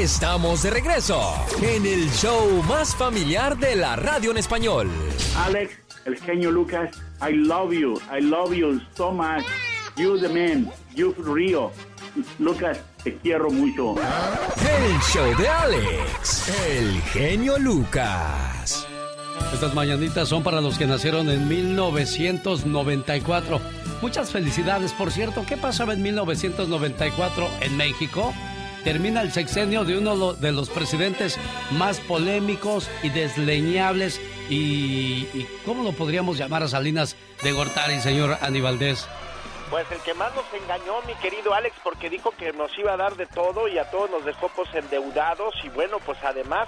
Estamos de regreso en el show más familiar de la radio en español. Alex, el genio Lucas, I love you. I love you so much. You the man. You Río. Lucas, te quiero mucho. El show de Alex, el genio Lucas. Estas mañanitas son para los que nacieron en 1994. Muchas felicidades, por cierto. ¿Qué pasaba en 1994 en México? Termina el sexenio de uno de los presidentes más polémicos y desleñables y, y ¿cómo lo podríamos llamar a Salinas de Gortari, señor Aníbaldez? Pues el que más nos engañó, mi querido Alex, porque dijo que nos iba a dar de todo y a todos nos dejó pues endeudados y bueno, pues además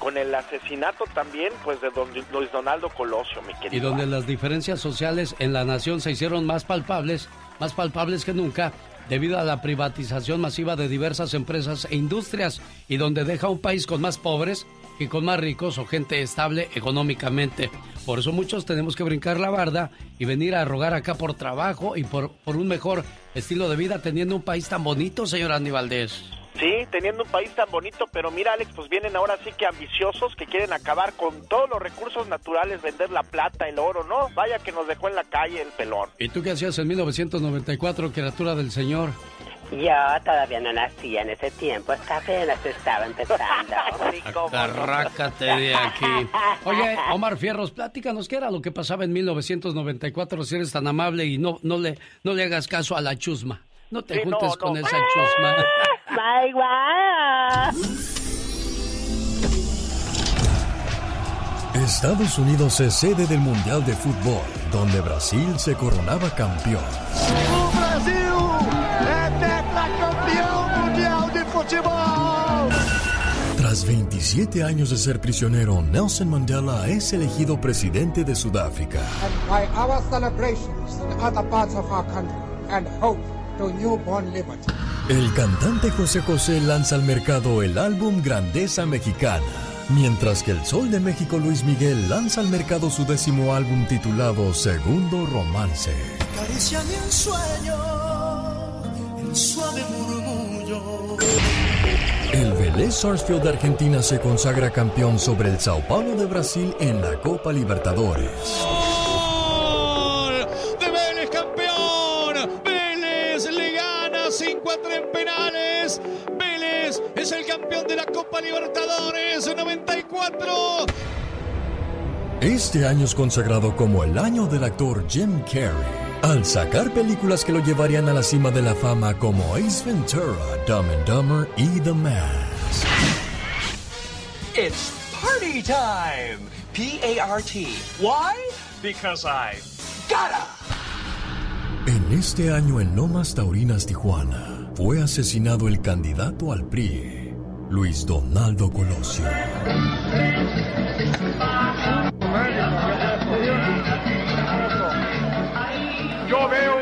con el asesinato también pues de don Luis Donaldo Colosio, mi querido. Y donde las diferencias sociales en la nación se hicieron más palpables, más palpables que nunca, debido a la privatización masiva de diversas empresas e industrias y donde deja un país con más pobres que con más ricos o gente estable económicamente. Por eso muchos tenemos que brincar la barda y venir a rogar acá por trabajo y por, por un mejor estilo de vida teniendo un país tan bonito, señor Andy Valdés. Sí, teniendo un país tan bonito, pero mira Alex, pues vienen ahora sí que ambiciosos que quieren acabar con todos los recursos naturales, vender la plata, el oro, ¿no? Vaya que nos dejó en la calle el pelón. ¿Y tú qué hacías en 1994, criatura del señor? Yo todavía no nací en ese tiempo, hasta apenas estaba empezando. Arrácate de aquí. Oye, Omar Fierros, platícanos qué era lo que pasaba en 1994, si eres tan amable y no, no, le, no le hagas caso a la chusma. No te Sí, no, juntes no. con esa chusma. Bye, bye. Estados Unidos es sede del Mundial de Fútbol, donde Brasil se coronaba campeón. O Brasil tetracampeão mundial de futebol. Tras 27 años de ser prisionero, Nelson Mandela es elegido presidente de Sudáfrica. by our celebrations in other parts of our country and hope to newborn liberty. El cantante José José lanza al mercado el álbum Grandeza Mexicana, mientras que el Sol de México Luis Miguel lanza al mercado su décimo álbum titulado Segundo Romance. El suave murmullo. El Vélez Sarsfield de Argentina se consagra campeón sobre el Sao Paulo de Brasil en la Copa Libertadores. Es el campeón de la Copa Libertadores 94. Este año es consagrado como el año del actor Jim Carrey, al sacar películas que lo llevarían a la cima de la fama como Ace Ventura, Dumb and Dumber y The Mask. It's party time! P A R T. Why? Because I gotta! En este año en Lomas Taurinas, Tijuana, fue asesinado el candidato al PRI, Luis Donaldo Colosio. Yo veo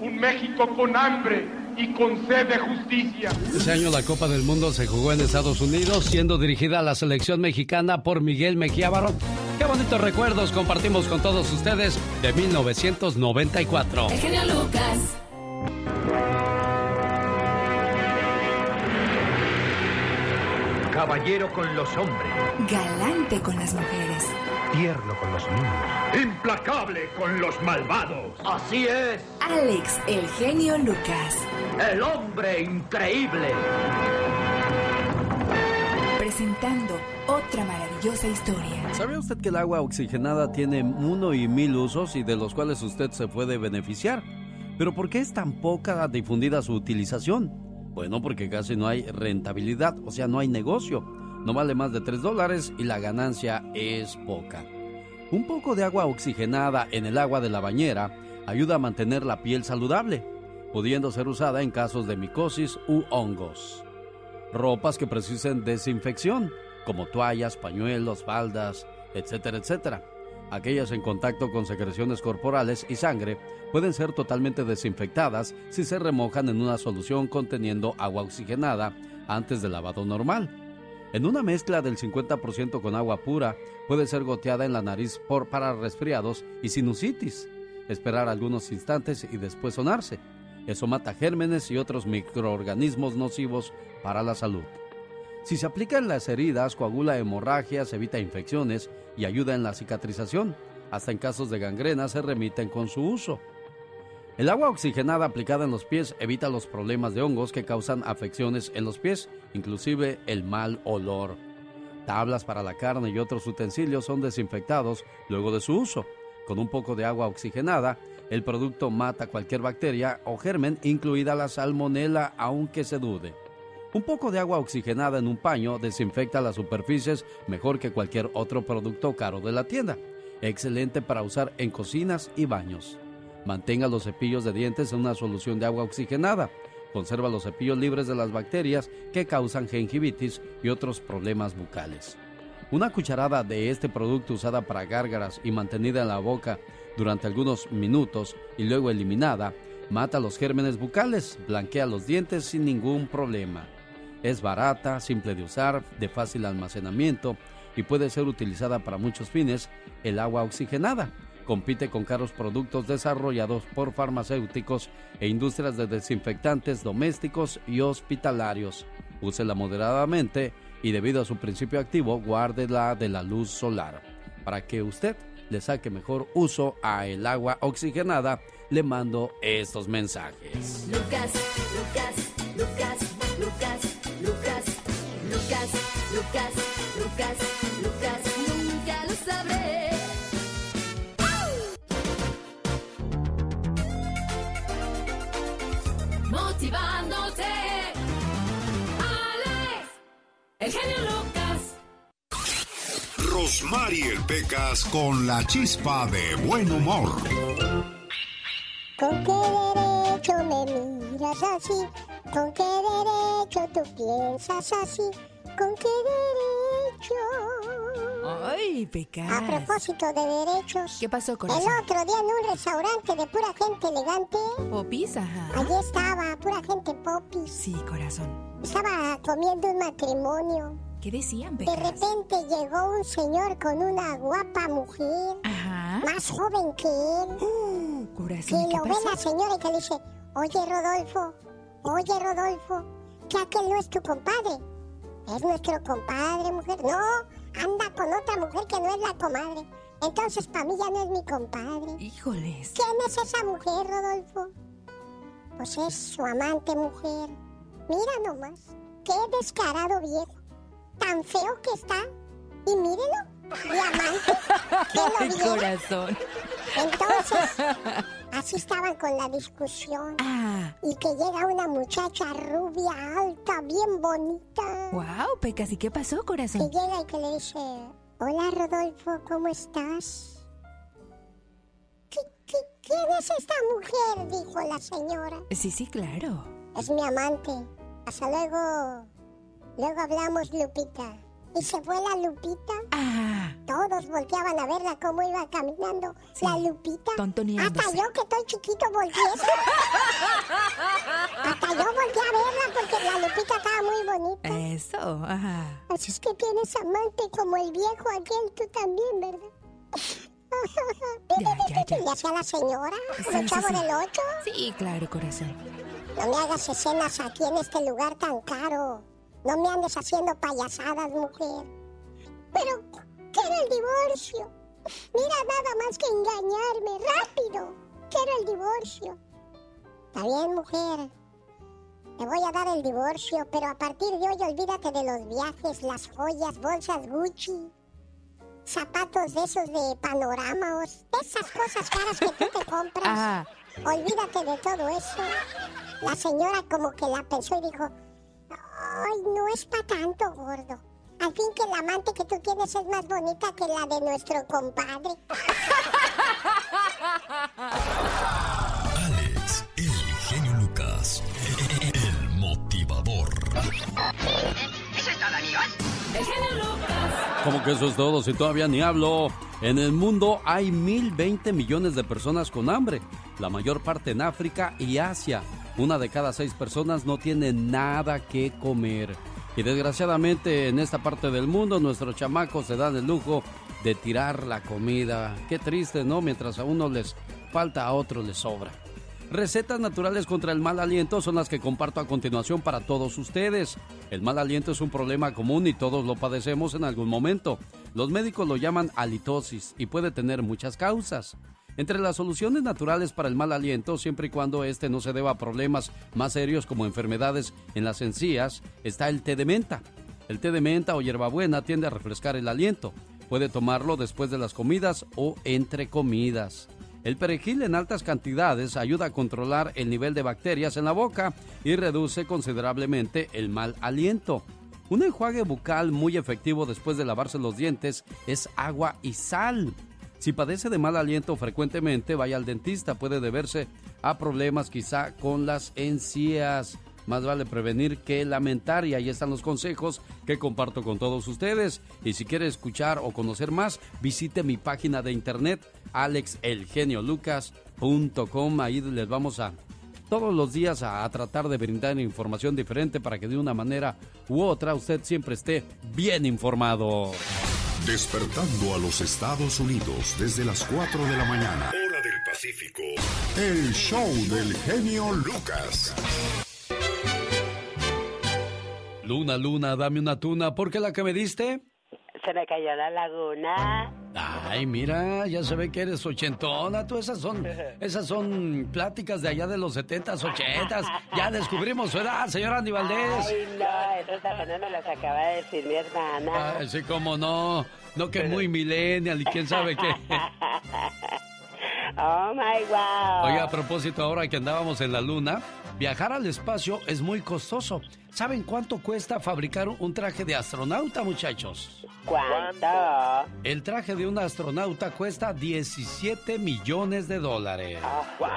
un México con hambre y con sed de justicia. Ese año la Copa del Mundo se jugó en Estados Unidos, siendo dirigida a la selección mexicana por Miguel Mejía Barón. Qué bonitos recuerdos compartimos con todos ustedes de 1994. El genio Lucas. Caballero con los hombres. Galante con las mujeres. Tierno con los niños. Implacable con los malvados. Así es. Alex, el genio Lucas. El hombre increíble. Presentando otra maravillosa historia. ¿Sabía usted que el agua oxigenada tiene uno y mil usos y de los cuales usted se puede beneficiar? Pero ¿por qué es tan poca difundida su utilización? Bueno, porque casi no hay rentabilidad, o sea, no hay negocio. No vale más de 3 dólares y la ganancia es poca. Un poco de agua oxigenada en el agua de la bañera ayuda a mantener la piel saludable, pudiendo ser usada en casos de micosis u hongos. Ropas que precisen desinfección, como toallas, pañuelos, faldas, etcétera, etcétera. Aquellas en contacto con secreciones corporales y sangre pueden ser totalmente desinfectadas si se remojan en una solución conteniendo agua oxigenada antes del lavado normal. En una mezcla del 50% con agua pura, puede ser goteada en la nariz por, para resfriados y sinusitis. Esperar algunos instantes y después sonarse. Eso mata gérmenes y otros microorganismos nocivos para la salud. Si se aplica en las heridas, coagula hemorragias, evita infecciones y ayuda en la cicatrización. Hasta en casos de gangrena se remiten con su uso. El agua oxigenada aplicada en los pies evita los problemas de hongos que causan afecciones en los pies, inclusive el mal olor. Tablas para la carne y otros utensilios son desinfectados luego de su uso. Con un poco de agua oxigenada, el producto mata cualquier bacteria o germen, incluida la salmonela, aunque se dude. Un poco de agua oxigenada en un paño desinfecta las superficies mejor que cualquier otro producto caro de la tienda. Excelente para usar en cocinas y baños. Mantenga los cepillos de dientes en una solución de agua oxigenada. Conserva los cepillos libres de las bacterias que causan gingivitis y otros problemas bucales. Una cucharada de este producto usada para gárgaras y mantenida en la boca durante algunos minutos y luego eliminada mata los gérmenes bucales, blanquea los dientes sin ningún problema. Es barata, simple de usar, de fácil almacenamiento y puede ser utilizada para muchos fines. El agua oxigenada compite con caros productos desarrollados por farmacéuticos e industrias de desinfectantes domésticos y hospitalarios. Úsela moderadamente y debido a su principio activo, guárdela de la luz solar. Para que usted le saque mejor uso a el agua oxigenada, le mando estos mensajes. Lucas, Lucas, Lucas, Lucas. Lucas, Lucas, Lucas, Lucas, nunca lo sabré. Motivándote, Alex, el genio Lucas. Rosmarie Pecas con la chispa de buen humor. ¿Con qué derecho me miras así? ¿Con qué derecho tú piensas así? ¿Con qué derecho? Ay, Pecas. A propósito de derechos. ¿Qué pasó con El otro día en un restaurante de pura gente elegante. Popis, ajá. Allí estaba, pura gente popis. Sí, corazón. Estaba comiendo un matrimonio. ¿Qué decían, De Pecas? repente llegó un señor con una guapa mujer. Ajá. Más joven que él. Corazón, que ¿qué lo ve pasó? la señora y que le dice, oye Rodolfo, oye Rodolfo, que aquel no es tu compadre. Es nuestro compadre, mujer. No, anda con otra mujer que no es la comadre. Entonces, para mí ya no es mi compadre. Híjoles. ¿Quién es esa mujer, Rodolfo? Pues es su amante mujer. Mira nomás, qué descarado viejo. Tan feo que está. Y mírelo, diamante. que lo corazón. Entonces, así estaban con la discusión. Ah. Y que llega una muchacha rubia, alta, bien bonita. Wow, Pecas, ¿y qué pasó, corazón? llega y que le dice, hola Rodolfo, ¿cómo estás? ¿Qué, qué- quién es esta mujer? Dijo la señora. Sí, sí, claro. Es mi amante. Hasta luego. Luego hablamos, Lupita. Y se fue la Lupita. Ah. Todos volteaban a verla cómo iba caminando. La Lupita. Hasta yo que estoy chiquito volteé. Hasta yo volteé a verla porque la Lupita estaba muy bonita. Eso, ajá. Así es que tienes amante como el viejo aquel, tú también, ¿verdad? Ya, ya, ya. ¿Le hacía la señora? Sí, ¿El sí, chavo sí. del ocho? Sí, claro, corazón. No me hagas escenas aquí en este lugar tan caro. No me andes haciendo payasadas, mujer. Pero, quiero el divorcio. Mira, nada más que engañarme. Rápido. Quiero el divorcio. Está bien, mujer. Te voy a dar el divorcio, pero a partir de hoy olvídate de los viajes, las joyas, bolsas Gucci, zapatos de esos de panoramos, esas cosas caras que tú te compras. Ah. Olvídate de todo eso. La señora como que la pensó y dijo, ay, no es para tanto, gordo. Al fin que la amante que tú tienes es más bonita que la de nuestro compadre. Alex, el genio Lucas, el motivador. ¿Eso es todo, amigos? El genio Lucas. Como que eso es todo, si todavía ni hablo. En el mundo hay 1020 millones de personas con hambre, la mayor parte en África y Asia. Una de cada seis personas no tiene nada que comer. Y desgraciadamente en esta parte del mundo nuestros chamacos se dan el lujo de tirar la comida. Qué triste, ¿no? Mientras a uno les falta, a otro les sobra. Recetas naturales contra el mal aliento son las que comparto a continuación para todos ustedes. El mal aliento es un problema común y todos lo padecemos en algún momento. Los médicos lo llaman halitosis y puede tener muchas causas. Entre las soluciones naturales para el mal aliento, siempre y cuando este no se deba a problemas más serios como enfermedades en las encías, está el té de menta. El té de menta o hierbabuena tiende a refrescar el aliento. Puede tomarlo después de las comidas o entre comidas. El perejil en altas cantidades ayuda a controlar el nivel de bacterias en la boca y reduce considerablemente el mal aliento. Un enjuague bucal muy efectivo después de lavarse los dientes es agua y sal. Si padece de mal aliento frecuentemente, vaya al dentista. Puede deberse a problemas quizá con las encías. Más vale prevenir que lamentar y ahí están los consejos que comparto con todos ustedes. Y si quiere escuchar o conocer más, visite mi página de internet alexelgeniolucas.com. Ahí les vamos a todos los días a, a tratar de brindar información diferente para que de una manera u otra usted siempre esté bien informado. Despertando a los Estados Unidos desde las 4 de la mañana. Hora del Pacífico. El show del genio Lucas. Luna, luna, dame una tuna, porque la que me diste. Se me cayó la laguna. Ay, mira, ya se ve que eres ochentona. Tú esas son, esas son pláticas de allá de los setentas, ochentas. Ya descubrimos su edad, señor Andy Valdés. Ay, no, esas apenas me las acaba de decir mi hermana. Ay, sí, cómo no. No que muy millennial y quién sabe qué. Oh my wow. Oiga, a propósito, ahora que andábamos en la luna, viajar al espacio es muy costoso. ¿Saben cuánto cuesta fabricar un traje de astronauta, muchachos? ¿Cuánto? El traje de un astronauta cuesta 17 millones de dólares. wow.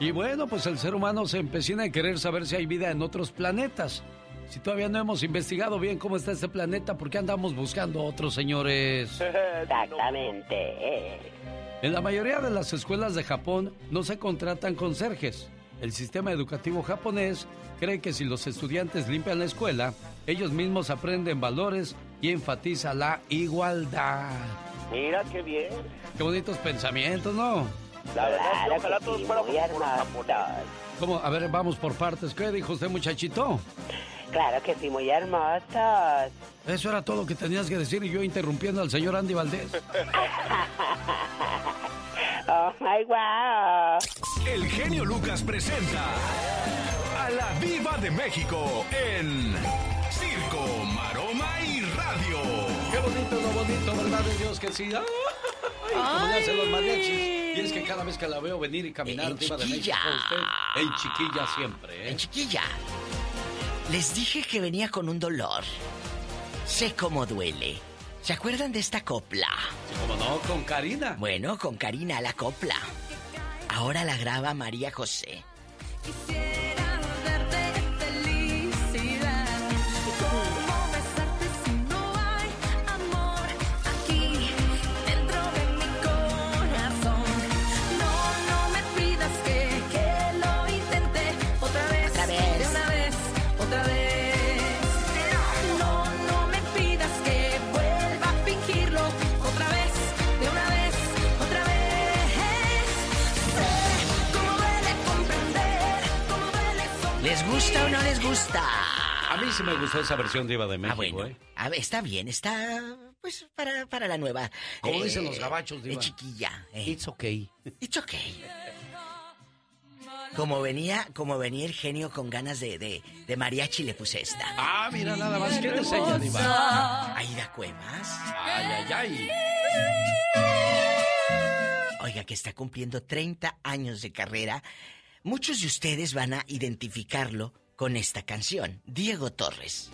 Y bueno, pues el ser humano se empecina a querer saber si hay vida en otros planetas. Si todavía no hemos investigado bien cómo está este planeta, ¿por qué andamos buscando otros señores? Exactamente. En la mayoría de las escuelas de Japón no se contratan conserjes. El sistema educativo japonés cree que si los estudiantes limpian la escuela, ellos mismos aprenden valores y enfatiza la igualdad. Mira qué bien. Qué bonitos pensamientos, ¿no? La verdad, Claro ojalá todos fuéramos como los hermosos. japoneses. ¿Cómo? A ver, vamos por partes. ¿Qué dijo usted, muchachito? Claro que sí, muy hermosos. Eso era todo lo que tenías que decir y yo interrumpiendo al señor Andy Valdés. Oh my wow. El genio Lucas presenta a la Viva de México en Circo, Maroma y Radio. Qué bonito, lo bonito, ¿verdad de Dios que sí? Ay, como le hacen los mariachis. Y es que cada vez que la veo venir y caminar En Diva de México, chiquilla. usted, en chiquilla siempre, ¿eh? En chiquilla. Les dije que venía con un dolor. Sé cómo duele. ¿Se acuerdan de esta copla? ¿Cómo no? Con Karina. Bueno, con Karina la copla. Ahora la graba María José. Quisiera gusta? A mí sí me gustó esa versión de México, bueno. ¿eh? A ver, está bien, está pues para, para la nueva. Como eh, dicen los gabachos, eh, Diva. chiquilla. eh. It's okay. It's okay. Como venía, como venía el genio con ganas de, de, de mariachi, le puse esta. Ah, mira nada más. ¿Quién es ella, Diva? Aida Cuevas. Ay, ay, ay. Oiga, que está cumpliendo 30 años de carrera. Muchos de ustedes van a identificarlo con esta canción, Diego Torres.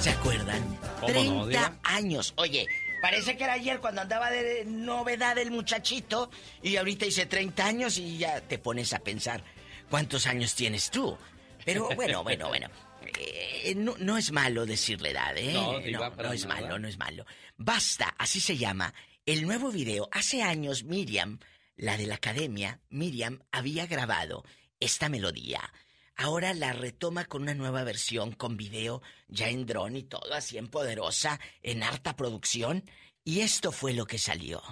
¿Se acuerdan? ¿Cómo no, 30 Diva? años. Oye, parece que era ayer cuando andaba de novedad el muchachito y ahorita hice 30 años y ya te pones a pensar, ¿cuántos años tienes tú? Pero bueno, bueno, bueno. Eh, no, no es malo decir la edad, ¿eh? No, no, no es nada. malo, no es malo. Basta, así se llama. El nuevo video, hace años Miriam, la de la academia, Miriam había grabado esta melodía. Ahora la retoma con una nueva versión, con video ya en dron y todo, así en poderosa, en harta producción. Y esto fue lo que salió.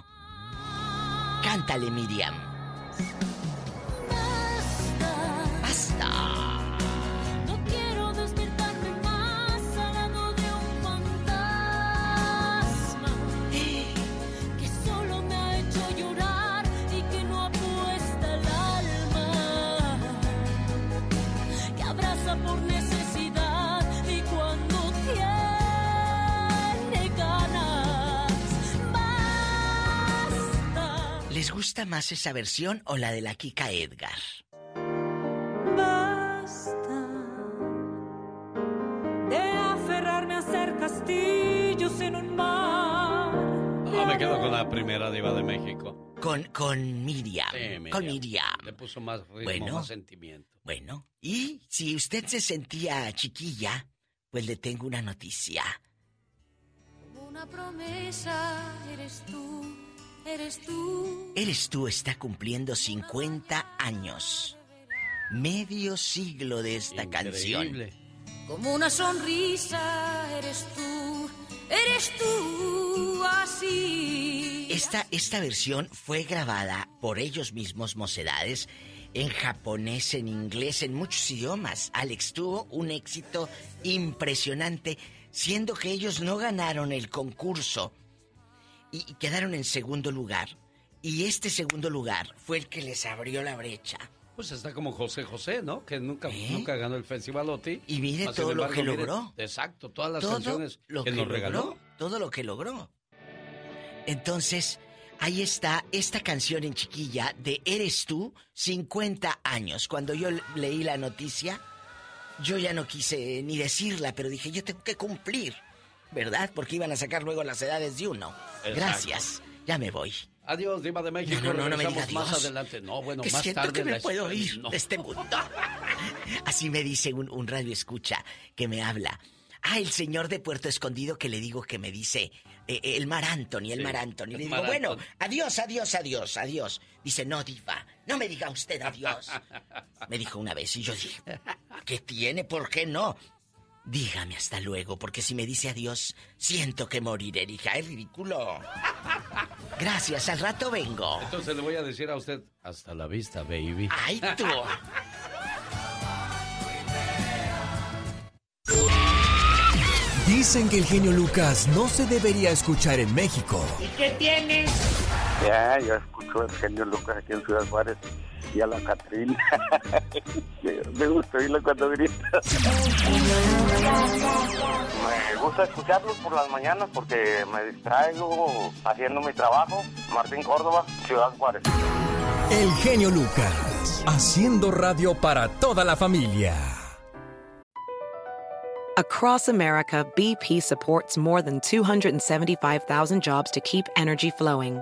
Cántale, Miriam. Gusta más esa versión o la de la Kika Edgar? Basta de aferrarme a hacer castillos en un mar. No, me quedo con la primera Diva de México. Con, con Miriam. Sí, Miriam. Con Miriam. Le puso más ritmo, Bueno. más sentimiento. Bueno, y si usted se sentía chiquilla, pues le tengo una noticia. Una promesa eres tú, eres tú. Eres tú está cumpliendo 50 años. Medio siglo de esta canción. Como una sonrisa eres tú, eres tú así. Esta, esta versión fue grabada por ellos mismos, mocedades, en japonés, en inglés, en muchos idiomas. Alex tuvo un éxito impresionante, siendo que ellos no ganaron el concurso y, y quedaron en segundo lugar. Y este segundo lugar fue el que les abrió la brecha. Pues está como José José, ¿no? Que nunca, nunca ganó el Festivalotti. ¿Eh? Y mire Mas, todo lo que mire- logró. Exacto, todas las todo canciones lo que, que, nos logró, regaló. todo lo que logró. Entonces, ahí está esta canción en chiquilla de Eres tú, 50 años. Cuando yo le- leí la noticia, yo ya no quise ni decirla, pero dije, yo tengo que cumplir, ¿verdad? Porque iban a sacar luego las edades de uno. Exacto. Gracias, ya me voy. Adiós, Diva de México. No, no, no, no me Regresamos diga más adiós. adelante. No, bueno, que más siento tarde que me puedo ir No. de este mundo. Así me dice un, un radio escucha que me habla. Ah, el señor de Puerto Escondido que le digo que me dice eh, eh, el Mar Anthony, el Sí, Mar Anthony. Le digo, Mar bueno, Anthony. adiós, adiós, adiós, adiós. Dice, no, diva, no me diga usted adiós. me dijo una vez y yo dije, ¿qué tiene? ¿Por qué no? Dígame hasta luego, porque si me dice adiós, siento que moriré. Dije, es ridículo. Gracias, al rato vengo. Entonces le voy a decir a usted, hasta la vista, baby. ¡Ay, tú! Dicen que el genio Lucas no se debería escuchar en México. ¿Y qué tiene? Ya, yo escucho el genio Lucas aquí en Ciudad Juárez y a la Catrina. Me gusta oírlo cuando grita. Me gusta escucharlos por las mañanas porque me distraigo haciendo mi trabajo. Martín Córdoba, Ciudad Juárez. El genio Lucas, haciendo radio para toda la familia. Across America, BP supports more than 275,000 jobs to keep energy flowing.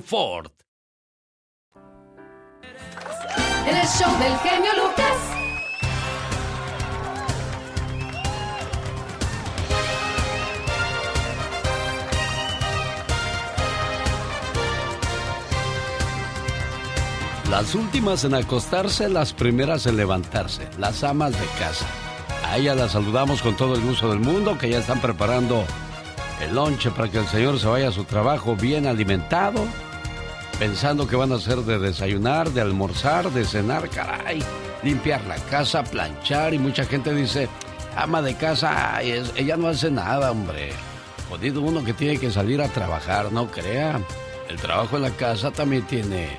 Ford. En el show del genio Lucas. Las últimas en acostarse, las primeras en levantarse, las amas de casa. A ellas las saludamos con todo el gusto del mundo, que ya están preparando el lonche para que el señor se vaya a su trabajo bien alimentado, pensando que van a hacer de desayunar, de almorzar, de cenar, caray, limpiar la casa, planchar y mucha gente dice, ama de casa, ella no hace nada, hombre. Jodido uno que tiene que salir a trabajar, no crea. El trabajo en la casa también tiene,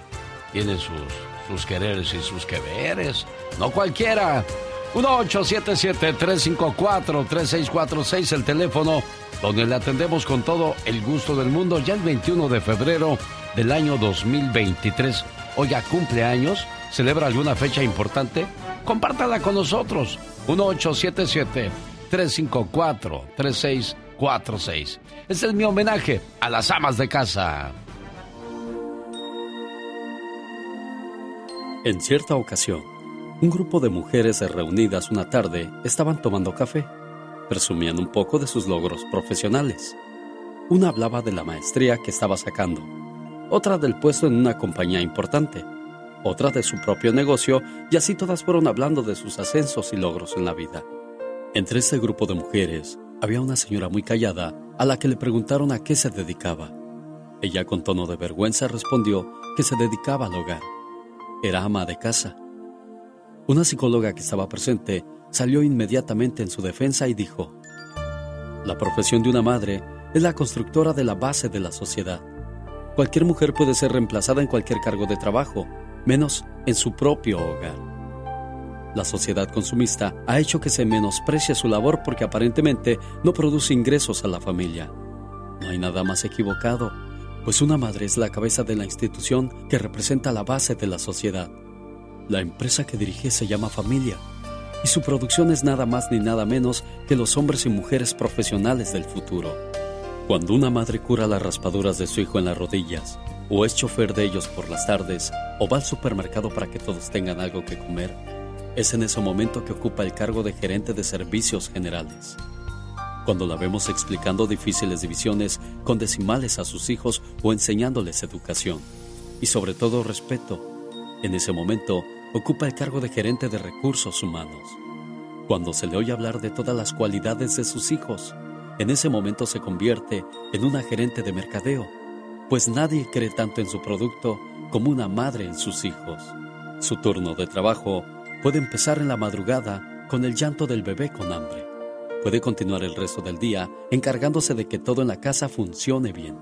tiene sus, sus quereres y sus que veres. No cualquiera. 1877-354-3646, el teléfono donde le atendemos con todo el gusto del mundo ya el 21 de febrero del año 2023. Oiga, cumpleaños, celebra alguna fecha importante, compártala con nosotros. 1877-354-3646. Este es mi homenaje a las amas de casa. En cierta ocasión, un grupo de mujeres reunidas una tarde estaban tomando café. Presumían un poco de sus logros profesionales. Una hablaba de la maestría que estaba sacando, otra del puesto en una compañía importante, otra de su propio negocio y así todas fueron hablando de sus ascensos y logros en la vida. Entre este grupo de mujeres había una señora muy callada a la que le preguntaron a qué se dedicaba. Ella con tono de vergüenza respondió que se dedicaba al hogar. Era ama de casa. Una psicóloga que estaba presente salió inmediatamente en su defensa y dijo, La profesión de una madre es la constructora de la base de la sociedad. Cualquier mujer puede ser reemplazada en cualquier cargo de trabajo, menos en su propio hogar. La sociedad consumista ha hecho que se menosprecie su labor porque aparentemente no produce ingresos a la familia. No hay nada más equivocado, pues una madre es la cabeza de la institución que representa la base de la sociedad. La empresa que dirige se llama familia y su producción es nada más ni nada menos que los hombres y mujeres profesionales del futuro. Cuando una madre cura las raspaduras de su hijo en las rodillas, o es chofer de ellos por las tardes, o va al supermercado para que todos tengan algo que comer, es en ese momento que ocupa el cargo de gerente de servicios generales. Cuando la vemos explicando difíciles divisiones con decimales a sus hijos o enseñándoles educación, y sobre todo respeto, en ese momento ocupa el cargo de gerente de recursos humanos. Cuando se le oye hablar de todas las cualidades de sus hijos, en ese momento se convierte en una gerente de mercadeo, pues nadie cree tanto en su producto como una madre en sus hijos. Su turno de trabajo puede empezar en la madrugada con el llanto del bebé con hambre. Puede continuar el resto del día encargándose de que todo en la casa funcione bien.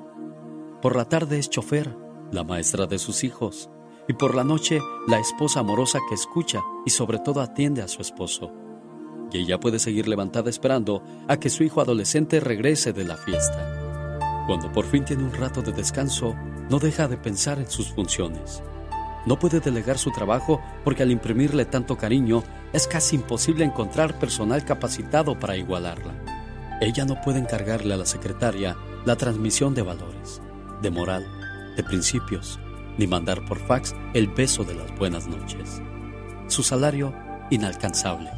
Por la tarde es chofer, la maestra de sus hijos, y por la noche la esposa amorosa que escucha y sobre todo atiende a su esposo. Y ella puede seguir levantada esperando a que su hijo adolescente regrese de la fiesta. Cuando por fin tiene un rato de descanso, no deja de pensar en sus funciones. No puede delegar su trabajo porque al imprimirle tanto cariño es casi imposible encontrar personal capacitado para igualarla. Ella no puede encargarle a la secretaria la transmisión de valores, de moral, de principios, ni mandar por fax el beso de las buenas noches. Su salario, inalcanzable.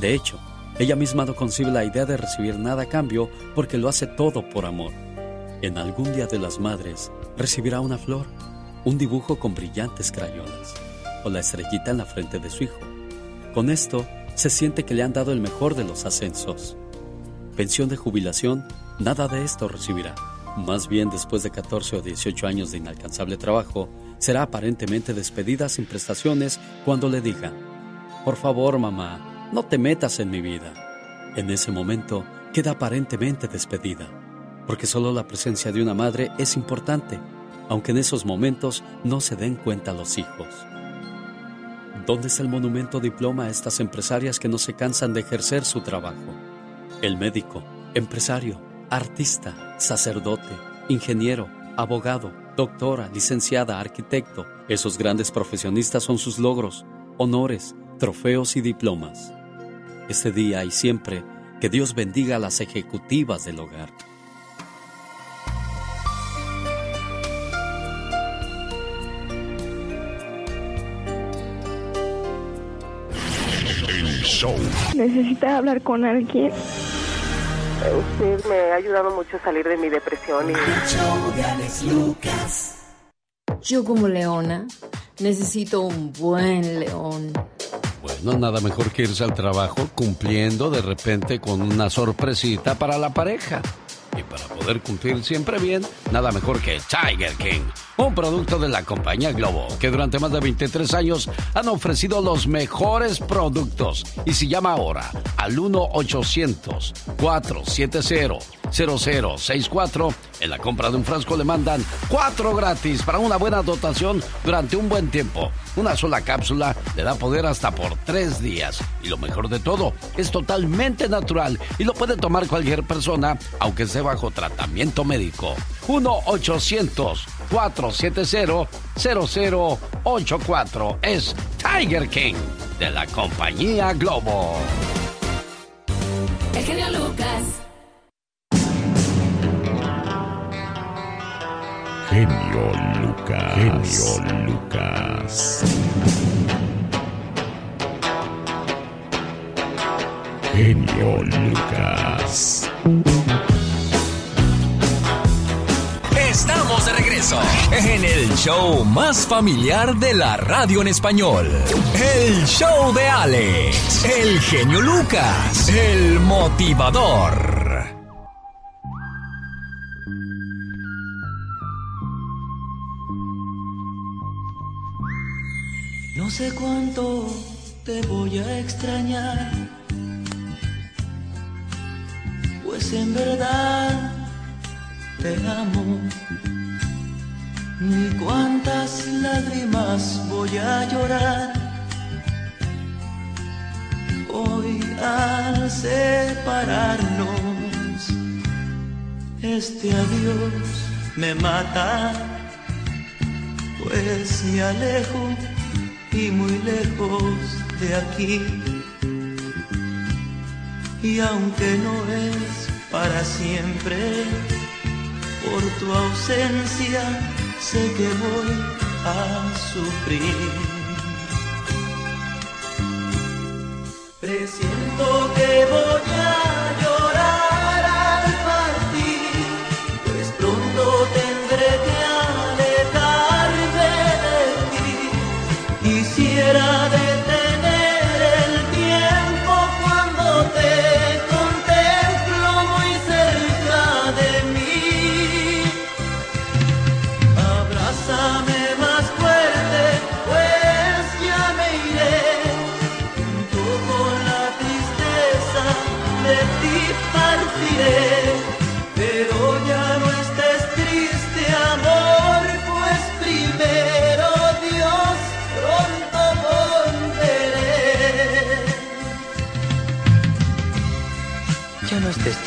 De hecho, ella misma no concibe la idea de recibir nada a cambio porque lo hace todo por amor. En algún día de las madres recibirá una flor, un dibujo con brillantes crayones o la estrellita en la frente de su hijo. Con esto se siente que le han dado el mejor de los ascensos. Pensión de jubilación, nada de esto recibirá. Más bien después de 14 o 18 años de inalcanzable trabajo, será aparentemente despedida sin prestaciones cuando le digan, por favor mamá, no te metas en mi vida. En ese momento queda aparentemente despedida, porque solo la presencia de una madre es importante, aunque en esos momentos no se den cuenta los hijos. ¿Dónde está el monumento diploma a estas empresarias que no se cansan de ejercer su trabajo? El médico, empresario, artista, sacerdote, ingeniero, abogado, doctora, licenciada, arquitecto, esos grandes profesionistas son sus logros, honores, trofeos y diplomas. Este día y siempre, que Dios bendiga a las ejecutivas del hogar. Show. ¿Necesita hablar con alguien? Usted me ha ayudado mucho a salir de mi depresión y... Yo como leona necesito un buen león. Bueno, nada mejor que irse al trabajo cumpliendo de repente con una sorpresita para la pareja. Y para poder cumplir siempre bien, nada mejor que Tiger King, un producto de la compañía Globo, que durante más de 23 años han ofrecido los mejores productos. Y si llama ahora al 1-800-470-0064, en la compra de un frasco le mandan cuatro gratis para una buena dotación durante un buen tiempo. Una sola cápsula le da poder hasta por tres días. Y lo mejor de todo, es totalmente natural y lo puede tomar cualquier persona, aunque esté bajo tratamiento médico. 1-800-470-0084 es Tiger King de la compañía Globo. El genio Lucas. Genio Lucas. Genio Lucas. Genio Lucas. Estamos de regreso en el show más familiar de la radio en español. El show de Alex, el genio Lucas, el motivador. No sé cuánto te voy a extrañar, pues en verdad te amo. Ni cuántas lágrimas voy a llorar hoy al separarnos. Este adiós me mata, pues me alejo y muy lejos de aquí. Y aunque no es para siempre, por tu ausencia sé que voy a sufrir. Presiento que voy a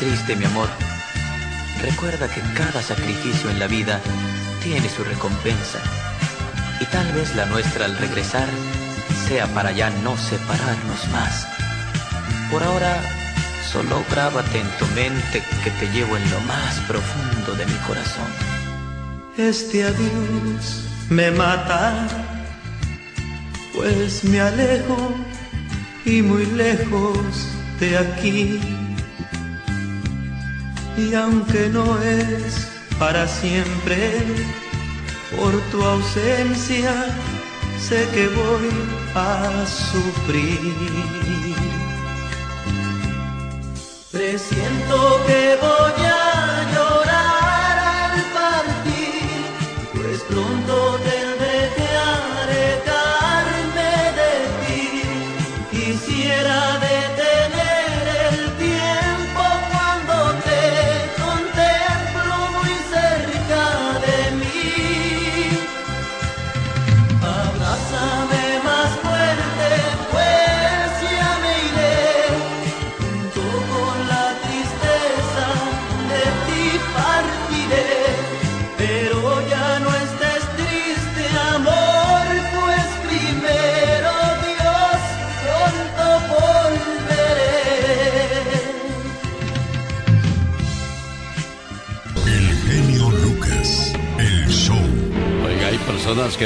triste, mi amor. Recuerda que cada sacrificio en la vida tiene su recompensa. Y tal vez la nuestra al regresar sea para ya no separarnos más. Por ahora, solo grábate en tu mente que te llevo en lo más profundo de mi corazón. Este adiós me mata, pues me alejo y muy lejos de aquí. Y aunque no es para siempre, por tu ausencia sé que voy a sufrir. Presiento que voy a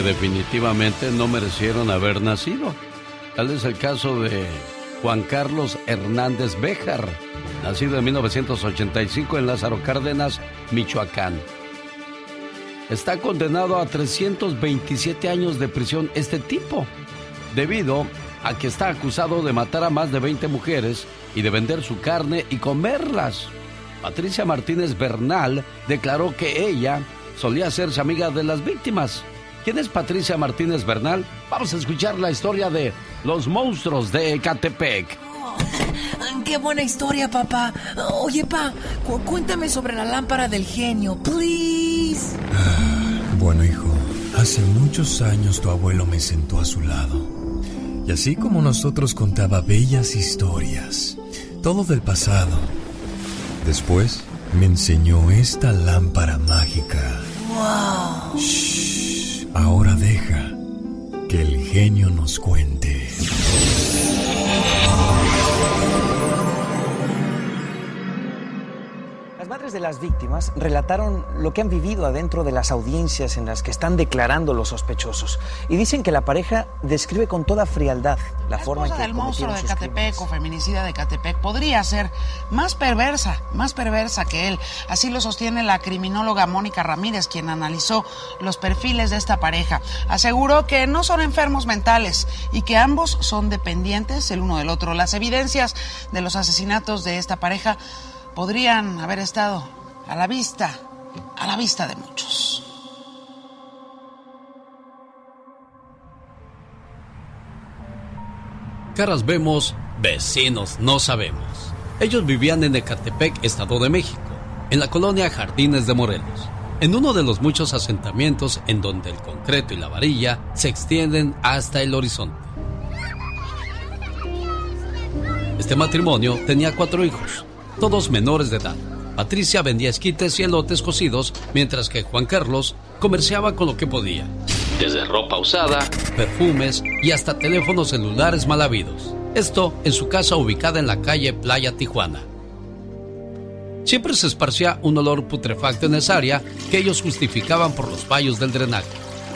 definitivamente no merecieron haber nacido. Tal es el caso de Juan Carlos Hernández Béjar, nacido en 1985 en Lázaro Cárdenas, Michoacán. Está condenado a 327 años de prisión este tipo, debido a que está acusado de matar a más de 20 mujeres y de vender su carne y comerlas. Patricia Martínez Bernal declaró que ella solía hacerse amiga de las víctimas. ¿Quién es Patricia Martínez Bernal? Vamos a escuchar la historia de los monstruos de Ecatepec. ¡Qué buena historia, papá! Oye, pa, cuéntame sobre la lámpara del genio, please. Bueno, hijo, hace muchos años tu abuelo me sentó a su lado. Y así como nosotros contaba bellas historias, todo del pasado. Después me enseñó esta lámpara mágica. ¡Wow! Shh, ahora deja que el genio nos cuente. Las madres de las víctimas relataron lo que han vivido adentro de las audiencias en las que están declarando los sospechosos y dicen que la pareja describe con toda frialdad la, forma en que del monstruo de Catepec o feminicida de Catepec podría ser más perversa, más perversa que él. Así lo sostiene la criminóloga Mónica Ramírez, quien analizó los perfiles de esta pareja. Aseguró que no son enfermos mentales y que ambos son dependientes el uno del otro. Las evidencias de los asesinatos de esta pareja podrían haber estado a la vista, a la vista de muchos. Caras vemos, vecinos no sabemos. Ellos vivían en Ecatepec, Estado de México, en la colonia Jardines de Morelos, en uno de los muchos asentamientos en donde el concreto y la varilla se extienden hasta el horizonte. Este matrimonio tenía cuatro hijos, todos menores de edad. Patricia vendía esquites y elotes cocidos, mientras que Juan Carlos comerciaba con lo que podía. Desde ropa usada, perfumes y hasta teléfonos celulares mal habidos. Esto en su casa ubicada en la calle Playa Tijuana. Siempre se esparcía un olor putrefacto en esa área que ellos justificaban por los fallos del drenaje.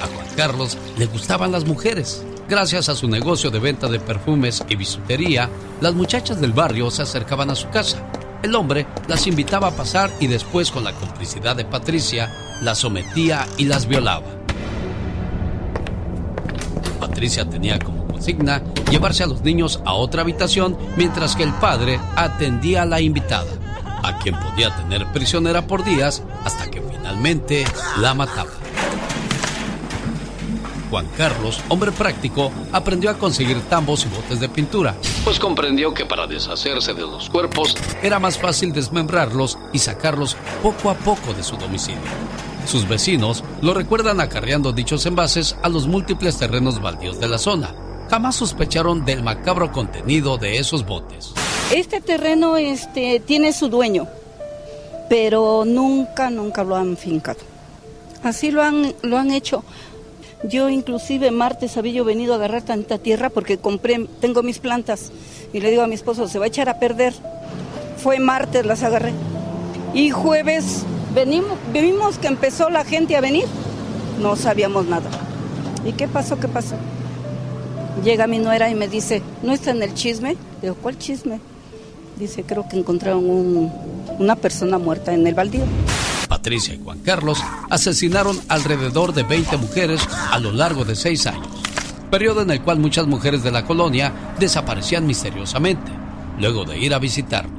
A Juan Carlos le gustaban las mujeres. Gracias a su negocio de venta de perfumes y bisutería, las muchachas del barrio se acercaban a su casa. El hombre las invitaba a pasar y después, con la complicidad de Patricia, las sometía y las violaba. Patricia tenía como consigna llevarse a los niños a otra habitación mientras que el padre atendía a la invitada, a quien podía tener prisionera por días hasta que finalmente la mataba. Juan Carlos, hombre práctico, aprendió a conseguir tambos y botes de pintura, pues comprendió que para deshacerse de los cuerpos era más fácil desmembrarlos y sacarlos poco a poco de su domicilio. Sus vecinos lo recuerdan acarreando dichos envases a los múltiples terrenos baldíos de la zona. Jamás sospecharon del macabro contenido de esos botes. Este terreno este, tiene su dueño, pero nunca, nunca lo han fincado. Así lo han, lo han hecho. Yo inclusive martes había yo venido a agarrar tanta tierra porque compré, tengo mis plantas y le digo a mi esposo, se va a echar a perder. Fue martes, las agarré. Y jueves venimos, vimos que empezó la gente a venir, no sabíamos nada. ¿Y qué pasó? ¿Qué pasó? Llega mi nuera y me dice, ¿no está en el chisme? Digo, ¿cuál chisme? Dice, creo que encontraron un- una persona muerta en el baldío. Patricia y Juan Carlos asesinaron alrededor de 20 mujeres a lo largo de seis años, periodo en el cual muchas mujeres de la colonia desaparecían misteriosamente, luego de ir a visitarlos.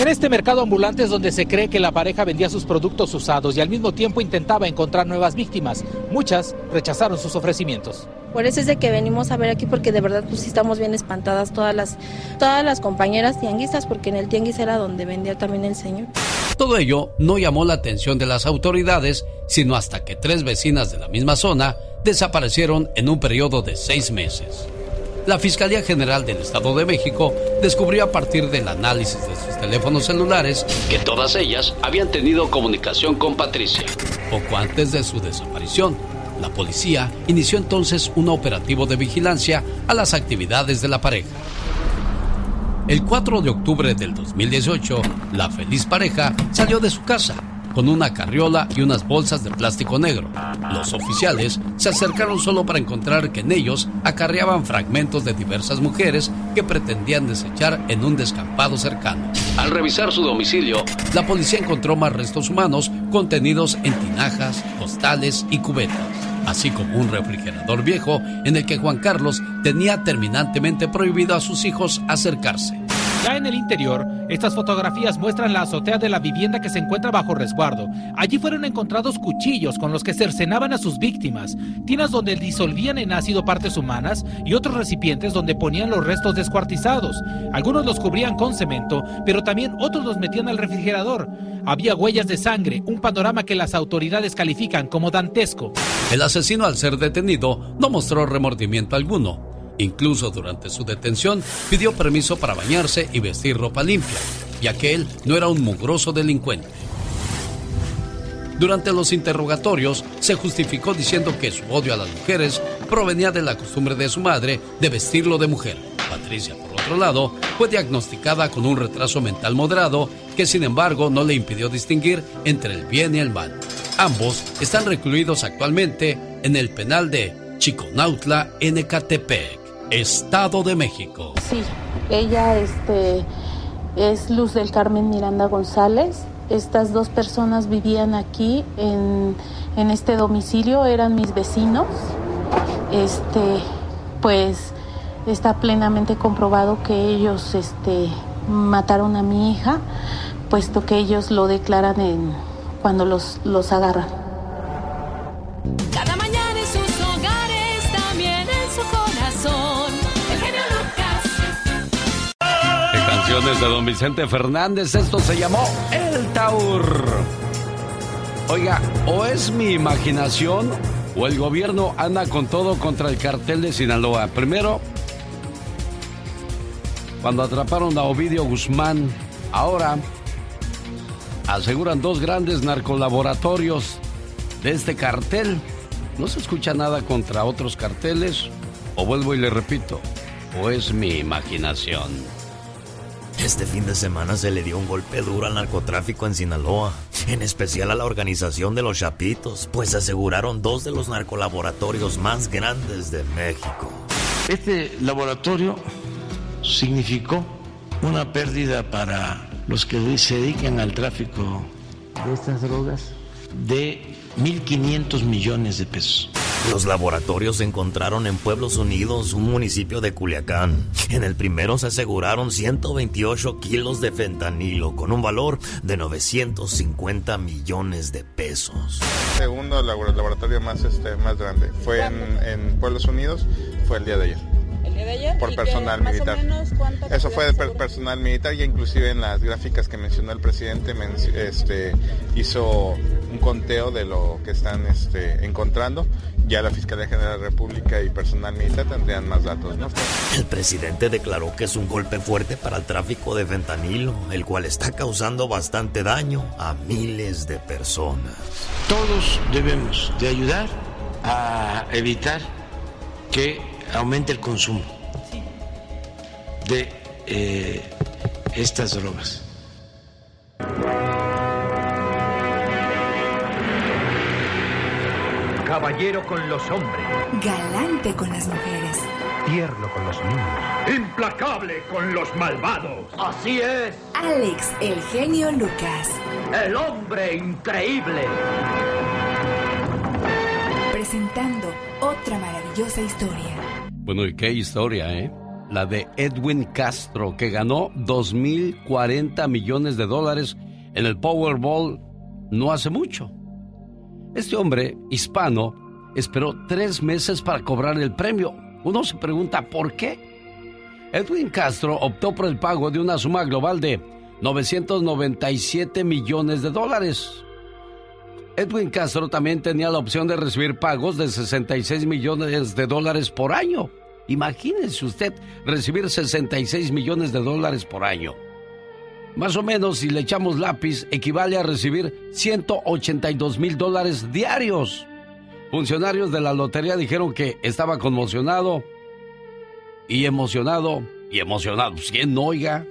En este mercado ambulante es donde se cree que la pareja vendía sus productos usados y al mismo tiempo intentaba encontrar nuevas víctimas. Muchas rechazaron sus ofrecimientos. Por eso es de que venimos a ver aquí porque de verdad pues sí estamos bien espantadas todas las todas las compañeras tianguistas porque en el tianguis era donde vendía también el señor. Todo ello no llamó la atención de las autoridades, sino hasta que tres vecinas de la misma zona desaparecieron en un periodo de seis meses. La Fiscalía General del Estado de México descubrió a partir del análisis de sus teléfonos celulares que todas ellas habían tenido comunicación con Patricia. Poco antes de su desaparición, la policía inició entonces un operativo de vigilancia a las actividades de la pareja. El 4 de octubre del 2018, la feliz pareja salió de su casa, con una carriola y unas bolsas de plástico negro. Los oficiales se acercaron solo para encontrar que en ellos acarreaban fragmentos de diversas mujeres que pretendían desechar en un descampado cercano. Al revisar su domicilio, la policía encontró más restos humanos contenidos en tinajas, costales y cubetas, así como un refrigerador viejo en el que Juan Carlos tenía terminantemente prohibido a sus hijos acercarse. Ya en el interior, estas fotografías muestran la azotea de la vivienda que se encuentra bajo resguardo. Allí fueron encontrados cuchillos con los que cercenaban a sus víctimas, tinas donde disolvían en ácido partes humanas y otros recipientes donde ponían los restos descuartizados. Algunos los cubrían con cemento, pero también otros los metían al refrigerador. Había huellas de sangre, un panorama que las autoridades califican como dantesco. El asesino al ser detenido no mostró remordimiento alguno. Incluso durante su detención pidió permiso para bañarse y vestir ropa limpia, ya que él no era un mugroso delincuente. Durante los interrogatorios se justificó diciendo que su odio a las mujeres provenía de la costumbre de su madre de vestirlo de mujer. Patricia, por otro lado, fue diagnosticada con un retraso mental moderado que sin embargo no le impidió distinguir entre el bien y el mal. Ambos están recluidos actualmente en el penal de Chiconautla, Ecatepec, Estado de México. Sí, ella este, es Luz del Carmen Miranda González. Estas dos personas vivían aquí en, en este domicilio, eran mis vecinos. Este, pues está plenamente comprobado que ellos este, mataron a mi hija, puesto que ellos lo declaran en, cuando los, los agarran. De don Vicente Fernández, esto se llamó El Taur. Oiga, o es mi imaginación o el gobierno anda con todo contra el cartel de Sinaloa. Primero, cuando atraparon a Ovidio Guzmán, ahora aseguran dos grandes narcolaboratorios de este cartel. No se escucha nada contra otros carteles, o vuelvo y le repito, o es mi imaginación. Este fin de semana se le dio un golpe duro al narcotráfico en Sinaloa, en especial a la organización de los Chapitos, pues aseguraron dos de los narcolaboratorios más grandes de México. Este laboratorio significó una pérdida para los que se dedican al tráfico de estas drogas de 1.500 millones de pesos. Los laboratorios se encontraron en Pueblos Unidos, un municipio de Culiacán. En el primero se aseguraron 128 kilos de fentanilo con un valor de 950 millones de pesos. Segundo labor- laboratorio más, este, más grande fue en Pueblos Unidos, fue el día de ayer. Por ¿Y personal qué, más militar. o menos cuánto Eso fue de per- personal militar y inclusive en las gráficas que mencionó el presidente este, hizo un conteo de lo que están este, encontrando. Ya la Fiscalía General de la República y personal militar tendrían más datos. ¿no? El presidente declaró que es un golpe fuerte para el tráfico de fentanilo, el cual está causando bastante daño a miles de personas. Todos debemos de ayudar a evitar que aumente el consumo de eh, estas drogas. Caballero con los hombres, Galante con las mujeres. tierno con los niños, implacable con los malvados. Así es, Alex, el genio Lucas. el hombre increíble. Presentando otra maravillosa historia. Bueno, y qué historia, ¿eh? La de Edwin Castro, que ganó 2.040 millones de dólares en el Powerball no hace mucho. Este hombre, hispano, esperó tres meses para cobrar el premio. Uno se pregunta por qué. Edwin Castro optó por el pago de una suma global de 997 millones de dólares. Edwin Castro también tenía la opción de recibir pagos de 66 millones de dólares por año. Imagínese usted recibir 66 millones de dólares por año. Más o menos, si le echamos lápiz, equivale a recibir 182 mil dólares diarios. Funcionarios de la lotería dijeron que estaba conmocionado y emocionado y emocionado. Pues, ¿Quién no, oiga?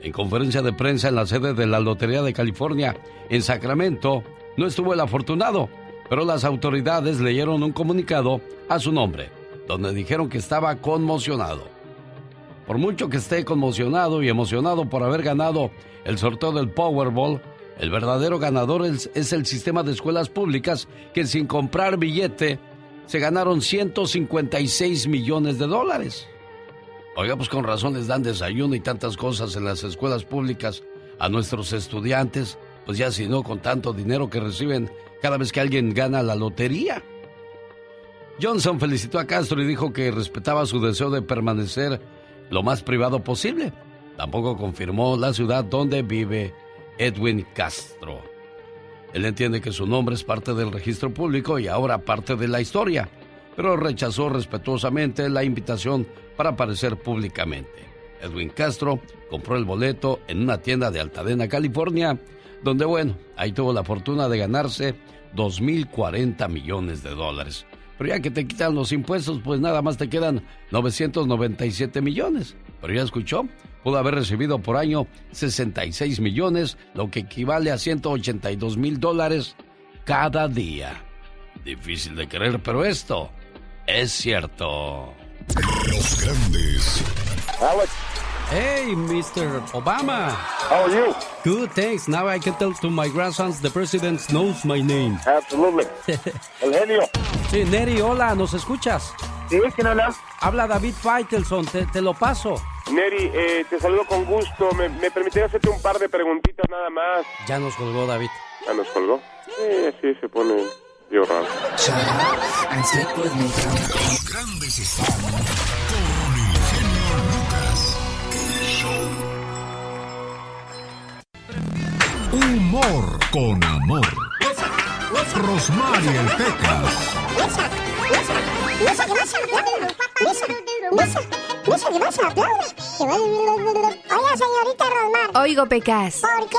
En conferencia de prensa en la sede de la Lotería de California, en Sacramento, no estuvo el afortunado, pero las autoridades leyeron un comunicado a su nombre, donde dijeron que estaba conmocionado. Por mucho que esté conmocionado y emocionado por haber ganado el sorteo del Powerball, el verdadero ganador es, el sistema de escuelas públicas que sin comprar billete se ganaron 156 millones de dólares. Oiga, pues con razón les dan desayuno y tantas cosas en las escuelas públicas a nuestros estudiantes, pues ya si no con tanto dinero que reciben cada vez que alguien gana la lotería. Johnson felicitó a Castro y dijo que respetaba su deseo de permanecer lo más privado posible. Tampoco confirmó la ciudad donde vive Edwin Castro. Él entiende que su nombre es parte del registro público y ahora parte de la historia, pero rechazó respetuosamente la invitación para aparecer públicamente. Edwin Castro compró el boleto en una tienda de Altadena, California, donde, bueno, ahí tuvo la fortuna de ganarse 2.040 millones de dólares. Pero ya que te quitan los impuestos, pues nada más te quedan 997 millones. Pero ya escuchó, pudo haber recibido por año 66 millones, lo que equivale a 182 mil dólares cada día. Difícil de creer, pero esto es cierto. Los grandes. Alex. Hey, Mr. Obama. How are you? Good, thanks. Now I can tell to my grandsons the president knows my name. Absolutely. El genio. Sí, Neri, hola, ¿nos escuchas? ¿Sí? ¿Quién habla? Habla David Faitelson, te, te lo paso. Neri, eh, te saludo con gusto. ¿Me, ¿Me permitiría hacerte un par de preguntitas nada más? Ya nos colgó David. ¿Ya nos colgó? Sí, sí, se pone medio raro. Grandes Humor con amor. Rosmarie el Pecas. Oiga, señorita Rosmar. Oigo, Pecas. ¿Por qué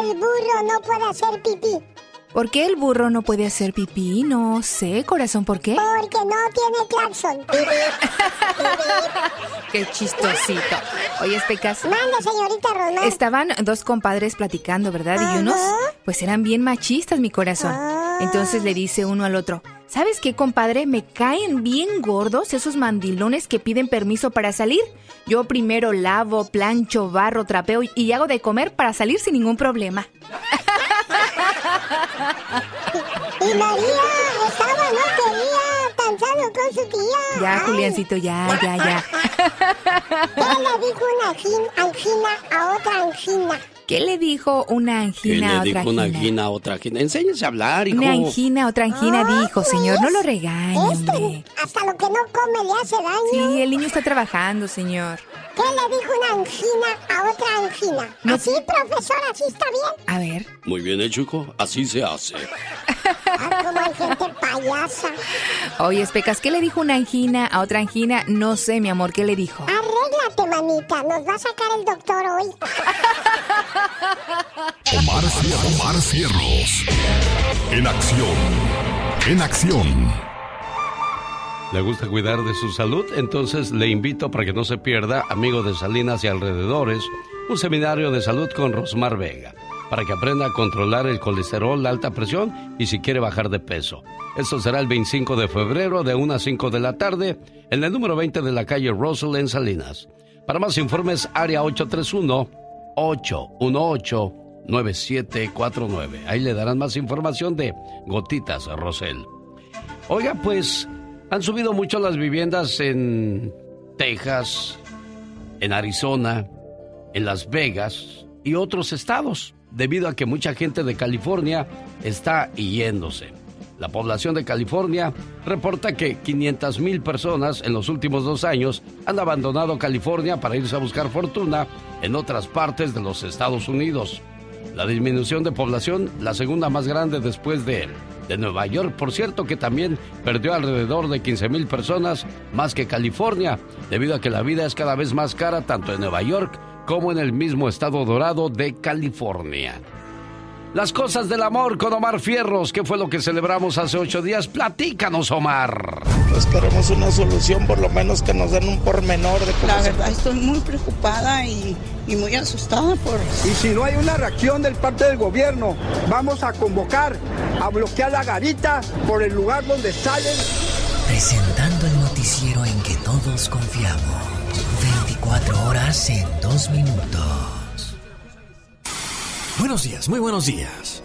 el burro no puede hacer pipí? ¿Por qué el burro no puede hacer pipí? No sé, corazón, ¿por qué? Porque no tiene claxon. Qué chistosito. Oye, Pecas. Mande, señorita Rosmar. Estaban dos compadres platicando, ¿verdad? Y unos, pues eran bien machistas, mi corazón. Entonces le dice uno al otro, ¿sabes qué, compadre? Me caen bien gordos esos mandilones que piden permiso para salir. Yo primero lavo, plancho, barro, trapeo y hago de comer para salir sin ningún problema. Y María estaba, no quería, cansado con su tía. Ya, Ay, Juliancito, ya, ya, ya. ¿Qué le dijo una angin- angina a otra angina? ¿Qué le dijo una ¿Qué angina a le otra dijo una angina? angina a otra angina? Enséñese a hablar, hijo. Una angina a otra angina dijo, señor, no lo regañe, Este, hombre. hasta lo que no come le hace daño. Sí, el niño está trabajando, señor. ¿Qué le dijo una angina a otra angina? No- ¿Así, profesor? ¿Así está bien? A ver. Muy bien hecho, hijo. Así se hace. Ah, como hay gente payasa. Oye, Pecas, ¿qué le dijo una angina a otra angina? No sé, mi amor, ¿qué le dijo? Arréglate, manita. Nos va a sacar el doctor hoy. Omar. Omar Fierros. En acción. En acción. ¿Le gusta cuidar de su salud? Entonces le invito para que no se pierda, amigo de Salinas y alrededores, un seminario de salud con Rosmar Vega, para que aprenda a controlar el colesterol, la alta presión y si quiere bajar de peso. Esto será el 25 de febrero de 1 a 5 de la tarde en el número 20 de la calle Russell en Salinas. Para más informes, área 831-818-9749. Ahí le darán más información de Gotitas Rosel. Oiga, pues han subido mucho las viviendas en Texas, en Arizona, en Las Vegas y otros estados, debido a que mucha gente de California está yéndose. La población de California reporta que 500 mil personas en los últimos dos años han abandonado California para irse a buscar fortuna en otras partes de los Estados Unidos. La disminución de población, la segunda más grande después de, de Nueva York, por cierto, que también perdió alrededor de 15 mil personas más que California, debido a que la vida es cada vez más cara tanto en Nueva York como en el mismo estado dorado de California. Las cosas del amor con Omar Fierros, que fue lo que celebramos hace ocho días. Platícanos, Omar. Pues queremos una solución, por lo menos que nos den un pormenor de cómo La se- verdad estoy muy preocupada y y muy asustada por... Y si no hay una reacción del parte del gobierno, vamos a convocar a bloquear la garita por el lugar donde salen. Presentando el noticiero en que todos confiamos. 24 horas en 2 minutos. Buenos días, muy buenos días.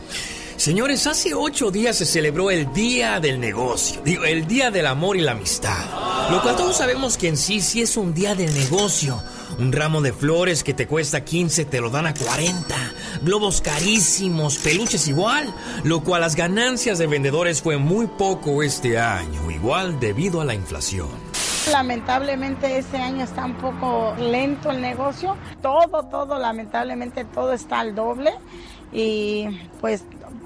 Señores, hace ocho días se celebró el Día del Negocio, digo, el Día del Amor y la Amistad. Lo cual todos sabemos que en sí sí es un día del negocio. Un ramo de flores que te cuesta 15 te lo dan a 40. Globos carísimos, peluches igual. Lo cual las ganancias de vendedores fue muy poco este año, igual debido a la inflación. Lamentablemente este año está un poco lento el negocio. Todo, todo, lamentablemente todo está al doble. Y pues,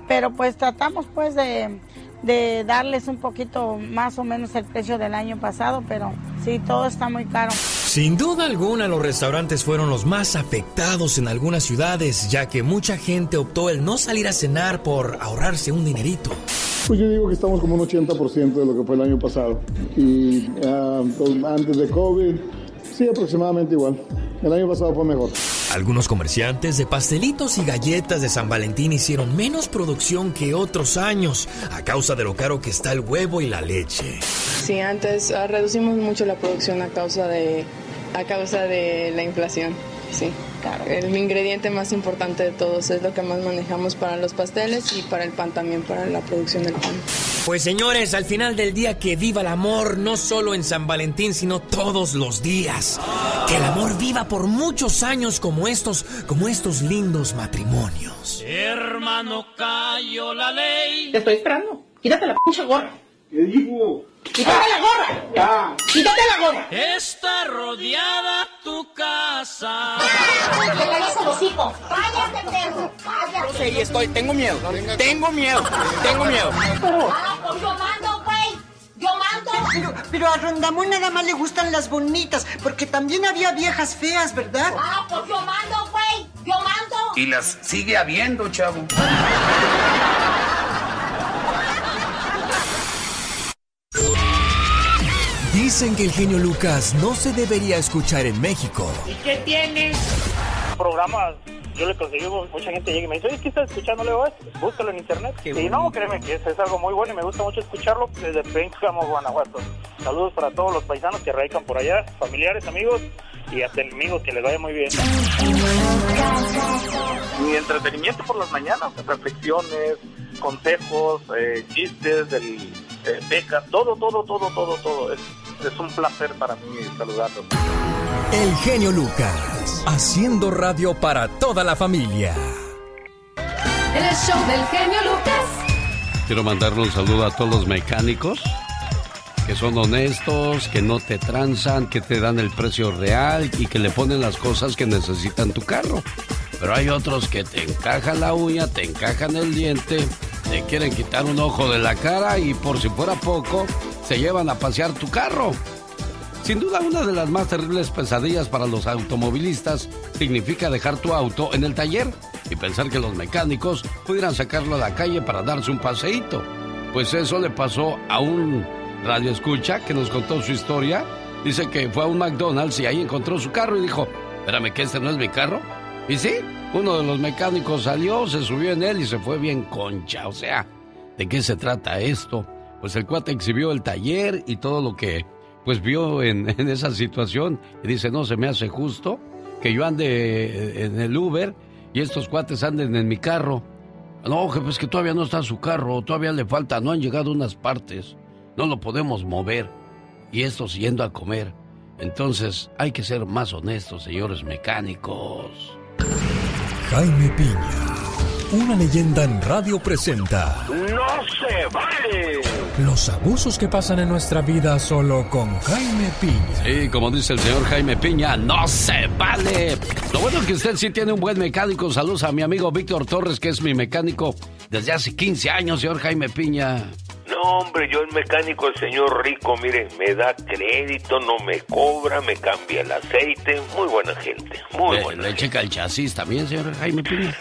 pero pues tratamos pues de, de darles un poquito más o menos el precio del año pasado, pero sí, todo está muy caro. Sin duda alguna, los restaurantes fueron los más afectados en algunas ciudades, ya que mucha gente optó el no salir a cenar por ahorrarse un dinerito. Pues yo digo que estamos como un 80% de lo que fue el año pasado. Y ah, antes de COVID, sí, aproximadamente igual. El año pasado fue mejor. Algunos comerciantes de pastelitos y galletas de San Valentín hicieron menos producción que otros años a causa de lo caro que está el huevo y la leche. Sí, antes ah, reducimos mucho la producción a causa de, a causa de la inflación. Sí, claro. El ingrediente más importante de todos es lo que más manejamos para los pasteles y para el pan también, para la producción del pan. Pues señores, al final del día que viva el amor, no solo en San Valentín, sino todos los días. Que el amor viva por muchos años como estos, como estos lindos matrimonios. Hermano, cayó la ley. Te estoy esperando. Quítate la pinche gorra. ¿Qué dijo? ¡Quítate la gorra! Ya. ¡Quítate la gorra! Está rodeada tu casa. ¡Te calles el hocico! ¡Cállate, perro! ¡Cállate! Sí, estoy, tengo miedo. Tengo miedo. Tengo miedo. ¡Ah, pues yo mando, güey! ¡Yo mando! Pero, pero a Rondamón nada más le gustan las bonitas, porque también había viejas feas, ¿verdad? ¡Ah, pues yo mando, güey! ¡Yo mando! Y las sigue habiendo, chavo. Dicen que el genio Lucas no se debería escuchar en México. ¿Y qué tienes? Programas, yo le conseguí, mucha gente llega y me dice, oye, ¿qué estás escuchando, Leo? Búscalo en internet. y no, créeme que es, es algo muy bueno y me gusta mucho escucharlo desde Pénjamo, Guanajuato. Saludos para todos los paisanos que radican por allá, familiares, amigos y hasta enemigos, que les vaya muy bien. Mi entretenimiento por las mañanas, reflexiones, consejos, eh, chistes, del, eh, becas, todo, todo, todo, todo, todo. Es, es un placer para mí saludarlos. El genio Lucas, haciendo radio para toda la familia. El show del genio Lucas. Quiero mandarle un saludo a todos los mecánicos que son honestos, que no te transan, que te dan el precio real y que le ponen las cosas que necesitan tu carro. Pero hay otros que te encajan la uña, te encajan el diente, te quieren quitar un ojo de la cara y por si fuera poco, se llevan a pasear tu carro. Sin duda, una de las más terribles pesadillas para los automovilistas significa dejar tu auto en el taller y pensar que los mecánicos pudieran sacarlo a la calle para darse un paseíto. Pues eso le pasó a un radio escucha que nos contó su historia. Dice que fue a un McDonald's y ahí encontró su carro y dijo, espérame que este no es mi carro. Y sí, uno de los mecánicos salió, se subió en él y se fue bien concha. O sea, ¿de qué se trata esto? Pues el cuate exhibió el taller y todo lo que pues vio en, esa situación y dice, no se me hace justo que yo ande en el Uber y estos cuates anden en mi carro. No, jefe, es que todavía no está su carro, todavía le falta, no han llegado unas partes, no lo podemos mover. Y estos yendo a comer. Entonces hay que ser más honestos, señores mecánicos. Jaime Piña, una leyenda en radio presenta ¡No se vale! los abusos que pasan en nuestra vida solo con Jaime Piña. Sí, como dice el señor Jaime Piña, no se vale. Lo bueno es que usted sí tiene un buen mecánico. Saludos a mi amigo Víctor Torres, que es mi mecánico desde hace 15 años, señor Jaime Piña. No, hombre, yo el mecánico, el señor rico, mire, me da crédito, no me cobra, me cambia el aceite. Muy buena gente, muy Le, buena le checa el chasis también, señor Jaime Piña.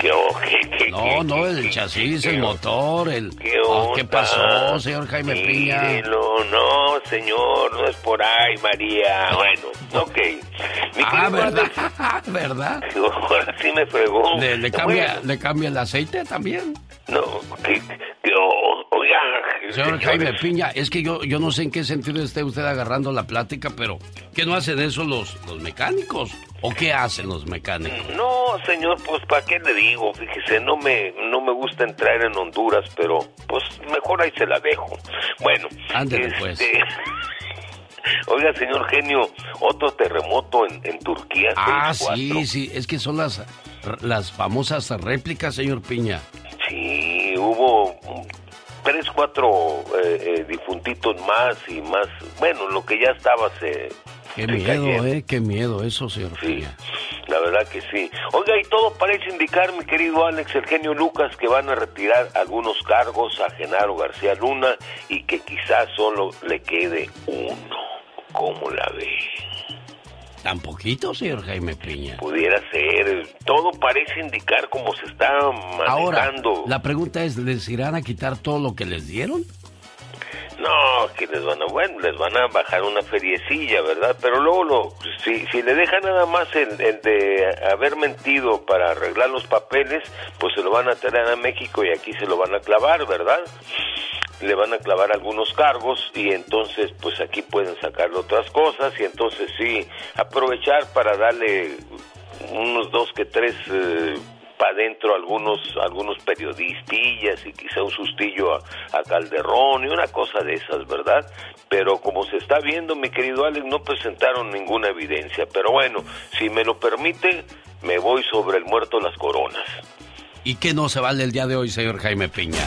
¿Qué, qué, qué, No, no, el chasis, el motor, el... ¿Qué, Oh, ¿Qué pasó, señor Jaime Piña? Mírelo, no, señor, no es por ahí, María. Bueno, ok. Mi Ah, ¿verdad? ¿Verdad? Ahora sí me fregó. ¿Le, le cambia, Bueno, ¿Le cambia el aceite también? no, que, que, oh, oiga. Señor Jaime Piña, es que yo, yo no sé en qué sentido esté usted agarrando la plática, pero ¿qué no hacen eso los, los mecánicos? ¿O qué hacen los mecánicos? No, señor, pues ¿para qué le digo? Fíjese, no me, no me gusta entrar en Honduras, pero pues mejor ahí se la dejo. Bueno, Ándele, pues. este, Oiga, señor genio, otro terremoto en, en Turquía. Ah, 6.4. sí, sí, es que son las, las famosas réplicas, señor Piña. Sí, hubo tres, cuatro eh, eh, difuntitos más y más. Bueno, lo que ya estaba se. Qué se miedo, eh, qué miedo eso, señor Piña. La verdad que sí. Oiga, y todo parece indicar, mi querido Alex, el genio Lucas, que van a retirar algunos cargos a Genaro García Luna y que quizás solo le quede uno. ¿Cómo la ve? ¿Tan poquito, señor Jaime Piña? Pudiera ser. Todo parece indicar cómo se está Ahora, manejando. la pregunta es, ¿les irán a quitar todo lo que les dieron? No, que les van a, bueno, les van a bajar una feriecilla, ¿verdad? Pero luego, lo, si, si le dejan nada más el, el de haber mentido para arreglar los papeles, pues se lo van a traer a México y aquí se lo van a clavar, ¿verdad? Le van a clavar algunos cargos y entonces, pues aquí pueden sacarle otras cosas y entonces sí, aprovechar para darle unos dos que tres para adentro algunos algunos periodistillas y quizá un sustillo a, a Calderón y una cosa de esas, ¿verdad? Pero como se está viendo, mi querido Alex, no presentaron ninguna evidencia. Pero bueno, si me lo permite, me voy sobre el muerto las coronas. ¿Y qué no se vale el día de hoy, señor Jaime Piña?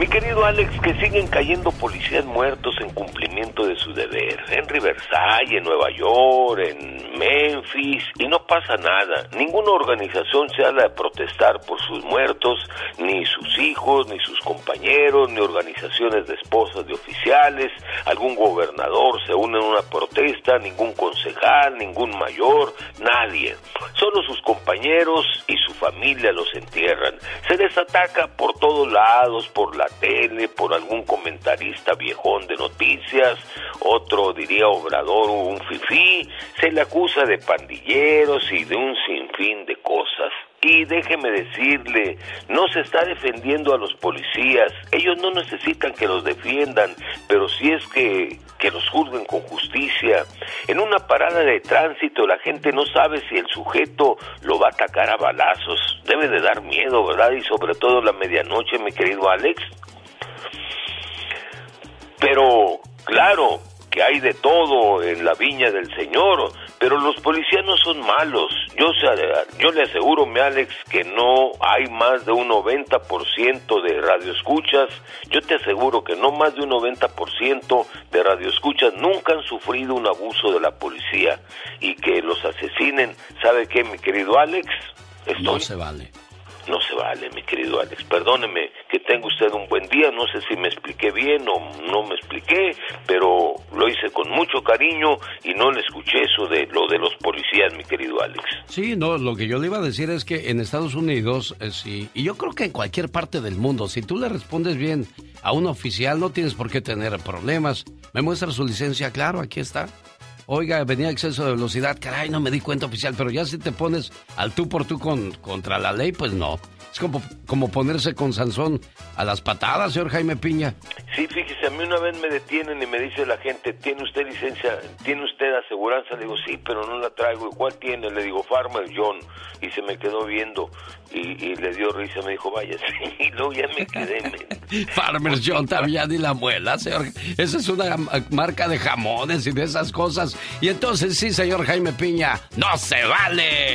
Mi querido Alex, que siguen cayendo policías muertos en cumplimiento de su deber. En Riverside, en Nueva York, en Memphis, y no pasa nada. Ninguna organización se ha de protestar por sus muertos, ni sus hijos, ni sus compañeros, ni organizaciones de esposas de oficiales. Algún gobernador se une en una protesta, ningún concejal, ningún mayor, nadie. Solo sus compañeros y su familia los entierran. Se les ataca por todos lados, por la tele, por algún comentarista viejón de noticias, otro diría obrador o un fifí, se le acusa de pandilleros y de un sinfín de cosas. Y déjeme decirle, no se está defendiendo a los policías, ellos no necesitan que los defiendan, pero si es que, que los juzguen con justicia. En una parada de tránsito la gente no sabe si el sujeto lo va a atacar a balazos. Debe de dar miedo, ¿verdad? Y sobre todo la medianoche, mi querido Alex. Pero, claro, que hay de todo en la viña del Señor, pero los policías no son malos. Yo, yo le aseguro, mi Alex, que no hay más de un 90% de radioescuchas. Yo te aseguro que no más de un 90% de radioescuchas nunca han sufrido un abuso de la policía. Y que los asesinen, ¿sabe qué, mi querido Alex? No se vale. No se vale, mi querido Alex. Perdóneme que tenga usted un buen día. No sé si me expliqué bien o no me expliqué, pero lo hice con mucho cariño y no le escuché eso de lo de los policías, mi querido Alex. Sí, no, lo que yo le iba a decir es que en Estados Unidos, eh, sí, y yo creo que en cualquier parte del mundo, si tú le respondes bien a un oficial, no tienes por qué tener problemas. Me muestra su licencia, claro, aquí está. Oiga, venía exceso de velocidad, caray, no me di cuenta oficial, pero ya si te pones al tú por tú con, contra la ley, pues no. Es como, como ponerse con Sansón a las patadas, señor Jaime Piña. Sí, fíjese, a mí una vez me detienen y me dice la gente, ¿tiene usted licencia? ¿Tiene usted aseguranza? Le digo, sí, pero no la traigo. ¿Y cuál tiene? Le digo, Farmer John. Y se me quedó viendo y, y le dio risa. Me dijo, vaya, sí. Y luego ya me quedé. me- Farmers John también y la muela, señor. Esa es una marca de jamones y de esas cosas. Y entonces sí, señor Jaime Piña, no se vale.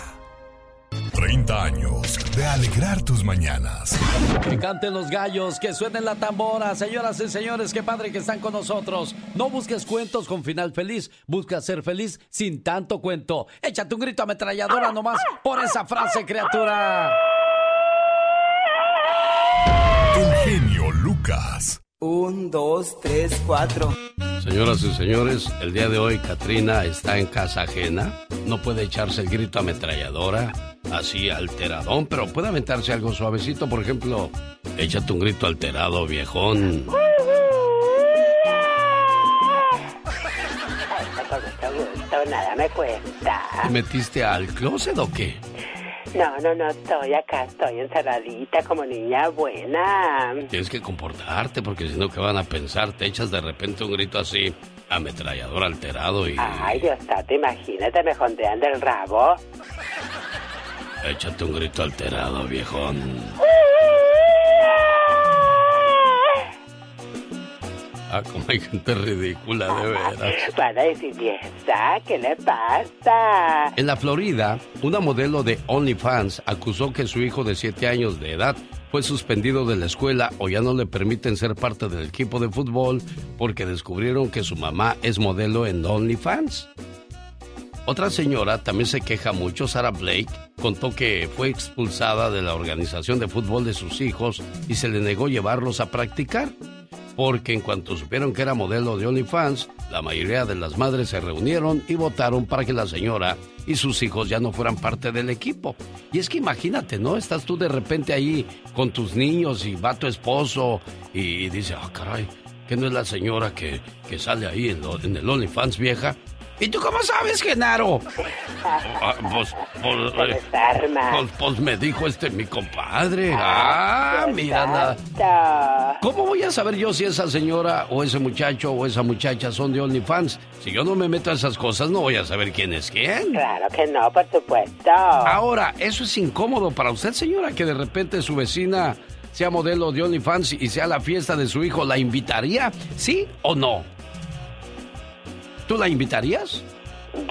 30 años de alegrar tus mañanas. Que canten los gallos, que suenen la tambora. Señoras y señores, qué padre que están con nosotros. No busques cuentos con final feliz, busca ser feliz sin tanto cuento. Échate un grito ametralladora nomás por esa frase, criatura. Un, dos, tres, cuatro. Señoras y señores, el día de hoy Katrina está en casa ajena. No puede echarse el grito ametralladora, así alteradón, pero puede aventarse algo suavecito. Por ejemplo, échate un grito alterado, viejón. nada me cuesta. ¿Te metiste al closet o qué? No, no, no, estoy acá, estoy encerradita como niña buena. Tienes que comportarte porque si no, ¿qué van a pensar? Te echas de repente un grito así, ametrallador alterado y... Ay, Dios te imagínate, me jondean del rabo. Échate un grito alterado, viejón. Ah, como hay gente ridícula, de veras. Van a decir, "Esa, ¿qué le pasa? En la Florida, una modelo de OnlyFans acusó que su hijo de 7 años de edad fue suspendido de la escuela o ya no le permiten ser parte del equipo de fútbol porque descubrieron que su mamá es modelo en OnlyFans. Otra señora también se queja mucho, Sarah Blake, contó que fue expulsada de la organización de fútbol de sus hijos y se le negó llevarlos a practicar. Porque en cuanto supieron que era modelo de OnlyFans, la mayoría de las madres se reunieron y votaron para que la señora y sus hijos ya no fueran parte del equipo. Y es que imagínate, ¿no? Estás tú de repente ahí con tus niños y va tu esposo y, dice, ah, caray, que no es la señora que, que sale ahí en, lo- en el OnlyFans vieja. ¿Y tú cómo sabes, Genaro? Ah, pues, pues, eh, pues, pues me dijo este mi compadre. Ah, mira nada. ¿Cómo voy a saber yo si esa señora o ese muchacho o esa muchacha son de OnlyFans? Si yo no me meto a esas cosas, no voy a saber quién es quién. Claro que no, por supuesto. Ahora, eso es incómodo para usted, señora, que de repente su vecina sea modelo de OnlyFans y sea la fiesta de su hijo. ¿La invitaría? ¿Sí o no? ¿Tú la invitarías?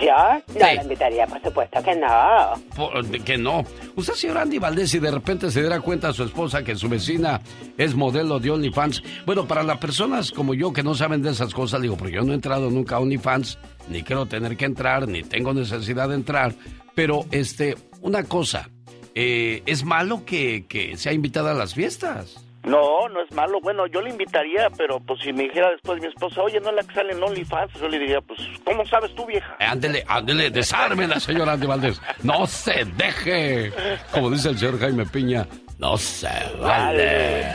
¿Yo? No la invitaría, por supuesto que no. Por- que no. Usted, señor Andy Valdés, si de repente se diera cuenta a su esposa que su vecina es modelo de OnlyFans. Bueno, para las personas como yo que no saben de esas cosas, digo, porque yo no he entrado nunca a OnlyFans, ni quiero tener que entrar, ni tengo necesidad de entrar. Pero, este, una cosa, eh, ¿es malo que, que sea invitada a las fiestas? No, no es malo. Bueno, yo le invitaría, pero pues si me dijera después mi esposa, oye, no es la que sale en OnlyFans, yo le diría, pues, ¿cómo sabes tú, vieja? Eh, Ándele, ándele, desármela, señor Andy Valdés. No se deje. Como dice el señor Jaime Piña, no se vale.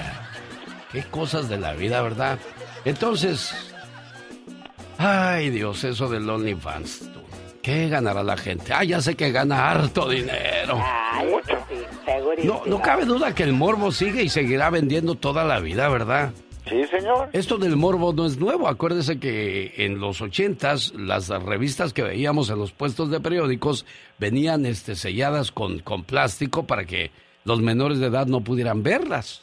Qué cosas de la vida, ¿verdad? Entonces, ay Dios, eso del OnlyFans. ¿Qué ganará la gente? Ah, ya sé que gana harto dinero. Ay, eso sí, segurísimo. No, no cabe duda que el morbo sigue y seguirá vendiendo toda la vida, ¿verdad? Sí, señor. Esto del morbo no es nuevo. Acuérdese que en los ochentas las revistas que veíamos en los puestos de periódicos venían este, selladas con, con plástico para que los menores de edad no pudieran verlas.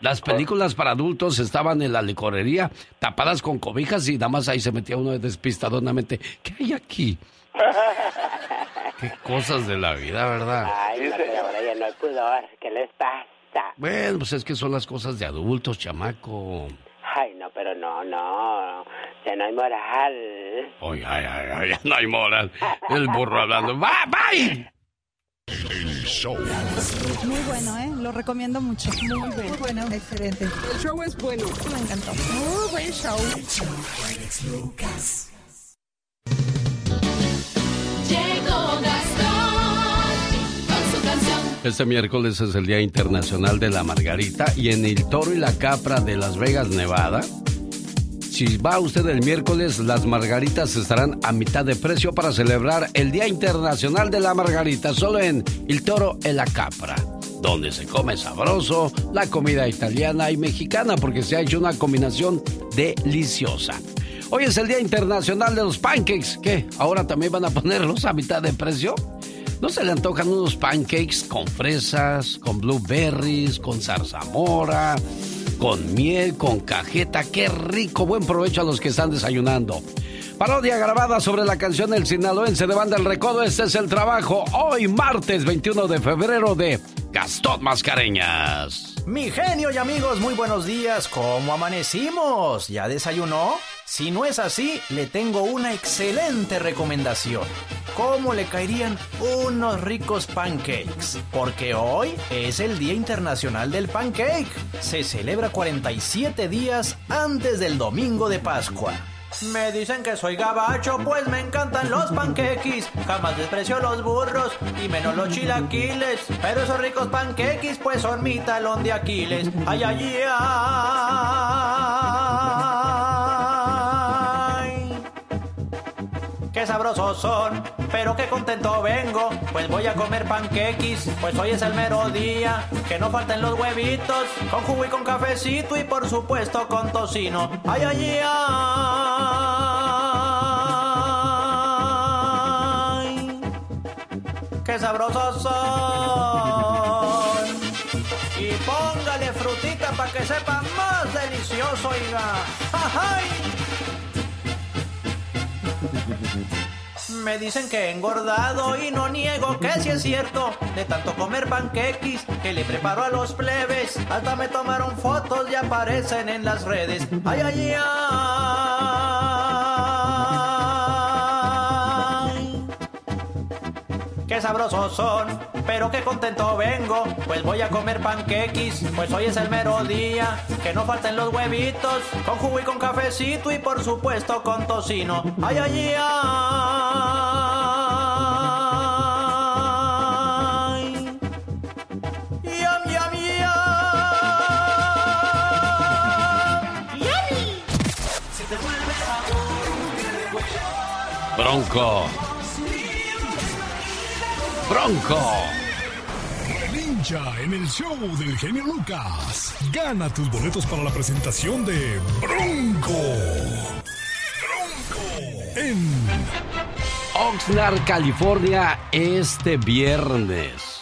Las películas para adultos estaban en la licorería tapadas con cobijas y nada más ahí se metía uno despistadonamente. ¿Qué hay aquí? Qué cosas de la vida, ¿verdad? Ay, no, pero ahora ya no hay pudor. ¿Qué les pasa? Bueno, pues es que son las cosas de adultos, chamaco. Ay, no, pero no, no. Ya no hay moral. Ay, ay, ay, ay, ya no hay moral. El burro hablando. ¡Va, bye! Muy bueno, ¿eh? Lo recomiendo mucho. Muy bueno. Muy bueno. Excelente. El show es bueno. Me encantó. Muy buen show. Llegó Gastón con su canción. Este miércoles es el Día Internacional de la Margarita y en el Toro y la Capra de Las Vegas, Nevada. Si va usted el miércoles, las margaritas estarán a mitad de precio para celebrar el Día Internacional de la Margarita, solo en El Toro y la Capra, donde se come sabroso la comida italiana y mexicana, porque se ha hecho una combinación deliciosa. Hoy es el Día Internacional de los Pancakes. ¿Qué? ¿Ahora también van a ponerlos a mitad de precio? ¿No se le antojan unos pancakes con fresas, con blueberries, con zarzamora, con miel, con cajeta? ¡Qué rico! Buen provecho a los que están desayunando. Parodia grabada sobre la canción El Sinaloense de Banda El Recodo. Este es el trabajo hoy, martes 21 de febrero de Gastón Mascareñas. Mi genio y amigos, muy buenos días. ¿Cómo amanecimos? ¿Ya desayunó? Si no es así, le tengo una excelente recomendación. ¿Cómo le caerían unos ricos pancakes? Porque hoy es el Día Internacional del Pancake. Se celebra 47 días antes del domingo de Pascua. Me dicen que soy gabacho, pues me encantan los panquequis. Jamás desprecio los burros y menos los chilaquiles. Pero esos ricos panquequis, pues son mi talón de Aquiles. Ay, ay, ay. Sabrosos son, pero qué contento vengo. Pues voy a comer panquequis, pues hoy es el mero día. Que no falten los huevitos, con jugo y con cafecito y por supuesto con tocino. Ay, ay, ay. Qué sabrosos son. Y póngale frutita para que sepa más delicioso, oiga. ¡Ay! Me dicen que he engordado y no niego que sí es cierto. De tanto comer panquequis que le preparo a los plebes. Hasta me tomaron fotos y aparecen en las redes. Ay, ay, ay. Qué sabrosos son, pero qué contento vengo. Pues voy a comer panquequis, pues hoy es el mero día. Que no falten los huevitos, con jugo y con cafecito y por supuesto con tocino. Ay, ay, ay. Bronco. Bronco. Relincha en el show del genio Lucas. Gana tus boletos para la presentación de Bronco. Bronco. En Oxnard, California, este viernes.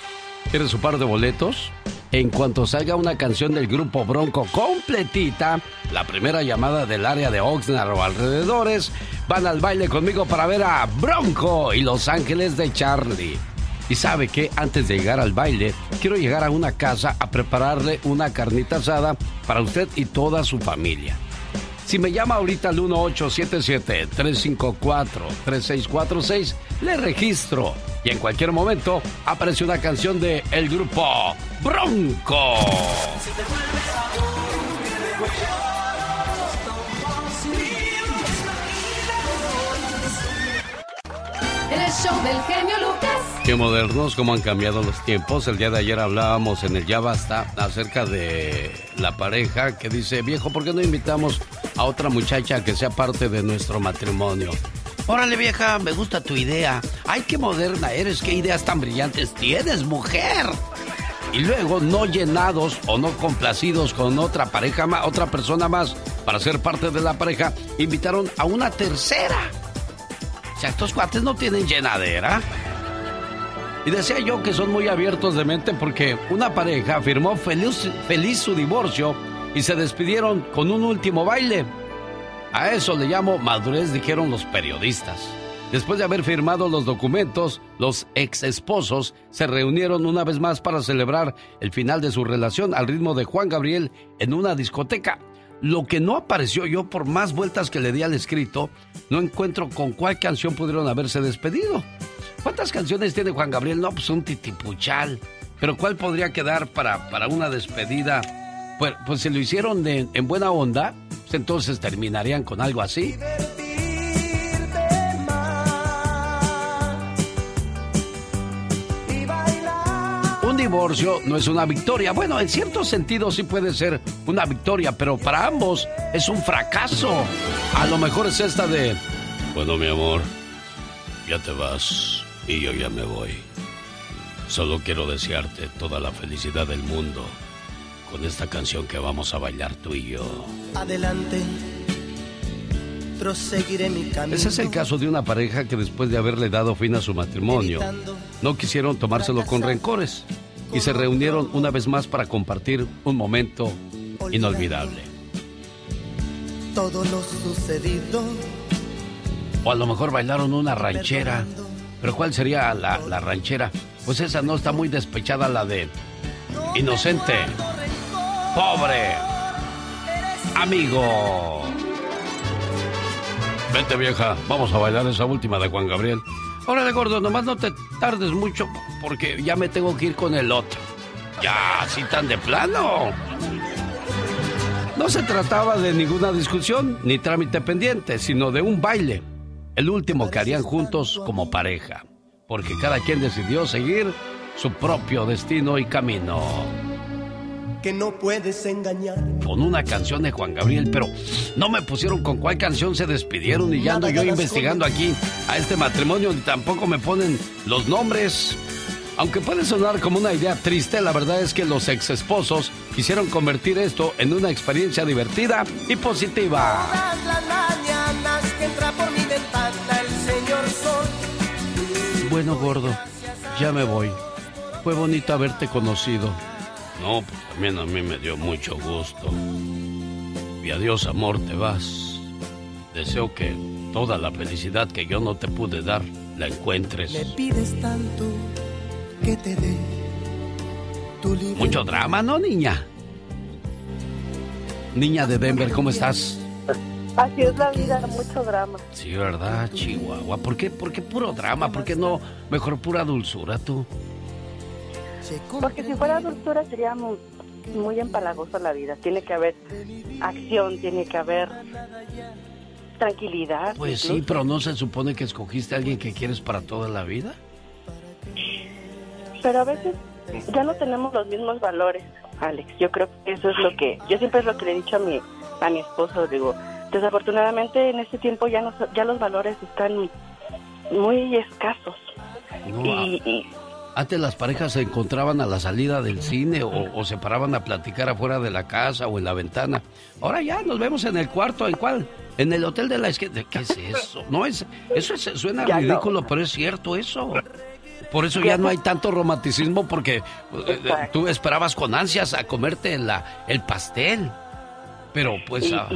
¿Quieres su par de boletos? En cuanto salga una canción del grupo Bronco completita, la primera llamada del área de Oxnard o alrededores, van al baile conmigo para ver a Bronco y Los Ángeles de Charlie. Y sabe que antes de llegar al baile, quiero llegar a una casa a prepararle una carnita asada para usted y toda su familia. Si me llama ahorita al 1877-354-3646, le registro. Y en cualquier momento aparece una canción de el grupo Bronco. El show del genio Lucas. Qué modernos, cómo han cambiado los tiempos. El día de ayer hablábamos en el Ya Basta acerca de la pareja que dice, viejo, ¿por qué no invitamos a otra muchacha que sea parte de nuestro matrimonio? Órale, vieja, me gusta tu idea. Ay, qué moderna eres, qué ideas tan brillantes tienes, mujer. Y luego, no llenados o no complacidos con otra pareja otra persona más para ser parte de la pareja, invitaron a una tercera. O sea, estos cuates no tienen llenadera. Y decía yo que son muy abiertos de mente porque una pareja firmó feliz, feliz su divorcio y se despidieron con un último baile. A eso le llamo madurez, dijeron los periodistas. Después de haber firmado los documentos, los ex esposos se reunieron una vez más para celebrar el final de su relación al ritmo de Juan Gabriel en una discoteca. Lo que no apareció yo, por más vueltas que le di al escrito, no encuentro con cuál canción pudieron haberse despedido. ¿Cuántas canciones tiene Juan Gabriel? No, pues un titipuchal. Pero ¿cuál podría quedar para, para una despedida? Pues, pues si lo hicieron de- en buena onda, pues entonces terminarían con algo así. Un divorcio no es una victoria. Bueno, en cierto sentido sí puede ser una victoria, pero para ambos es un fracaso. A lo mejor es esta de... Bueno, mi amor, ya te vas y yo ya me voy. Solo quiero desearte toda la felicidad del mundo con esta canción que vamos a bailar tú y yo. Adelante, proseguiré mi camino. Ese es el caso de una pareja que después de haberle dado fin a su matrimonio, no quisieron tomárselo con rencores y se reunieron una vez más para compartir un momento inolvidable. Todo lo sucedido. O a lo mejor bailaron una ranchera. Pero ¿cuál sería la, la ranchera? Pues esa no está muy despechada la de inocente, pobre, amigo. Vente vieja, vamos a bailar esa última de Juan Gabriel. Órale gordo, nomás no te tardes mucho porque ya me tengo que ir con el otro. Ya, así tan de plano. No se trataba de ninguna discusión ni trámite pendiente, sino de un baile. El último que harían juntos como pareja. Porque cada quien decidió seguir su propio destino y camino. Que no puedes engañar. Con una canción de Juan Gabriel, pero no me pusieron con cuál canción se despidieron y ya ando yo investigando aquí a este matrimonio y tampoco me ponen los nombres. Aunque puede sonar como una idea triste, la verdad es que los ex esposos quisieron convertir esto en una experiencia divertida y positiva. Todas las mañanas que entra por mi ventana. Bueno, gordo, ya me voy. Fue bonito haberte conocido. No, pues también a mí me dio mucho gusto. Y adiós, amor, te vas. Deseo que toda la felicidad que yo no te pude dar la encuentres. Me pides tanto que te dé tu libertad. Mucho drama, ¿no, niña? Niña de Denver, ¿cómo estás? Así es la vida, mucho drama. Sí, ¿verdad, Chihuahua? ¿Por qué, por qué puro drama? ¿Por qué no mejor pura dulzura tú? Porque si fuera dulzura sería muy, muy empalagosa la vida. Tiene que haber acción, tiene que haber tranquilidad. Pues sí, pero ¿no se supone que escogiste a alguien que quieres para toda la vida? Pero a veces ya no tenemos los mismos valores, Alex. Yo creo que eso es lo que, yo siempre es lo que le he dicho a mi, a mi esposo, digo, desafortunadamente en este tiempo ya no, ya los valores están muy escasos. No, y, y- Antes las parejas se encontraban a la salida del cine o, o se paraban a platicar afuera de la casa o en la ventana. Ahora ya nos vemos en el cuarto, ¿en cuál? En el hotel de la esquina. ¿Qué es eso? No es, eso es- suena Ya no. ridículo, pero es cierto eso. Por eso ya no hay tanto romanticismo porque eh, eh, tú esperabas con ansias a comerte la, el pastel. Pero pues, Y- ah,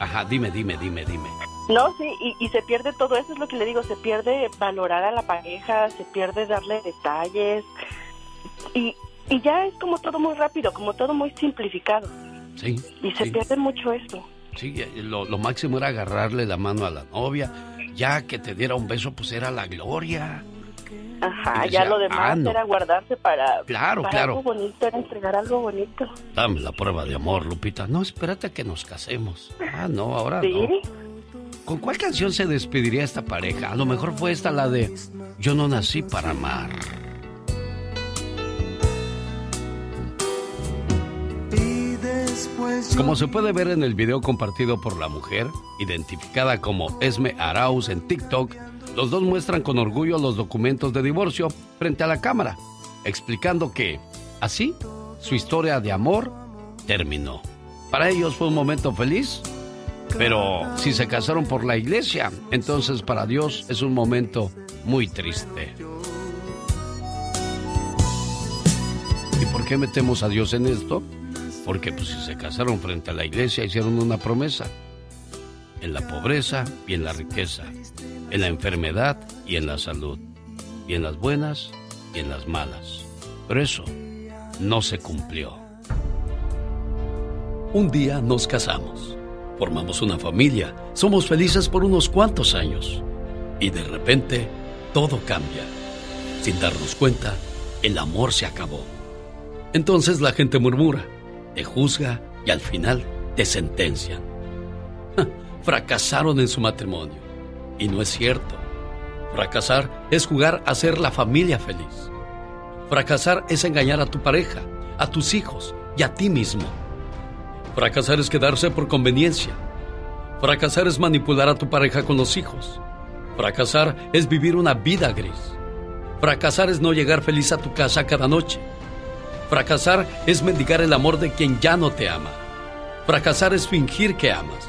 ajá, dime, dime, dime, dime. No, sí, y, y se pierde todo eso, es lo que le digo, se pierde valorar a la pareja, se pierde darle detalles, y, y ya es como todo muy rápido, como todo muy simplificado, Sí, y se sí. pierde mucho eso. Sí, lo, lo máximo era agarrarle la mano a la novia. Ya que te diera un beso, pues era la gloria. Ajá, ya lo demás "Ah, no". era guardarse para, Claro, para claro. algo bonito, era entregar algo bonito. Dame la prueba de amor, Lupita. No, espérate a que nos casemos. Ah, no, ahora Sí. no. ¿Con cuál canción se despediría esta pareja? A lo mejor fue esta la de Yo no nací para amar. Como se puede ver en el video compartido por la mujer, identificada como Esme Arauz en TikTok, los dos muestran con orgullo los documentos de divorcio frente a la cámara, explicando que, así, su historia de amor terminó. Para ellos fue un momento feliz, pero si se casaron por la iglesia, entonces para Dios es un momento muy triste. ¿Y por qué metemos a Dios en esto? Porque pues si se casaron frente a la iglesia hicieron una promesa. En la pobreza y en la riqueza. En la enfermedad y en la salud. Y en las buenas y en las malas. Pero eso no se cumplió. Un día nos casamos. Formamos una familia. Somos felices por unos cuantos años. Y de repente todo cambia. Sin darnos cuenta, el amor se acabó. Entonces la gente murmura, te juzga y al final te sentencian. Fracasaron en su matrimonio. Y no es cierto. Fracasar es jugar a ser la familia feliz. Fracasar es engañar a tu pareja, a tus hijos y a ti mismo. Fracasar es quedarse por conveniencia. Fracasar es manipular a tu pareja con los hijos. Fracasar es vivir una vida gris. Fracasar es no llegar feliz a tu casa cada noche. Fracasar es mendigar el amor de quien ya no te ama. Fracasar es fingir que amas.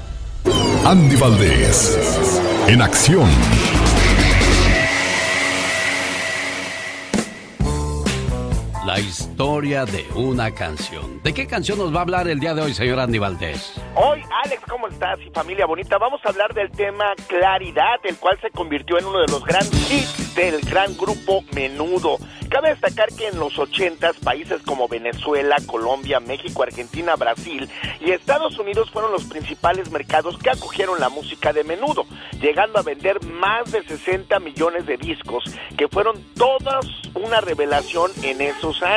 Andy Valdés, en acción. Historia de una canción. ¿De qué canción nos va a hablar el día de hoy, señor Andy Valdés? Hoy, Alex, ¿cómo estás? Y familia bonita, vamos a hablar del tema Claridad, el cual se convirtió en uno de los grandes hits del gran grupo Menudo. Cabe destacar que en los 80 países como Venezuela, Colombia, México, Argentina, Brasil y Estados Unidos fueron los principales mercados que acogieron la música de Menudo, llegando a vender más de 60 millones de discos, que fueron todas una revelación en esos años.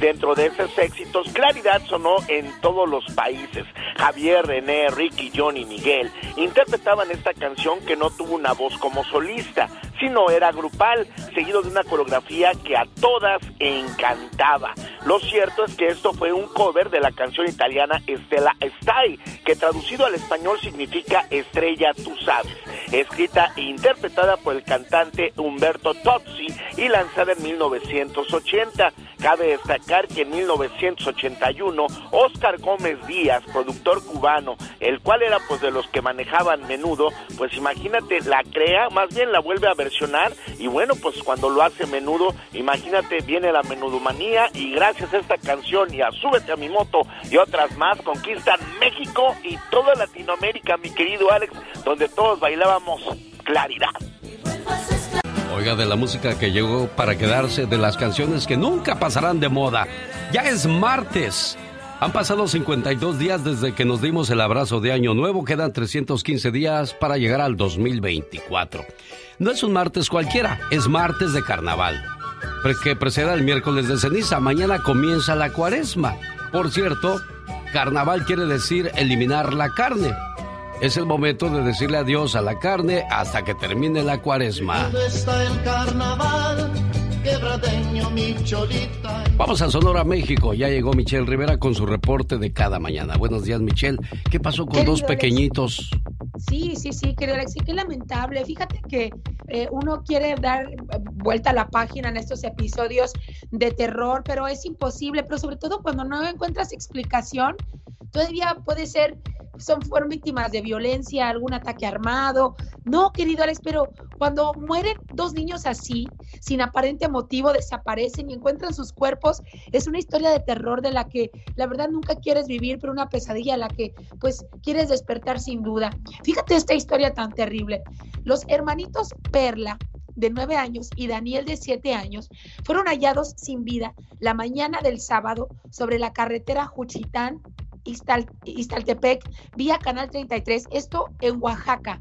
Dentro de esos éxitos, Claridad sonó en todos los países. Javier, René, Ricky, Johnny, Miguel interpretaban esta canción que no tuvo una voz como solista, sino era grupal, seguido de una coreografía que a todas encantaba. Lo cierto es que esto fue un cover de la canción italiana Estela Stai, que traducido al español significa Estrella tú sabes, escrita e interpretada por el cantante Humberto Tozzi y lanzada en 1980. Cabe destacar que en 1981 Oscar Gómez Díaz, productor cubano, el cual era pues de los que manejaban menudo, pues imagínate, la crea, más bien la vuelve a versionar y bueno, pues cuando lo hace menudo, imagínate, viene la menudomanía y gracias a esta canción y a Súbete a mi moto y otras más conquistan México y toda Latinoamérica, mi querido Alex, donde todos bailábamos claridad. Oiga, de la música que llegó para quedarse, de las canciones que nunca pasarán de moda. Ya es martes. Han pasado 52 días desde que nos dimos el abrazo de Año Nuevo. Quedan 315 días para llegar al 2024. No es un martes cualquiera, es martes de carnaval. Que preceda el miércoles de ceniza. Mañana comienza la cuaresma. Por cierto, carnaval quiere decir eliminar la carne. Es el momento de decirle adiós a la carne hasta que termine la cuaresma. está el carnaval? Quebradeño, mi cholita. Vamos a Sonora, México. Ya llegó Michelle Rivera con su reporte de cada mañana. Buenos días, Michelle. ¿Qué pasó con Querido dos pequeñitos? Sí, sí, sí, querido Alexi, qué lamentable. Fíjate que eh, uno quiere dar vuelta a la página en estos episodios de terror, pero es imposible, pero sobre todo cuando no encuentras explicación, todavía puede ser, son, fueron víctimas de violencia, algún ataque armado. No, querido Alex, pero cuando mueren dos niños así, sin aparente motivo, desaparecen y encuentran sus cuerpos, es una historia de terror de la que la verdad nunca quieres vivir, pero una pesadilla a la que pues quieres despertar sin duda. Fíjate esta historia tan terrible. Los hermanitos Perla de nueve años y Daniel de siete años fueron hallados sin vida la mañana del sábado sobre la carretera Juchitán, Iztal- Iztaltepec, vía Canal 33, esto en Oaxaca.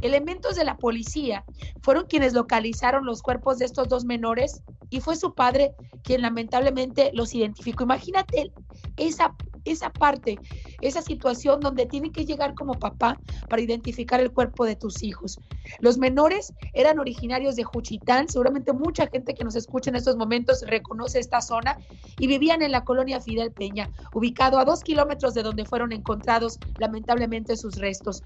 Elementos de la policía fueron quienes localizaron los cuerpos de estos dos menores y fue su padre quien lamentablemente los identificó. Imagínate esa, esa parte, esa situación donde tiene que llegar como papá para identificar el cuerpo de tus hijos. Los menores eran originarios de Juchitán, seguramente mucha gente que nos escucha en estos momentos reconoce esta zona y vivían en la colonia Fidel Peña, ubicado a dos kilómetros de donde fueron encontrados lamentablemente sus restos.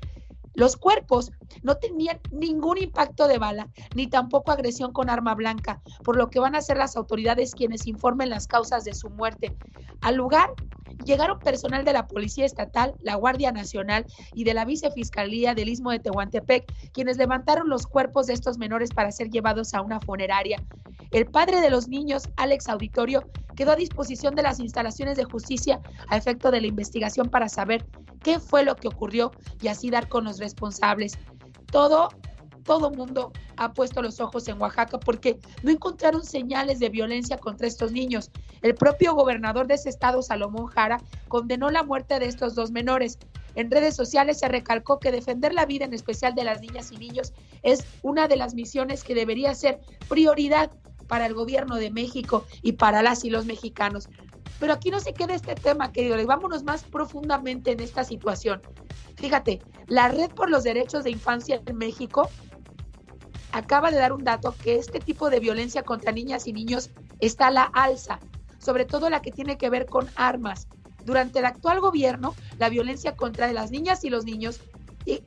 Los cuerpos no tenían ningún impacto de bala, ni tampoco agresión con arma blanca, por lo que van a ser las autoridades quienes informen las causas de su muerte. Al lugar llegaron personal de la Policía Estatal, la Guardia Nacional y de la Vicefiscalía del Istmo de Tehuantepec, quienes levantaron los cuerpos de estos menores para ser llevados a una funeraria. El padre de los niños, Alex Auditorio, quedó a disposición de las instalaciones de justicia a efecto de la investigación para saber qué fue lo que ocurrió y así dar con los responsables. Todo todo mundo ha puesto los ojos en Oaxaca porque no encontraron señales de violencia contra estos niños. El propio gobernador de ese estado, Salomón Jara, condenó la muerte de estos dos menores. En redes sociales se recalcó que defender la vida, en especial de las niñas y niños, es una de las misiones que debería ser prioridad para el gobierno de México y para las y los mexicanos. Pero aquí no se queda este tema, querido. Vámonos más profundamente en esta situación. Fíjate, la Red por los Derechos de Infancia en México acaba de dar un dato que este tipo de violencia contra niñas y niños está a la alza, sobre todo la que tiene que ver con armas. Durante el actual gobierno, la violencia contra las niñas y los niños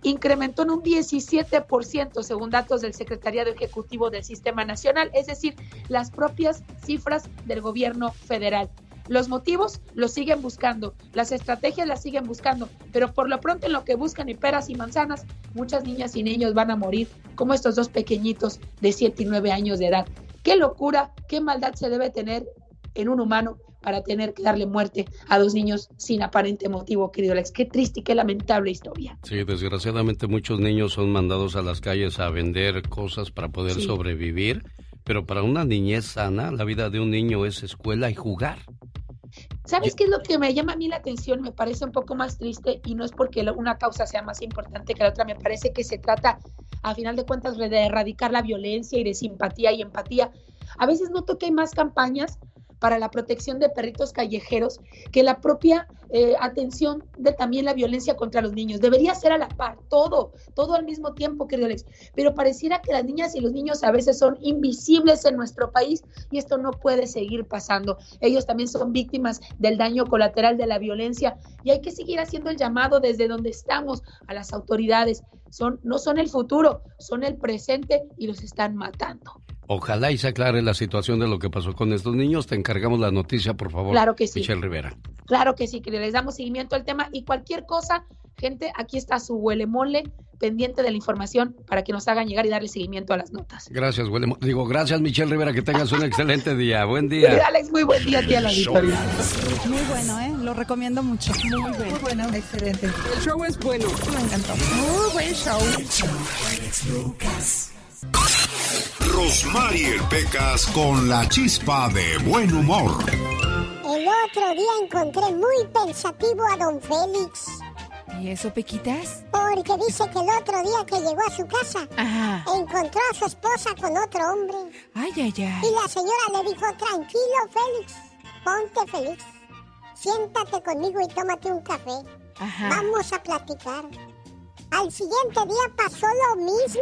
incrementó en un 17% según datos del Secretariado Ejecutivo del Sistema Nacional, es decir, las propias cifras del gobierno federal. Los motivos los siguen buscando, las estrategias las siguen buscando, pero por lo pronto en lo que buscan y peras y manzanas, muchas niñas y niños van a morir, como estos dos pequeñitos de 7 y 9 años de edad. Qué locura, qué maldad se debe tener en un humano para tener que darle muerte a dos niños sin aparente motivo, querido Alex. Qué triste y qué lamentable historia. Sí, desgraciadamente muchos niños son mandados a las calles a vender cosas para poder sobrevivir, pero para una niñez sana, la vida de un niño es escuela y jugar. ¿Sabes qué es lo que me llama a mí la atención? Me parece un poco más triste y no es porque una causa sea más importante que la otra, me parece que se trata, a final de cuentas, de erradicar la violencia y de simpatía y empatía. A veces noto que hay más campañas para la protección de perritos callejeros que la propia eh, atención de también la violencia contra los niños. Debería ser a la par, todo, todo al mismo tiempo, querido Alex. Pero pareciera que las niñas y los niños a veces son invisibles en nuestro país y esto no puede seguir pasando. Ellos también son víctimas del daño colateral de la violencia y hay que seguir haciendo el llamado desde donde estamos a las autoridades. Son, no son el futuro, son el presente y los están matando. Ojalá y se aclare la situación de lo que pasó con estos niños. Te encargamos la noticia, por favor. Claro que sí. Michelle Rivera. Claro que sí, que les damos seguimiento al tema y cualquier cosa, gente, aquí está su huele mole pendiente de la información para que nos hagan llegar y darle seguimiento a las notas. Gracias, huele Digo, gracias, Michelle Rivera, que tengas un excelente día. Buen día. Alex, muy buen día a ti a la victoria. Muy bueno, ¿eh? Lo recomiendo mucho. Muy bueno. Muy bueno, excelente. El show es bueno. Me encantó. Muy buen show. Rosmarie Pecas con la chispa de buen humor. El otro día encontré muy pensativo a don Félix. ¿Y eso, Pequitas? Porque dice que el otro día que llegó a su casa, encontró a su esposa con otro hombre. Ay, ay, ay. Y la señora le dijo, tranquilo, Félix, ponte feliz. Siéntate conmigo y tómate un café. Vamos a platicar. Al siguiente día pasó lo mismo.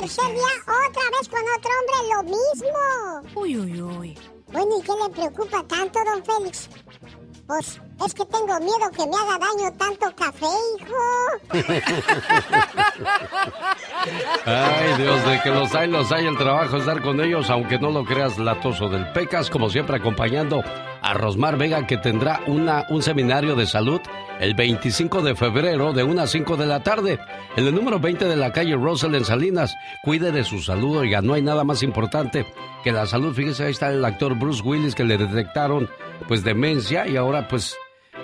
Tercer día, otra vez con otro hombre, lo mismo. Uy, uy, uy. Bueno, ¿y qué le preocupa tanto, don Félix? Pues es que tengo miedo que me haga daño tanto café, hijo. Ay, Dios, de que los hay, los hay. El trabajo es dar con ellos, aunque no lo creas, latoso del Pecas, como siempre acompañando a Rosmar Vega, que tendrá una, un seminario de salud el 25 de febrero de 1 a 5 de la tarde en el número 20 de la calle Russell en Salinas. Cuide de su salud, oiga, no hay nada más importante que la salud. Fíjese, ahí está el actor Bruce Willis que le detectaron pues demencia y ahora pues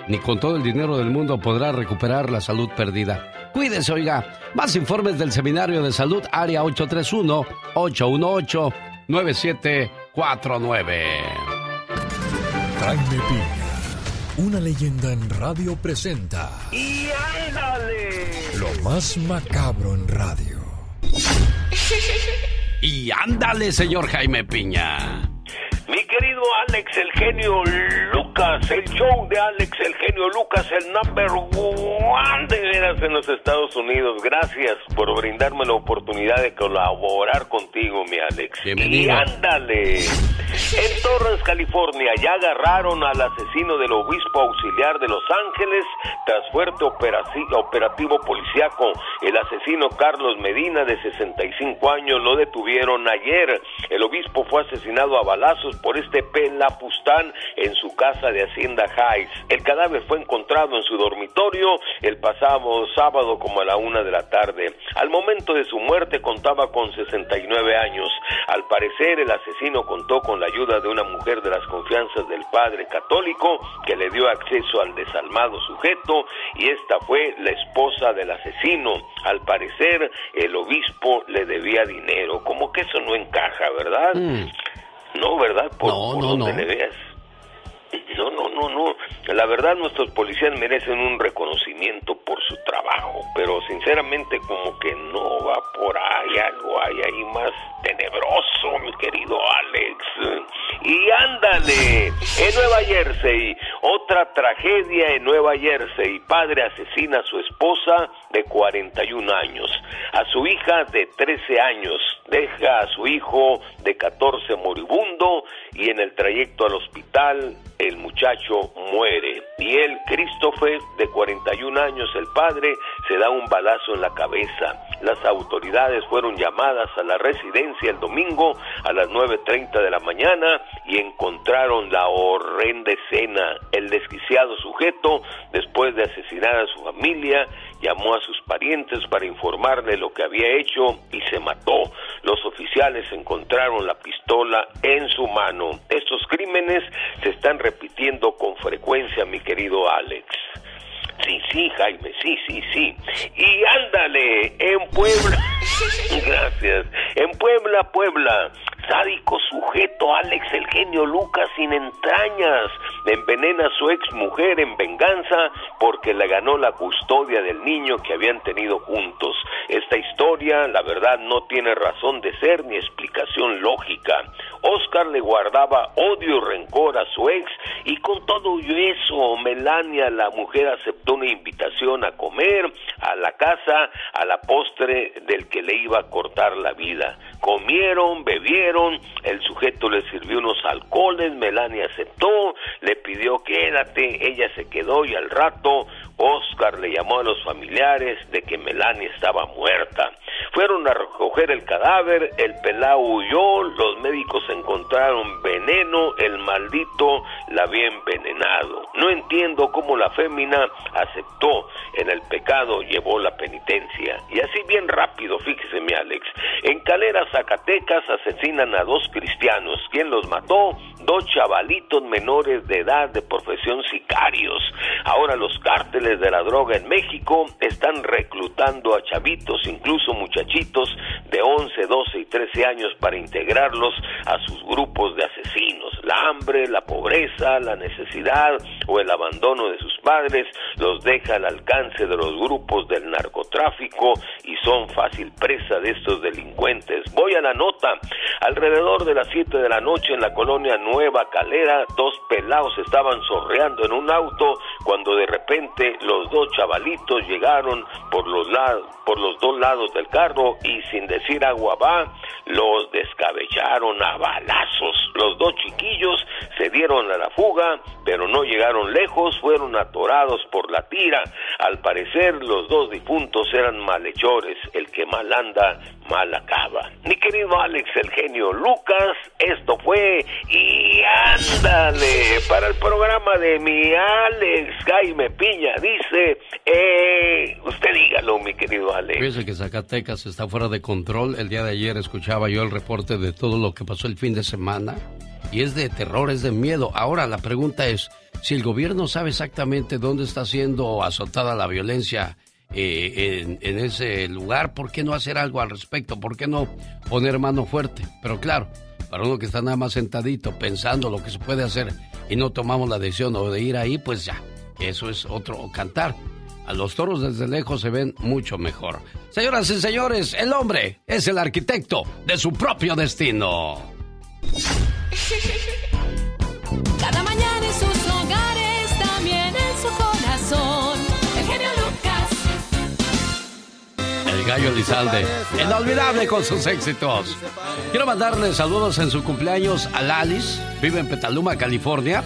ni con todo el dinero del mundo podrá recuperar la salud perdida. Cuídese, oiga. Más informes del Seminario de Salud, área 831-818-9749. Jaime Piña, una leyenda en radio presenta. ¡Y ándale! Lo más macabro en radio. Y ándale, señor Jaime Piña. Mi querido Alex, el genio Lucas, el show de Alex, el genio Lucas, el number one de veras en los Estados Unidos. Gracias por brindarme la oportunidad de colaborar contigo, mi Alex. Bienvenido. Y ándale. En Torrance, California, ya agarraron al asesino del obispo auxiliar de Los Ángeles tras fuerte operativo policíaco. El asesino Carlos Medina, de 65 años, lo detuvieron ayer. El obispo fue asesinado a balazos por este pelapustán en su casa casa de Hacienda Heights. El cadáver fue encontrado en su dormitorio el pasado sábado como a la una de la tarde. Al momento de su muerte contaba con 69 años. Al parecer el asesino contó con la ayuda de una mujer de las confianzas del padre católico que le dio acceso al desalmado sujeto y esta fue la esposa del asesino. Al parecer el obispo le debía dinero. Como que eso no encaja, ¿verdad? Mm. No, ¿verdad? Por, No, por no, donde no. le veas. No, no, no, no. La verdad, nuestros policías merecen un reconocimiento por su trabajo, pero sinceramente como que no va por ahí, algo hay ahí más tenebroso, mi querido Alex. Y ándale, en Nueva Jersey, otra tragedia en Nueva Jersey. Padre asesina a su esposa de 41 años, a su hija de 13 años, deja a su hijo de 14 moribundo y en el trayecto al hospital el muchacho muere. Y él, Christopher, de 41 años, el padre, se da un balazo en la cabeza. Las autoridades fueron llamadas a la residencia el domingo a las 9.30 de la mañana y encontraron la horrenda escena. El desquiciado sujeto, después de asesinar a su familia, llamó a sus parientes para informarle lo que había hecho y se mató. Los oficiales encontraron la pistola en su mano. Estos crímenes se están repitiendo con frecuencia, mi querido Alex. Sí, sí, Jaime, sí, sí, sí. Y ándale, en Puebla. Gracias. En Puebla, Puebla. Sádico sujeto, Alex, el genio Lucas sin entrañas. Envenena a su ex mujer en venganza porque le ganó la custodia del niño que habían tenido juntos. Esta historia, la verdad, no tiene razón de ser ni explicación lógica. Oscar le guardaba odio y rencor a su ex y con todo eso, Melania, la mujer, aceptó una invitación a comer a la casa a la postre del que le iba a cortar la vida. Comieron, bebieron, el sujeto le sirvió unos alcoholes, Melania aceptó, le pidió quédate, ella se quedó y al rato Oscar le llamó a los familiares de que Melania estaba muerta. Fueron a recoger el cadáver, el pelao huyó, los médicos encontraron veneno, el maldito la había envenenado. No entiendo cómo la fémina aceptó en el pecado, llevó la penitencia. Y así bien rápido, fíjese mi Alex, en Calera, Zacatecas asesinan a dos cristianos. ¿Quién los mató? Dos chavalitos menores de edad de profesión sicarios. Ahora los cárteles de la droga en México están reclutando a chavitos, incluso muchachitos de 11, 12 y 13 años para integrarlos a sus grupos de asesinos. La hambre, la pobreza, la necesidad o el abandono de sus padres los deja al alcance de los grupos del narcotráfico y son fácil presa de estos delincuentes. Voy a la nota. Alrededor de las 7 de la noche en la colonia Nueva Calera, dos pelados estaban sorreando en un auto cuando de repente los dos chavalitos llegaron por los lados, por los dos lados del carro y sin decir agua va, los descabellaron a balazos. Los dos chiquillos se dieron a la fuga, pero no llegaron lejos, fueron atorados por la tira. Al parecer los dos difuntos eran malhechores, el que mal anda, mal acaba. Mi querido Alex, el genio Lucas, esto fue y ándale para el programa de mi Alex Jaime Piña. Dice, eh, usted dígalo, mi querido Alex. Fíjese que Zacatecas está fuera de control. El día de ayer escuchaba yo el reporte de todo lo que pasó el fin de semana. Y es de terror, es de miedo. Ahora la pregunta es, si el gobierno sabe exactamente dónde está siendo azotada la violencia eh, en, ese lugar, ¿por qué no hacer algo al respecto? ¿Por qué no poner mano fuerte? Pero claro, para uno que está nada más sentadito pensando lo que se puede hacer y no tomamos la decisión o de ir ahí, pues ya, eso es otro cantar. A los toros desde lejos se ven mucho mejor. Señoras y señores, el hombre es el arquitecto de su propio destino. El gallo Elizalde, inolvidable con sus éxitos. Quiero mandarle saludos en su cumpleaños a Lalis, vive en Petaluma, California,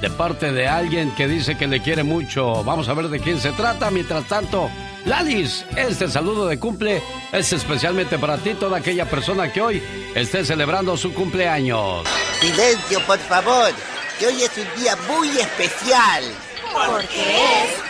de parte de alguien que dice que le quiere mucho. Vamos a ver de quién se trata. Mientras tanto, Lalis, este saludo de cumple es especialmente para ti, toda aquella persona que hoy esté celebrando su cumpleaños. Silencio, por favor. porque hoy es un día muy especial. Porque es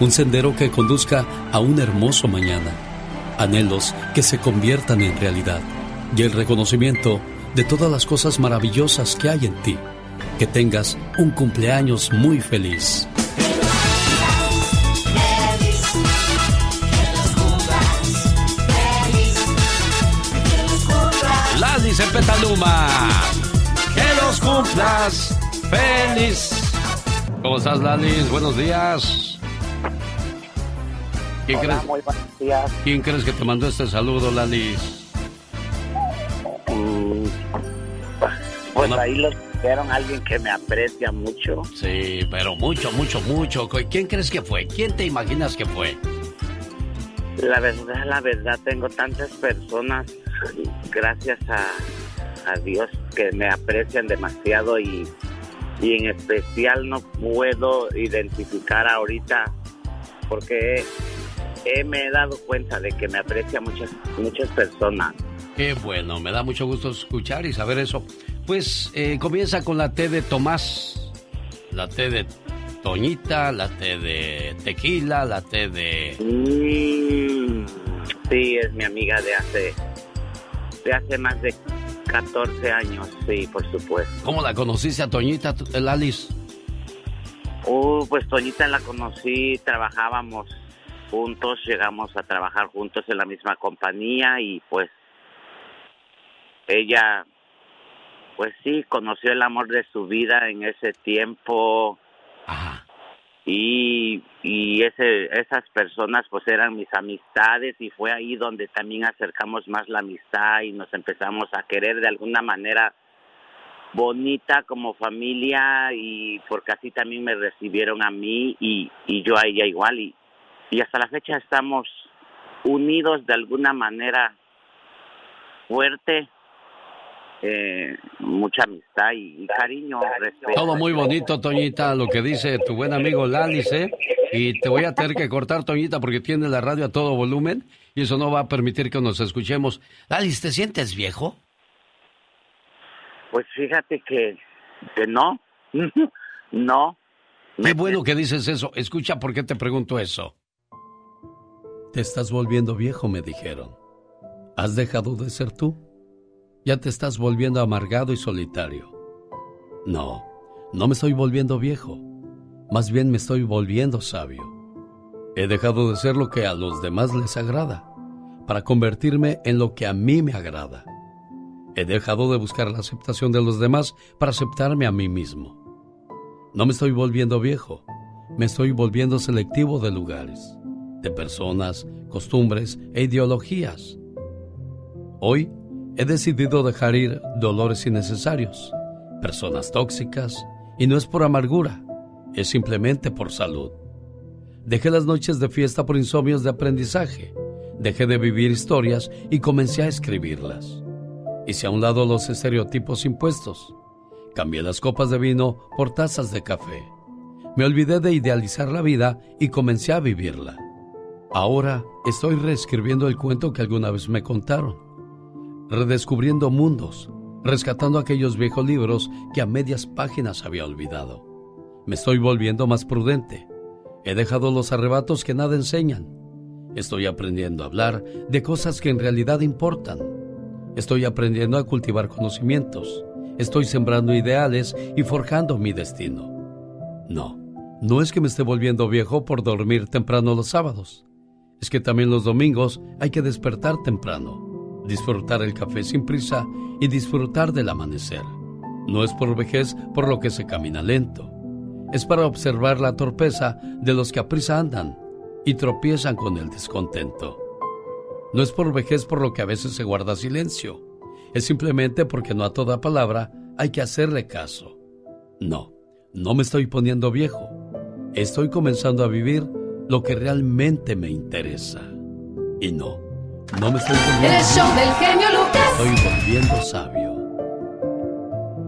Un sendero que conduzca a un hermoso mañana. Anhelos que se conviertan en realidad. Y el reconocimiento de todas las cosas maravillosas que hay en ti. Que tengas un cumpleaños muy feliz. Lali en Petaluma. Que los cumplas feliz. ¿Cómo estás, Lalis? Buenos días. ¿Quién, Hola, crees, muy buenos días. ¿Quién crees que te mandó este saludo, Lalis? Mm, Pues ahí lo dijeron alguien que me aprecia mucho. Sí, pero mucho, mucho, mucho. ¿Quién crees que fue? ¿Quién te imaginas que fue? La verdad, la verdad, tengo tantas personas, gracias a, a Dios, que me aprecian demasiado y, y en especial no puedo identificar ahorita porque he- me he dado cuenta de que me aprecia muchas, muchas personas. Qué bueno, me da mucho gusto escuchar y saber eso. Pues eh, comienza con la T de Tomás, la T de Toñita, la T de Tequila, la T de... Mm, sí, es mi amiga de hace, de hace más de 14 años, sí, por supuesto. ¿Cómo la conociste a Toñita, el Alice? Uh, pues Toñita la conocí, trabajábamos juntos, llegamos a trabajar juntos en la misma compañía y pues ella, pues sí, conoció el amor de su vida en ese tiempo y, y ese, esas personas pues eran mis amistades y fue ahí donde también acercamos más la amistad y nos empezamos a querer de alguna manera bonita como familia y porque así también me recibieron a mí y, y yo a ella igual y, y hasta la fecha estamos unidos de alguna manera fuerte, eh, mucha amistad y, y cariño, respeto. Todo muy bonito, Toñita, lo que dice tu buen amigo Lalis, ¿eh? Y te voy a tener que cortar, Toñita, porque tiene la radio a todo volumen y eso no va a permitir que nos escuchemos. Lalis, ¿te sientes viejo? Pues fíjate que, que no, no. Qué bueno que dices eso. Escucha por qué te pregunto eso. Te estás volviendo viejo, me dijeron. ¿Has dejado de ser tú? Ya te estás volviendo amargado y solitario. No, no me estoy volviendo viejo. Más bien me estoy volviendo sabio. He dejado de ser lo que a los demás les agrada, para convertirme en lo que a mí me agrada. He dejado de buscar la aceptación de los demás para aceptarme a mí mismo. No me estoy volviendo viejo, me estoy volviendo selectivo de lugares, de personas, costumbres e ideologías. Hoy he decidido dejar ir dolores innecesarios, personas tóxicas, y no es por amargura, es simplemente por salud. Dejé las noches de fiesta por insomnios de aprendizaje, dejé de vivir historias y comencé a escribirlas. Hice a un lado los estereotipos impuestos. Cambié las copas de vino por tazas de café. Me olvidé de idealizar la vida y comencé a vivirla. Ahora estoy reescribiendo el cuento que alguna vez me contaron. Redescubriendo mundos, rescatando aquellos viejos libros que a medias páginas había olvidado. Me estoy volviendo más prudente. He dejado los arrebatos que nada enseñan. Estoy aprendiendo a hablar de cosas que en realidad importan. Estoy aprendiendo a cultivar conocimientos. Estoy sembrando ideales y forjando mi destino. No, no es que me esté volviendo viejo por dormir temprano los sábados. Es que también los domingos hay que despertar temprano, disfrutar el café sin prisa y disfrutar del amanecer. No es por vejez por lo que se camina lento. Es para observar la torpeza de los que a prisa andan y tropiezan con el descontento. No es por vejez por lo que a veces se guarda silencio. Es simplemente porque no a toda palabra hay que hacerle caso. No, no me estoy poniendo viejo. estoy comenzando a vivir lo que realmente me interesa. Y no, no me estoy volviendo. El show del genio Lucas. Estoy volviendo sabio.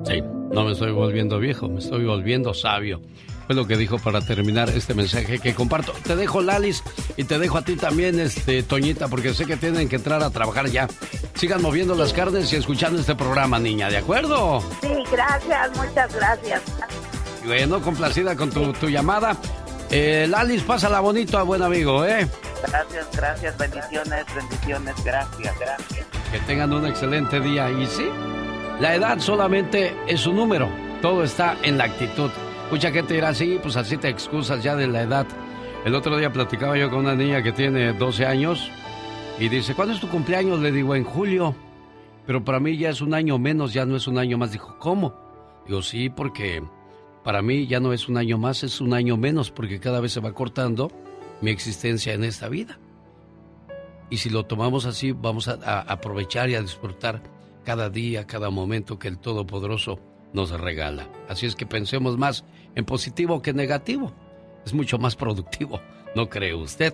Sí, no me estoy volviendo viejo, me estoy volviendo sabio. Fue lo que dijo para terminar este mensaje que comparto. Te dejo, Lalis, y te dejo a ti también, este, Toñita, porque sé que tienen que entrar a trabajar ya. Sigan moviendo las carnes y escuchando este programa, niña, ¿de acuerdo? Sí, gracias, muchas gracias. Bueno, complacida con tu, tu llamada. Eh, Lalis, pásala bonito a buen amigo, ¿eh? Gracias, gracias, bendiciones, bendiciones, gracias, gracias. Que tengan un excelente día. Y sí, la edad solamente es un número. Todo está en la actitud. Mucha gente dirá, sí, pues así te excusas ya de la edad. El otro día platicaba yo con una niña que tiene 12 años y dice, ¿cuándo es tu cumpleaños? Le digo, en julio. Pero para mí ya es un año menos, ya no es un año más. Dijo, ¿cómo? Digo, sí, porque para mí ya no es un año más, es un año menos, porque cada vez se va cortando mi existencia en esta vida. Y si lo tomamos así, vamos a, aprovechar y a disfrutar cada día, cada momento que el Todopoderoso nos regala. Así es que pensemos más en positivo que en negativo. Es mucho más productivo, ¿no cree usted?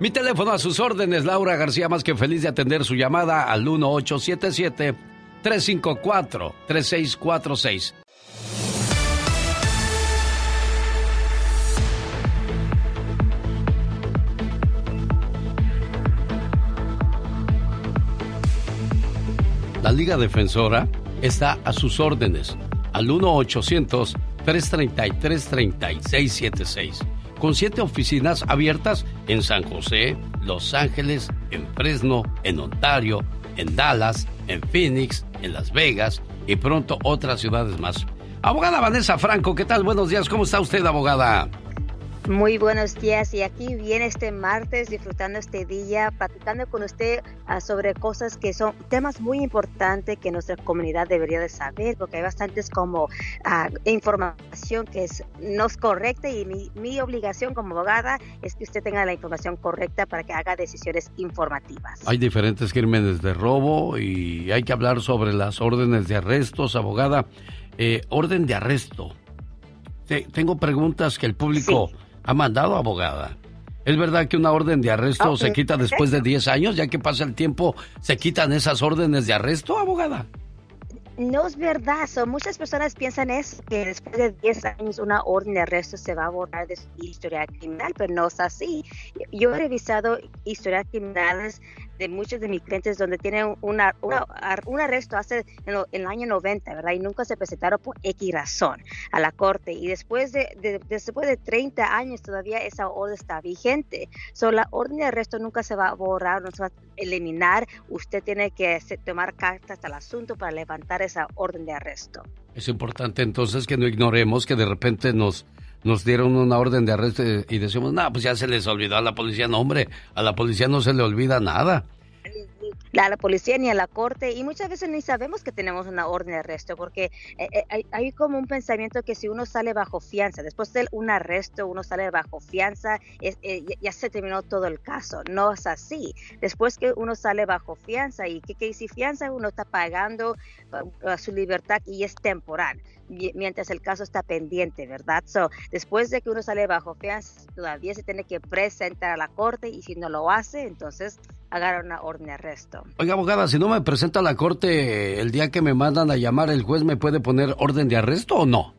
Mi teléfono a sus órdenes, Laura García, más que feliz de atender su llamada al 1877-354-3646. La Liga Defensora está a sus órdenes al 1-800-333-3676, con siete oficinas abiertas en San José, Los Ángeles, en Fresno, en Ontario, en Dallas, en Phoenix, en Las Vegas y pronto otras ciudades más. Abogada Vanessa Franco, ¿qué tal? Buenos días, ¿cómo está usted, abogada? Muy buenos días y aquí viene este martes disfrutando este día, platicando con usted ah, sobre cosas que son temas muy importantes que nuestra comunidad debería de saber porque hay bastantes como ah, información que es, no es correcta y mi, mi obligación como abogada es que usted tenga la información correcta para que haga decisiones informativas. Hay diferentes crímenes de robo y hay que hablar sobre las órdenes de arrestos, abogada. Eh, orden de arresto. Te- tengo preguntas que el público ha mandado, abogada. ¿Es verdad que una orden de arresto Ok, se quita después de perfecto. 10 años? Ya que pasa el tiempo, ¿se quitan esas órdenes de arresto, abogada? No es verdad, so, muchas personas piensan eso, que después de 10 años una orden de arresto se va a borrar de su historial criminal, pero no es así. Yo he revisado historial criminales de muchos de mis clientes donde tienen una, una- un arresto hace en, lo- en el año 90, ¿verdad? Y nunca se presentaron por X razón a la corte. Y después de, de- después de 30 años todavía esa orden está vigente. So, la orden de arresto nunca se va a borrar, no se va a eliminar. Usted tiene que tomar cartas al asunto para levantar esa orden de arresto. Es importante entonces que no ignoremos que de repente nos, nos dieron una orden de arresto y y decimos, no, pues ya se les olvidó a la policía. No, hombre, a la policía no se le olvida nada. a la policía ni a la corte y muchas veces ni sabemos que tenemos una orden de arresto porque eh, eh, hay, como un pensamiento que si uno sale bajo fianza, después de un arresto uno sale bajo fianza, eh, ya, se terminó todo el caso. No es así. Después que uno sale bajo fianza y que, que si fianza uno está pagando su libertad y es temporal mientras el caso está pendiente, ¿verdad? So, después de que uno sale bajo fianza, todavía se tiene que presentar a la corte y si no lo hace, entonces agarra una orden de arresto. Oiga, abogada, si no me presenta a la corte el día que me mandan a llamar, ¿el juez me puede poner orden de arresto o no?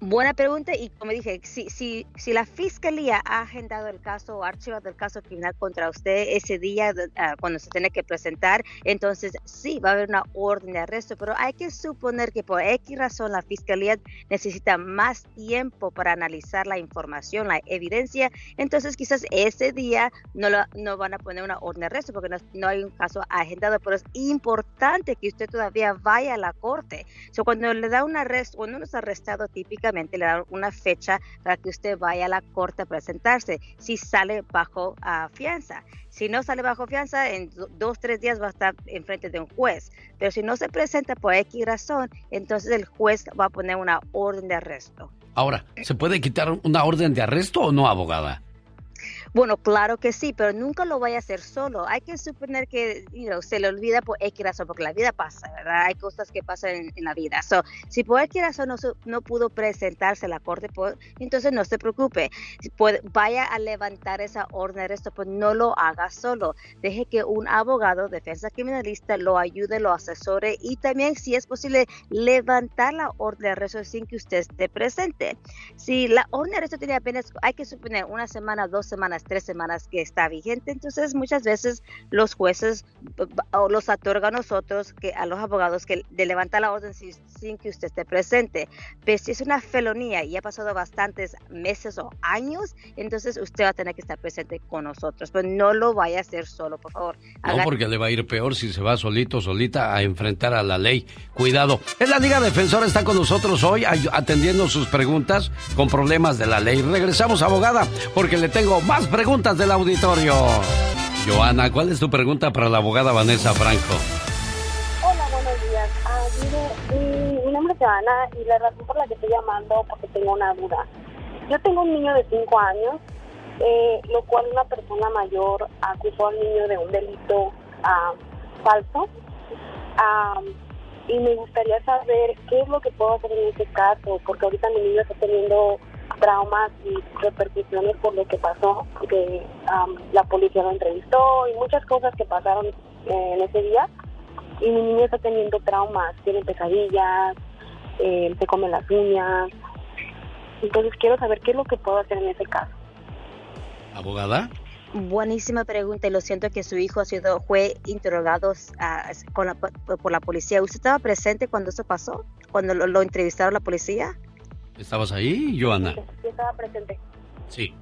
Buena pregunta y como dije, si, si, si la fiscalía ha agendado el caso o archivado el caso criminal contra usted ese día ah, cuando se tiene que presentar, entonces sí va a haber una orden de arresto, pero hay que suponer que por X razón la fiscalía necesita más tiempo para analizar la información, la evidencia, entonces quizás ese día no, lo- no van a poner una orden de arresto porque no, no hay un caso agendado, pero es importante que usted todavía vaya a la corte. So, cuando le da un arresto, cuando uno es arrestado, le dan una fecha para que usted vaya a la corte a presentarse, si sale bajo ah, fianza. Si no sale bajo fianza, en do- dos, tres días va a estar enfrente de un juez. Pero si no se presenta por X razón, entonces el juez va a poner una orden de arresto. Ahora, ¿se puede quitar una orden de arresto o no, abogada? Bueno, claro que sí, pero nunca lo vaya a hacer solo. Hay que suponer que se le olvida por X razón, porque la vida pasa, ¿verdad? Hay cosas que pasan en, la vida. So, si por X razón no, no pudo presentarse a la corte, pues, entonces no se preocupe. Puede, vaya a levantar esa orden de arresto, pues no lo haga solo. Deje que un abogado, defensa criminalista, lo ayude, lo asesore y también, si es posible, levantar la orden de arresto sin que usted esté presente. Si la orden de arresto tiene apenas, hay que suponer una semana, dos semanas, tres semanas que está vigente, entonces muchas veces los jueces o los otorgan a nosotros, que a los abogados, que de levantar la orden sin, que usted esté presente. Pero si es una felonía y ha pasado bastantes meses o años, entonces usted va a tener que estar presente con nosotros. Pero no lo vaya a hacer solo, por favor. No, porque le va a ir peor si se va solito, solita a enfrentar a la ley. Cuidado. Es la Liga Defensora, está con nosotros hoy atendiendo sus preguntas con problemas de la ley. Regresamos, abogada, porque le tengo más preguntas del auditorio. Joana, ¿cuál es tu pregunta para la abogada Vanessa Franco? Hola, buenos días. Ah, mi, nombre es Joana y la razón por la que estoy llamando porque tengo una duda. Yo tengo un niño de 5 años, eh, lo cual una persona mayor acusó al niño de un delito ah, falso. Ah, y me gustaría saber qué es lo que puedo hacer en ese caso, porque ahorita mi niño está teniendo traumas y repercusiones por lo que pasó, que la policía lo entrevistó y muchas cosas que pasaron eh, en ese día. Y mi niño está teniendo traumas, tiene pesadillas, eh, se come las uñas. Entonces quiero saber qué es lo que puedo hacer en ese caso. ¿Abogada? Buenísima pregunta y lo siento que su hijo ha sido, fue interrogado ah, con la, por la policía. ¿Usted estaba presente cuando eso pasó? ¿Cuando lo, lo entrevistaron la policía? ¿Estabas ahí, Joana? Sí, estaba presente. Sí.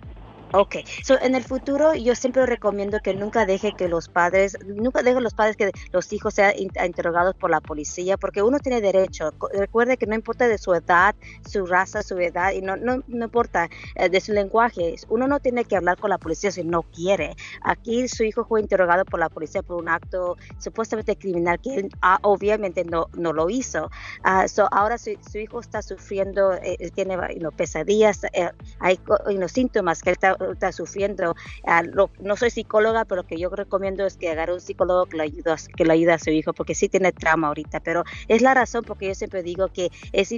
Ok, so, en el futuro yo siempre recomiendo que nunca deje que los padres, nunca deje los padres que los hijos sean interrogados por la policía, porque uno tiene derecho. Recuerde que no importa de su edad, su raza, su edad, y no, no, no importa eh, de su lenguaje, uno no tiene que hablar con la policía si no quiere. Aquí su hijo fue interrogado por la policía por un acto supuestamente criminal que él ah, obviamente no, no lo hizo. Uh, so, ahora su, su, hijo está sufriendo, eh, tiene pesadillas, eh, hay síntomas que él está está sufriendo. No soy psicóloga, pero lo que yo recomiendo es que agarre un psicólogo que le ayude, a su hijo, porque sí tiene trauma ahorita. Pero es la razón porque yo siempre digo que es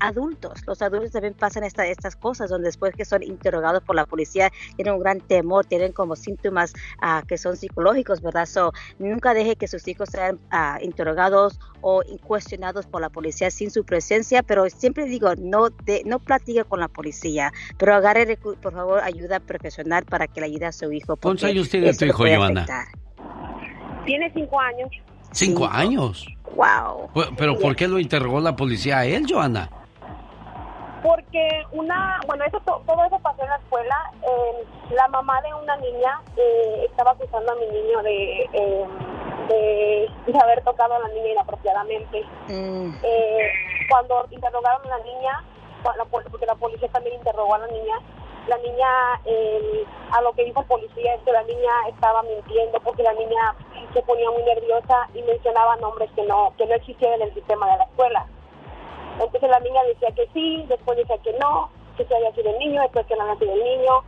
adultos, los adultos también pasan esta, estas cosas, donde después que son interrogados por la policía tienen un gran temor, tienen como síntomas ah, que son psicológicos, ¿verdad? So, nunca deje que sus hijos sean uh, interrogados o cuestionados por la policía sin su presencia, pero siempre digo, no, de, no platique con la policía, pero agarre, por favor, ayuda profesional para que le ayude a su hijo. ¿Cuántos años tiene tu hijo, Joana? Tiene cinco años. ¿Cinco, años? Wow. ¿Pero por qué lo interrogó la policía a él, Joana? Porque una, bueno, eso todo eso pasó en la escuela. Eh, la mamá de una niña eh, estaba acusando a mi niño de, eh, de, haber tocado a la niña inapropiadamente. Mm. cuando interrogaron a la niña, porque la policía también interrogó a la niña, la niña, eh, a lo que dijo el policía es que la niña estaba mintiendo porque la niña se ponía muy nerviosa y mencionaba nombres que no, que no existían en el sistema de la escuela. Entonces la niña decía que sí, después decía que no, que se había sido el niño, después que no había sido el niño.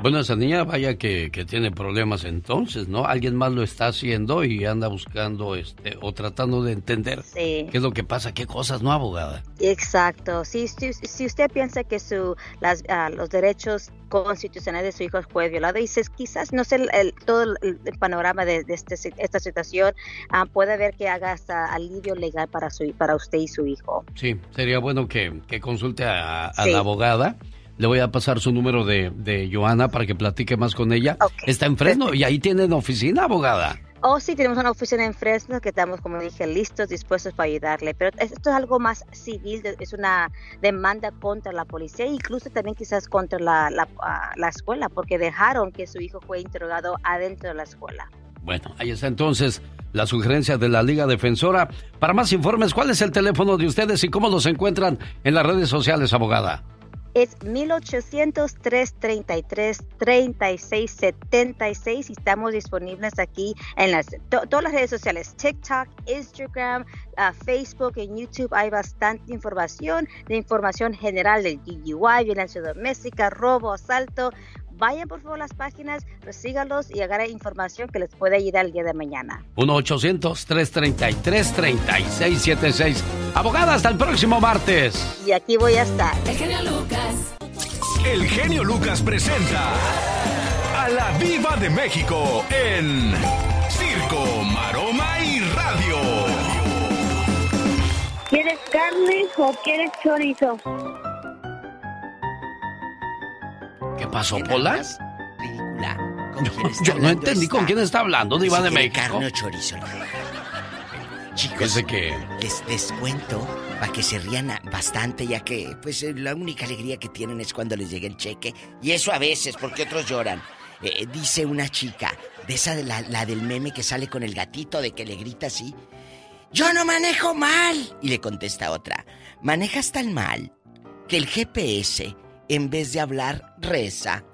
Bueno, esa niña vaya que, que, tiene problemas entonces, ¿no? Alguien más lo está haciendo y anda buscando este o tratando de entender qué es lo que pasa, qué cosas, ¿no, abogada? Exacto. Si, si, si usted piensa que su, las, ah, los derechos constitucionales de su hijo fue violado y quizás no sé el, todo el, panorama de, este, esta situación, ah, puede ver que haga hasta alivio legal para, su, para usted y su hijo. Sí, sería bueno que, que consulte a, a la abogada le voy a pasar su número de, de Joana para que platique más con ella. Está en Fresno y ahí tienen oficina, abogada. Oh, sí, tenemos una oficina en Fresno que estamos, como dije, listos, dispuestos para ayudarle. Pero esto es algo más civil, es una demanda contra la policía, incluso también quizás contra la, la, ah, la escuela, porque dejaron que su hijo fue interrogado adentro de la escuela. Bueno, ahí está entonces la sugerencia de la Liga Defensora. Para más informes, ¿cuál es el teléfono de ustedes y cómo los encuentran en las redes sociales, abogada? Es 1800-333-3676 y estamos disponibles aquí en las todas las redes sociales, TikTok, Instagram, uh, Facebook, en YouTube hay bastante información de información general del DUI, violencia doméstica, robo, asalto, vayan por favor a las páginas, sígalos y agarren información que les puede ayudar el día de mañana. 1-800-333-3676. Abogada, hasta el próximo martes. Y aquí voy a estar. El genio Lucas. El genio Lucas presenta a la Viva de México en Circo, Maroma y Radio. ¿Quieres carne o quieres chorizo? ¿Qué pasó, Pola? Ridícula. Yo no entendí con quién está hablando, Diva de quiere México. carne o chorizo. Chicos, que les, les cuento para que se rían bastante, ya que pues eh, la única alegría que tienen es cuando les llega el cheque. Y eso a veces, porque otros lloran. Eh, dice una chica, de esa de la, la del meme que sale con el gatito, de que le grita así. Yo no manejo mal. Y le contesta otra, manejas tan mal que el GPS, en vez de hablar, reza.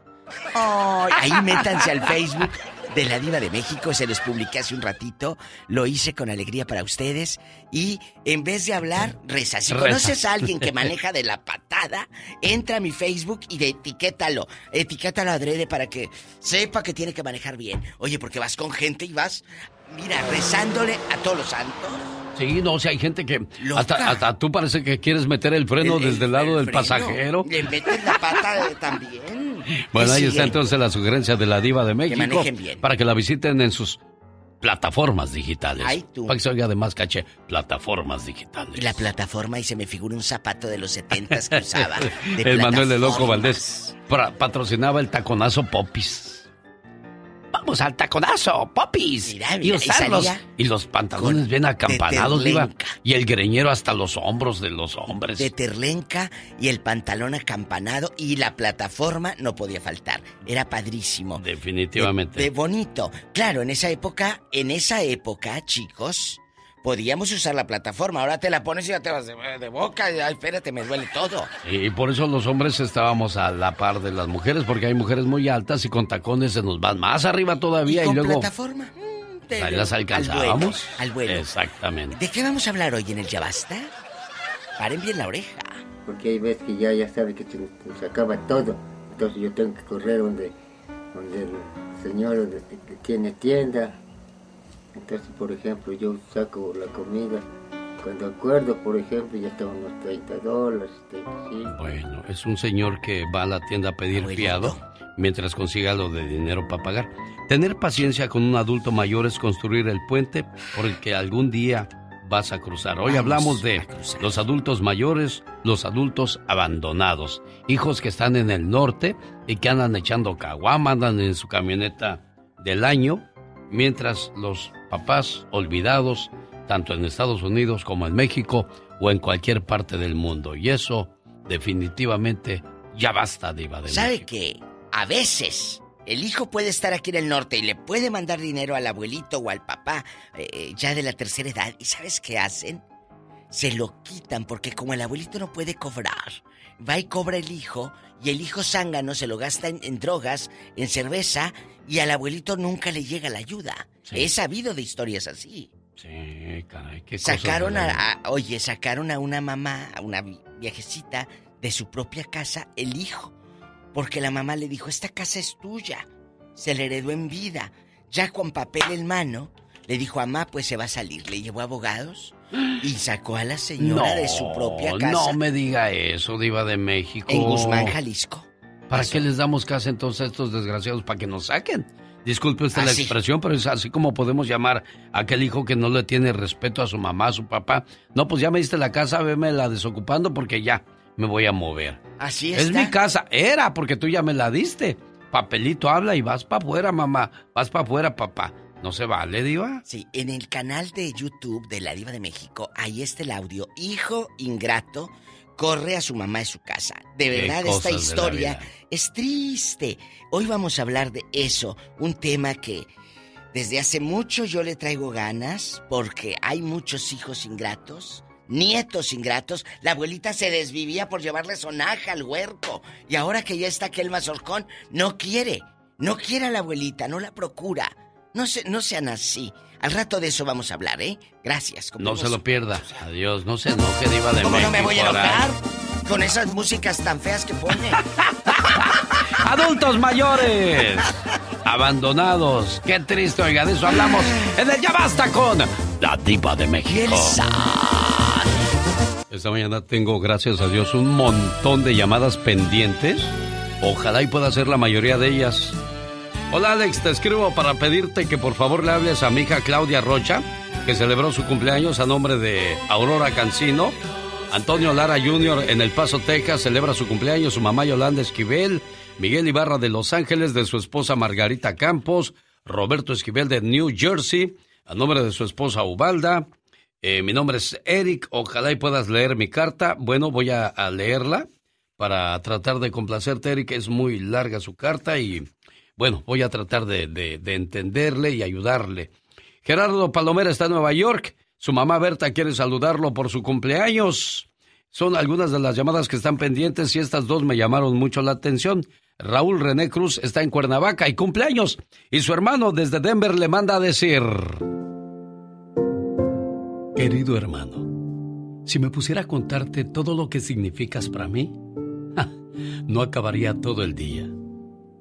Ay, ahí métanse al Facebook de la Diva de México, se los publiqué hace un ratito, lo hice con alegría para ustedes y en vez de hablar, reza. Si Reza. conoces a alguien que maneja de la patada, entra a mi Facebook y de etiquétalo, etiquétalo adrede para que sepa que tiene que manejar bien. Oye, porque vas con gente y vas, mira, rezándole a todos los santos. Sí, no, si hay gente que. Hasta, hasta tú parece que quieres meter el freno El- desde el lado del freno. pasajero. Le meten la pata también. Bueno, ahí está entonces la sugerencia de la Diva de México. manejen bien. Para que la visiten en sus plataformas digitales. Ay, tú. Para que se oiga de más caché. Plataformas digitales. Y la plataforma y se me figura un zapato de los setentas que usaba. el Manuel de Loco. Valdés patrocinaba el taconazo Popis. Vamos al taconazo, Popis. Mira, y mira, y usarlos. salía Y los pantalones bien acampanados, Diva. Y el greñero hasta los hombros de los hombres. De terlenca y el pantalón acampanado y la plataforma no podía faltar. Era padrísimo. Definitivamente. De, de bonito. Claro, en esa época, en esa época, chicos, podíamos usar la plataforma. Ahora te la pones y ya te vas de, de boca. Ay, espérate, me duele todo. Y por eso los hombres estábamos a la par de las mujeres, porque hay mujeres muy altas y con tacones se nos van más arriba todavía y, con luego plataforma. mm, te- ahí las al alcanzábamos. vuelo, al vuelo. Exactamente. ¿De qué vamos a hablar hoy en el Ya Basta? Paren bien la oreja. porque hay veces que ya, ya sabe que se, se acaba todo. Entonces yo tengo que correr donde, donde el señor donde tiene tienda. Entonces, por ejemplo, yo saco la comida. Cuando acuerdo, por ejemplo, ya están unos 30 dólares, 35. Bueno, es un señor que va a la tienda a pedir fiado mientras consiga lo de dinero para pagar. Tener paciencia con un adulto mayor es construir el puente por el que algún día vas a cruzar. Hoy Vamos hablamos de los adultos mayores, los adultos abandonados, hijos que están en el norte y que andan echando caguama, andan en su camioneta del año, mientras los papás olvidados, tanto en Estados Unidos como en México o en cualquier parte del mundo. Y eso definitivamente ya basta, Diva de ¿Sabe que a veces el hijo puede estar aquí en el norte y le puede mandar dinero al abuelito o al papá eh, ya de la tercera edad? ¿Y sabes qué hacen? Se lo quitan porque como el abuelito no puede cobrar, va y cobra el hijo y el hijo zángano se lo gasta en, en drogas, en cerveza y al abuelito nunca le llega la ayuda. He sabido de historias así. Sí, caray, qué Sacaron a, a- oye, sacaron a una mamá, a una vi- viejecita de su propia casa, el hijo, porque la mamá le dijo, esta casa es tuya, se le heredó en vida, ya con papel en mano, le dijo, mamá, pues se va a salir, le llevó abogados y sacó a la señora de su propia casa No me diga eso, Diva de México. en Guzmán, Jalisco. ¿Para qué les damos casa entonces a estos desgraciados? ¿Para que nos saquen? Disculpe usted la expresión, pero es así como podemos llamar a aquel hijo que no le tiene respeto a su mamá, a su papá. No, pues ya me diste la casa, veme la desocupando porque ya me voy a mover. Así Es está. mi casa, era porque tú ya me la diste. Papelito habla y vas para afuera, mamá. Vas para afuera, papá. No se vale, Diva. Sí, en el canal de YouTube de la Diva de México, ahí está el audio. Hijo ingrato corre a su mamá de su casa. De verdad, esta historia es triste. Hoy vamos a hablar de eso, un tema que desde hace mucho yo le traigo ganas porque hay muchos hijos ingratos. Nietos ingratos, la abuelita se desvivía por llevarle sonaja al huerco. Y ahora que ya está aquel mazorcón, no quiere. No quiere a la abuelita, no la procura. No, se, no sean así. Al rato de eso vamos a hablar, ¿eh? Gracias. No se lo pierda. Adiós. No se enoje, Diva de ¿Cómo México. no me voy a enojar? Con esas músicas tan feas que pone. Adultos mayores. Abandonados. Qué triste, oiga, de eso hablamos en el Ya Basta con la Diva de México. Esta mañana tengo, gracias a Dios, un montón de llamadas pendientes. Ojalá y pueda ser la mayoría de ellas. Hola Alex, te escribo para pedirte que por favor le hables a mi hija Claudia Rocha, que celebró su cumpleaños a nombre de Aurora Cancino. Antonio Lara Jr. en El Paso, Texas, celebra su cumpleaños, su mamá Yolanda Esquivel, Miguel Ibarra de Los Ángeles, de su esposa Margarita Campos, Roberto Esquivel de New Jersey, a nombre de su esposa Ubalda. Eh, mi nombre es Eric, ojalá y puedas leer mi carta. Bueno, voy a, a leerla para tratar de complacerte, Eric. Es muy larga su carta y bueno, voy a tratar de, de, entenderle y ayudarle. Gerardo Palomera está en Nueva York. Su mamá Berta quiere saludarlo por su cumpleaños. Son algunas de las llamadas que están pendientes y estas dos me llamaron mucho la atención. Raúl René Cruz está en Cuernavaca y cumpleaños. Y su hermano desde Denver le manda a decir... Querido hermano, si me pusiera a contarte todo lo que significas para mí, no acabaría todo el día.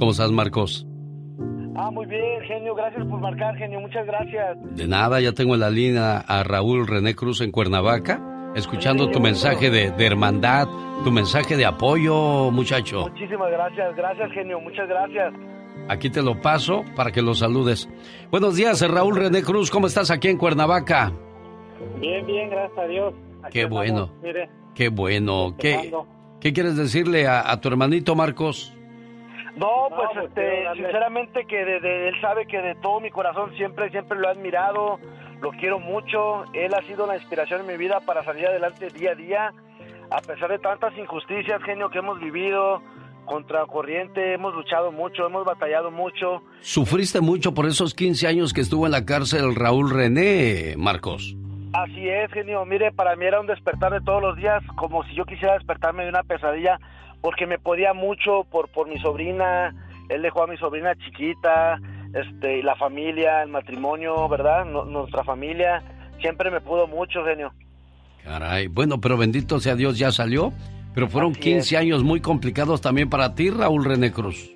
¿Cómo estás, Marcos? Ah, muy bien, genio. Gracias por marcar, genio. Muchas gracias. De nada, ya tengo en la línea a Raúl René Cruz en Cuernavaca, escuchando tu mensaje de, hermandad, tu mensaje de apoyo, muchacho. Muchísimas gracias, gracias, genio. Muchas gracias. Aquí te lo paso para que lo saludes. Buenos días, Raúl René Cruz. ¿Cómo estás aquí en Cuernavaca? Bien, bien, gracias a Dios. Qué bueno. Qué bueno. ¿Qué, ¿Qué quieres decirle a tu hermanito Marcos? No, pues, pues este, sinceramente que de, él sabe que de todo mi corazón siempre, siempre lo he admirado, lo quiero mucho, él ha sido la inspiración en mi vida para salir adelante día a día, a pesar de tantas injusticias, genio, que hemos vivido, contra corriente, hemos luchado mucho, hemos batallado mucho. ¿Sufriste mucho por esos 15 años que estuvo en la cárcel Raúl René, Marcos? Así es, genio, mire, para mí era un despertar de todos los días, como si yo quisiera despertarme de una pesadilla, porque me podía mucho por, por mi sobrina, él dejó a mi sobrina chiquita, este, la familia, el matrimonio, ¿verdad? nuestra familia, siempre me pudo mucho, genio. Caray, bueno, pero bendito sea Dios, ya salió, pero fueron 15 años muy complicados también para ti, Raúl René Cruz.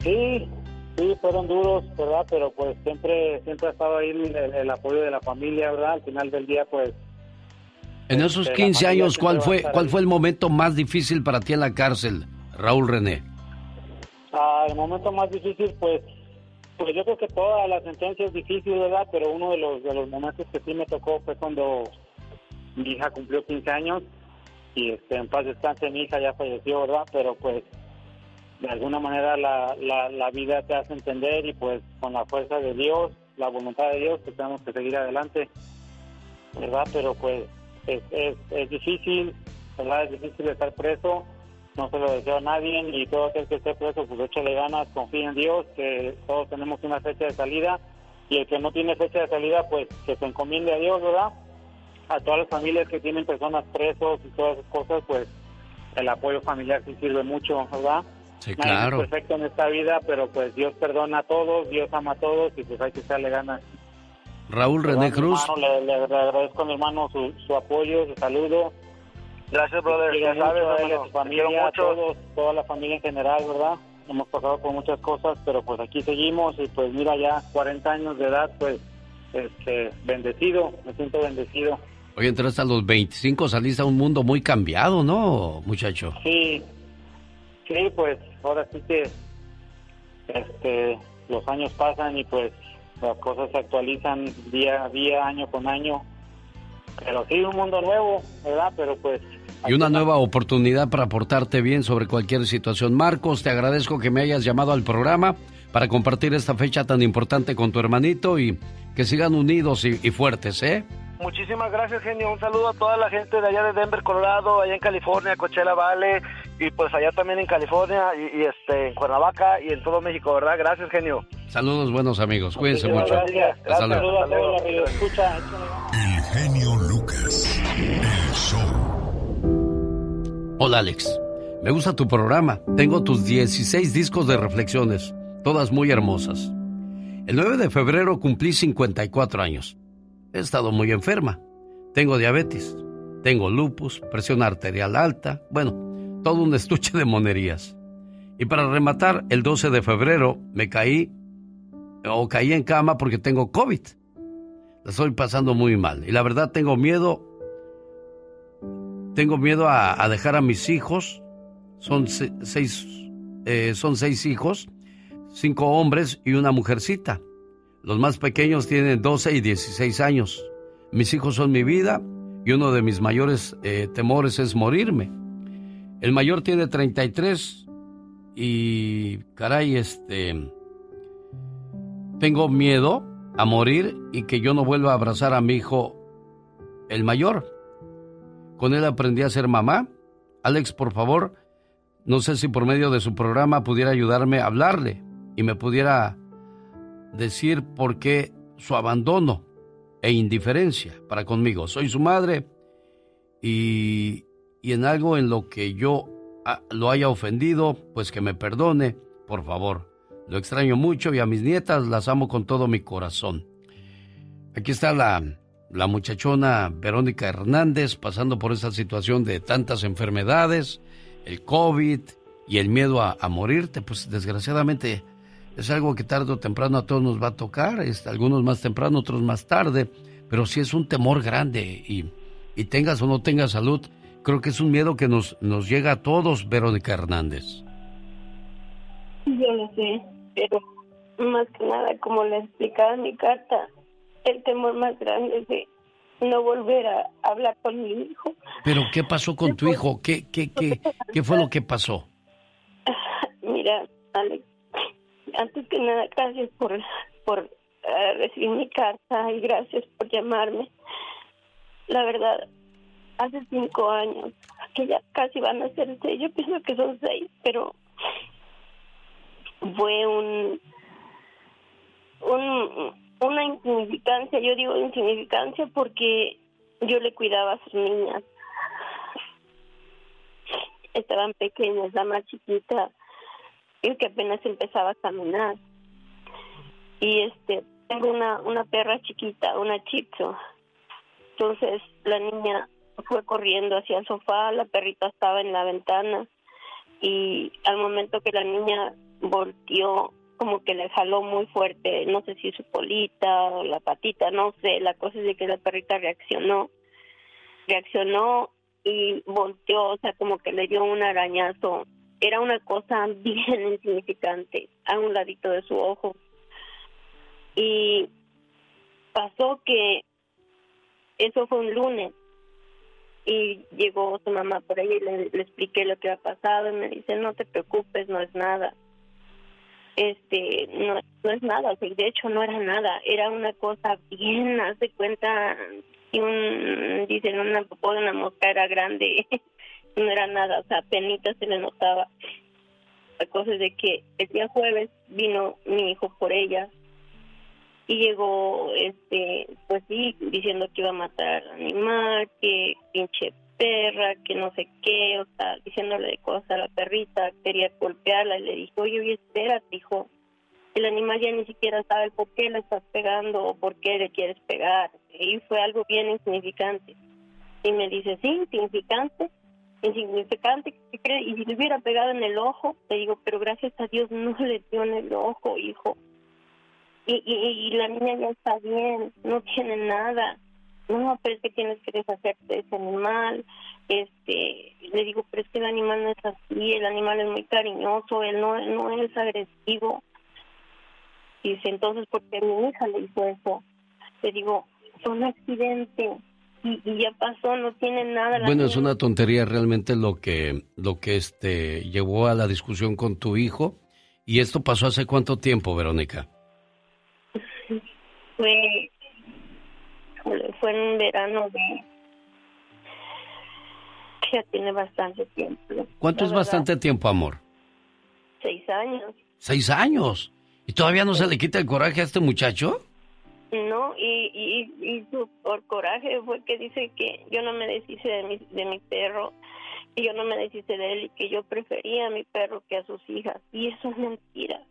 Sí, sí, fueron duros, ¿verdad? Pero pues siempre, siempre ha estado ahí el, el apoyo de la familia, ¿verdad? Al final del día, pues en esos 15 años, ¿cuál fue, ¿cuál fue el momento más difícil para ti en la cárcel, Raúl René? Ah, el momento más difícil, pues, pues yo creo que toda la sentencia es difícil, ¿verdad? Pero uno de los, de los momentos que sí me tocó fue cuando mi hija cumplió 15 años y este, en paz descanse mi hija ya falleció, ¿verdad? Pero pues de alguna manera la, la, la vida te hace entender y pues con la fuerza de Dios, la voluntad de Dios, tenemos que seguir adelante, ¿verdad? Pero pues es, es, difícil, ¿verdad? Es difícil estar preso, no se lo deseo a nadie y todo aquel que esté preso, pues échale ganas, confía en Dios, que todos tenemos una fecha de salida y el que no tiene fecha de salida, pues que se encomiende a Dios, ¿verdad? A todas las familias que tienen personas presos y todas esas cosas, pues el apoyo familiar sí sirve mucho, ¿verdad? Sí, claro. es perfecto en esta vida, pero pues Dios perdona a todos, Dios ama a todos y pues hay que echarle ganas. Raúl René Cruz. le, agradezco a mi hermano su, apoyo, su saludo. Gracias, brother. Ya sabes, a su familia, mucho. toda la familia en general, ¿verdad? Hemos pasado por muchas cosas, pero pues aquí seguimos y pues mira, ya 40 años de edad, pues este, bendecido, me siento bendecido. Oye, entraste a los 25, saliste a un mundo muy cambiado, ¿no, muchacho? Sí, sí, pues ahora sí que este, los años pasan y pues las cosas se actualizan día a día, año con año. Pero sí, un mundo nuevo, ¿verdad? Pero pues... Y una nueva oportunidad para portarte bien sobre cualquier situación. Marcos, te agradezco que me hayas llamado al programa para compartir esta fecha tan importante con tu hermanito y que sigan unidos y, fuertes, ¿eh? Muchísimas gracias, genio. Un saludo a toda la gente de allá de Denver, Colorado, allá en California, Coachella Valley, y pues allá también en California, y, este, en Cuernavaca y en todo México, ¿verdad? Gracias, genio. Saludos, buenos amigos. Cuídense Muchas mucho. gracias. Hasta luego. Saludos a todos los escucha. El genio Lucas. El show. Hola Alex, me gusta tu programa. Tengo tus 16 discos de reflexiones, todas muy hermosas. El 9 de febrero cumplí 54 años. He estado muy enferma. Tengo diabetes, tengo lupus, presión arterial alta, bueno, todo un estuche de monerías. Y para rematar, el 12 de febrero me caí o caí en cama porque tengo COVID. La estoy pasando muy mal. Y la verdad tengo miedo tengo miedo a, dejar a mis hijos. Son se- seis, eh, son seis hijos, cinco hombres y una mujercita. Los más pequeños tienen 12 y 16 años. Mis hijos son mi vida y uno de mis mayores eh, temores es morirme. El mayor tiene 33 y, caray, este, tengo miedo a morir y que yo no vuelva a abrazar a mi hijo, el mayor. Con él aprendí a ser mamá. Alex, por favor, no sé si por medio de su programa pudiera ayudarme a hablarle y me pudiera decir por qué su abandono e indiferencia para conmigo. Soy su madre y, y en algo en lo que yo ah, lo haya ofendido, pues que me perdone, por favor. Lo extraño mucho y a mis nietas las amo con todo mi corazón. Aquí está la, la muchachona Verónica Hernández pasando por esa situación de tantas enfermedades, el COVID y el miedo a, a morirte. Pues desgraciadamente es algo que tarde o temprano a todos nos va a tocar, algunos más temprano, otros más tarde, pero sí es un temor grande y, y tengas o no tengas salud, creo que es un miedo que nos, nos llega a todos, Verónica Hernández. Yo lo sé, pero más que nada, como le explicaba en mi carta, el temor más grande es de no volver a hablar con mi hijo. Pero ¿qué pasó con tu hijo? ¿Qué, qué, qué, qué fue lo que pasó? Mira, Alex, antes que nada, gracias por, por eh, recibir mi carta y gracias por llamarme. La verdad, hace cinco años, que ya casi van a ser seis, yo pienso que son seis, pero fue un, un una insignificancia, yo digo insignificancia porque yo le cuidaba a sus niñas. Estaban pequeñas, la más chiquita, y que apenas empezaba a caminar. Y este, tengo una, una perra chiquita, una chipso. Entonces la niña fue corriendo hacia el sofá, la perrita estaba en la ventana y al momento que la niña volteó, como que le jaló muy fuerte, no sé si su polita o la patita, no sé, la cosa es de que la perrita reaccionó, reaccionó y volteó, o sea, como que le dio un arañazo. Era una cosa bien insignificante a un ladito de su ojo. Y pasó que eso fue un lunes y llegó su mamá por ahí y le, expliqué lo que había pasado y me dice no te preocupes no es nada este no, no es nada o de hecho no era nada era una cosa bien haz de cuenta y un dicen una popó de una mosca era grande no era nada o sea apenas se le notaba. La cosa de que el día jueves vino mi hijo por ella y llegó este pues sí diciendo que iba a matar al animal que pinche perra que no sé qué o sea diciéndole de cosas a la perrita quería golpearla y le dijo oye oye espérate dijo el animal ya ni siquiera sabe por qué le estás pegando o por qué le quieres pegar y fue algo bien insignificante. Y me dice sí insignificante insignificante ¿qué cree? y si le hubiera pegado en el ojo le digo pero gracias a Dios no le dio en el ojo hijo y, y, la niña ya está bien, no tiene nada. No, pero es que tienes que deshacerte de ese animal. Este, le digo, pero es que el animal no es así, el animal es muy cariñoso, él no, no es agresivo. Dice, entonces, ¿por qué mi hija le hizo eso? Le digo, fue un accidente y, y ya pasó, no tiene nada. la Bueno, es una tontería realmente lo que, lo que este, llevó a la discusión con tu hijo. ¿Y esto pasó hace cuánto tiempo, Verónica? fue fue en un verano de... Ya tiene bastante tiempo. ¿Cuánto la es verdad. bastante tiempo, amor? Seis años. Seis años. ¿Y todavía no se le quita el coraje a este muchacho? No, y, y, y su por coraje fue que dice que yo no me deshice de mi, de mi perro y yo no me deshice de él y que yo prefería a mi perro que a sus hijas. Y eso es mentira.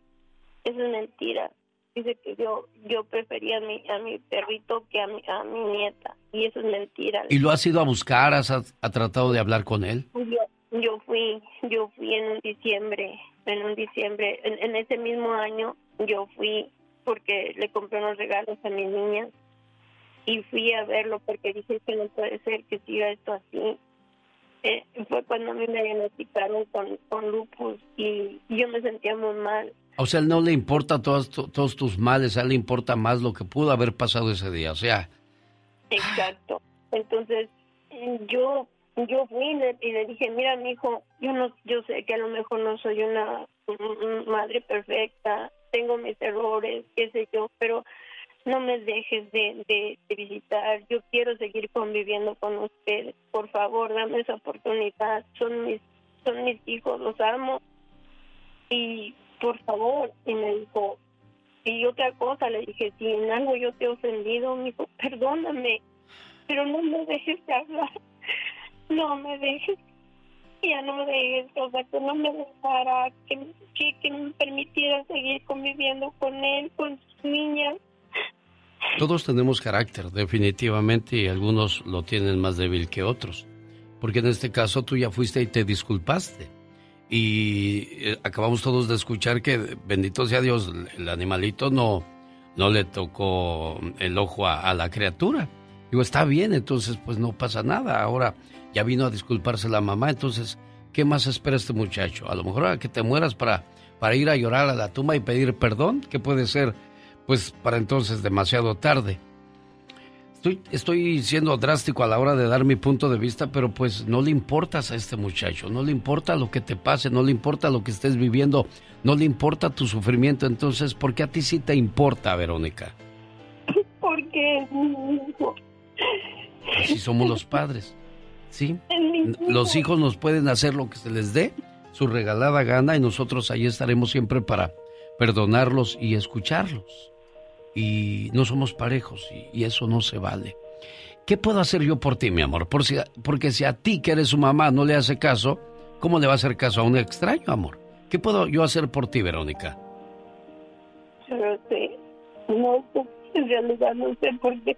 Eso es mentira. Dice que yo yo prefería a mi, a mi perrito que a mi, a mi nieta. Y eso es mentira. ¿Y lo has ido a buscar? ¿Has ha tratado de hablar con él? Yo, yo fui, yo fui en un diciembre, en un diciembre, en, en ese mismo año, yo fui porque le compré unos regalos a mis niñas y fui a verlo porque dije que no puede ser que siga esto así. Eh, fue cuando a mí me diagnosticaron con, con lupus y, y yo me sentía muy mal. O sea, no le importa todos, todos tus males, a él le importa más lo que pudo haber pasado ese día. O sea, Exacto. Entonces, yo yo fui y le, dije, mira, mi hijo, yo no yo sé que a lo mejor no soy una madre perfecta, tengo mis errores, qué sé yo, pero no me dejes de, de, visitar. Yo quiero seguir conviviendo con ustedes. Por favor, dame esa oportunidad. Son mis son mis hijos, los amo. Y por favor, y me dijo, y otra cosa, le dije, si en algo yo te he ofendido, me dijo, perdóname, pero no me dejes de hablar, no me dejes, ya no me dejes, o sea, que no me dejara, que, que, que me permitiera seguir conviviendo con él, con sus niñas. todos tenemos carácter, definitivamente, y algunos lo tienen más débil que otros. Porque en este caso tú ya fuiste y te disculpaste. Y eh, acabamos todos de escuchar que, bendito sea Dios, el animalito no, no le tocó el ojo a, a la criatura. Digo, está bien, entonces pues no pasa nada. Ahora ya vino a disculparse la mamá, entonces, ¿qué más espera este muchacho? A lo mejor a que te mueras para, para ir a llorar a la tumba y pedir perdón, que puede ser, pues para entonces demasiado tarde. Estoy, estoy siendo drástico a la hora de dar mi punto de vista, pero pues no le importas a este muchacho, no le importa lo que te pase, no le importa lo que estés viviendo, no le importa tu sufrimiento, entonces, ¿por qué a ti sí te importa, Verónica? Porque es mi hijo. Así somos los padres, ¿sí? Los hijos nos pueden hacer lo que se les dé, su regalada gana, y nosotros ahí estaremos siempre para perdonarlos y escucharlos. Y no somos parejos, y, y eso no se vale. ¿Qué puedo hacer yo por ti, mi amor? Por si- porque si a ti, que eres su mamá, no le hace caso, ¿cómo le va a hacer caso a un extraño, amor? ¿Qué puedo yo hacer por ti, Verónica? Sí, no sé, en realidad no sé porque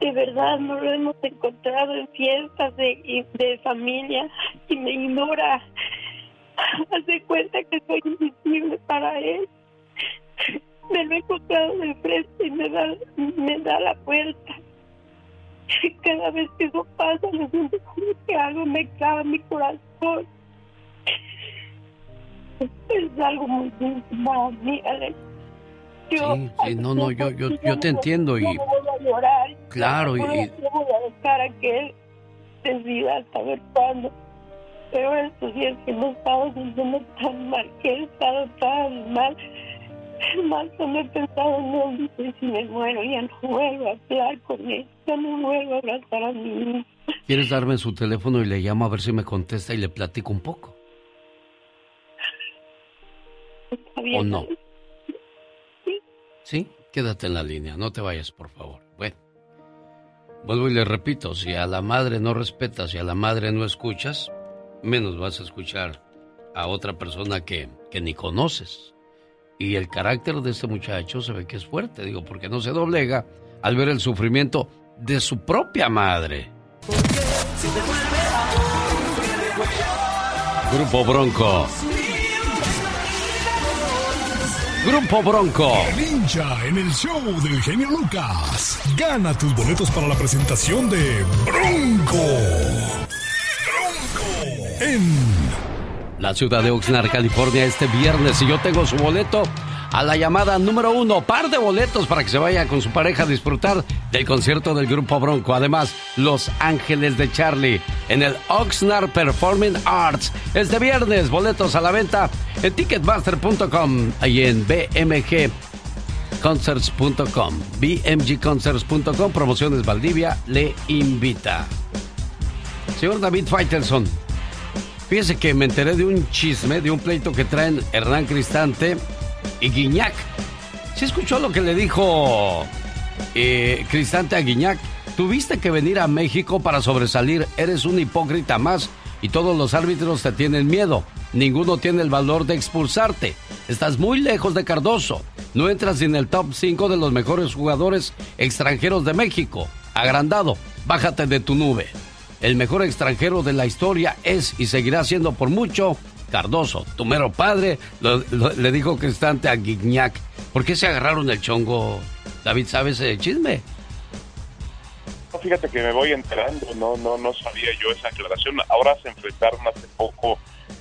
de verdad no lo hemos encontrado en fiestas de, de familia y me ignora. Hace cuenta que soy invisible para él. Me lo he encontrado de frente y me da, me da la vuelta. Cada vez que eso pasa, lo siento como que algo me clava mi corazón. Es algo muy íntimo a Alex. Yo, Sí, sí, no, no, yo, yo, yo te no- entiendo y no voy a llorar. claro, y, No voy a- no dejar a que él decida hasta ver cuándo. Pero estos días que no he estado sintiendo tan mal, que he estado tan mal, más no he pensado en él. Dice, si me muero, ya no vuelvo a hablar con él, ya no vuelvo a abrazar a mi hijo. ¿quieres darme su teléfono y le llamo a ver si me contesta y le platico un poco? Está bien, ¿O no? Quédate en la línea, no te vayas, por favor. Bueno, vuelvo y le repito, si a la madre no respetas y a la madre no escuchas, menos vas a escuchar a otra persona que, que ni conoces. Y el carácter de este muchacho se ve que es fuerte, digo, porque no se doblega al ver el sufrimiento de su propia madre. Grupo Bronco. Grupo Bronco. El hincha en el show del genio Lucas. Gana tus boletos para la presentación de Bronco. Bronco. En la ciudad de Oxnard, California, este viernes. Y yo tengo su boleto a la llamada número uno. Par de boletos para que se vaya con su pareja a disfrutar del concierto del Grupo Bronco. Además, Los Ángeles de Charlie en el Oxnard Performing Arts. Este viernes, boletos a la venta en ticketmaster.com y en BMG bmgconcerts.com. bmgconcerts.com, promociones Valdivia, le invita. Señor David Faitelson, fíjese que me enteré de un chisme, de un pleito que traen Hernán Cristante y Guiñac. ¿Sí escuchó lo que le dijo eh, Cristante a Guiñac? Tuviste que venir a México para sobresalir, eres un hipócrita más y todos los árbitros te tienen miedo. Ninguno tiene el valor de expulsarte. Estás muy lejos de Cardoso. No entras en el top 5 de los mejores jugadores extranjeros de México. Agrandado, bájate de tu nube. El mejor extranjero de la historia es y seguirá siendo por mucho Cardoso, tu mero padre, le dijo Cristante a Guignac. ¿Por qué se agarraron el chongo? David, ¿sabes ese chisme? fíjate que me voy enterando, no, no, no sabía yo esa aclaración. Ahora se enfrentaron hace poco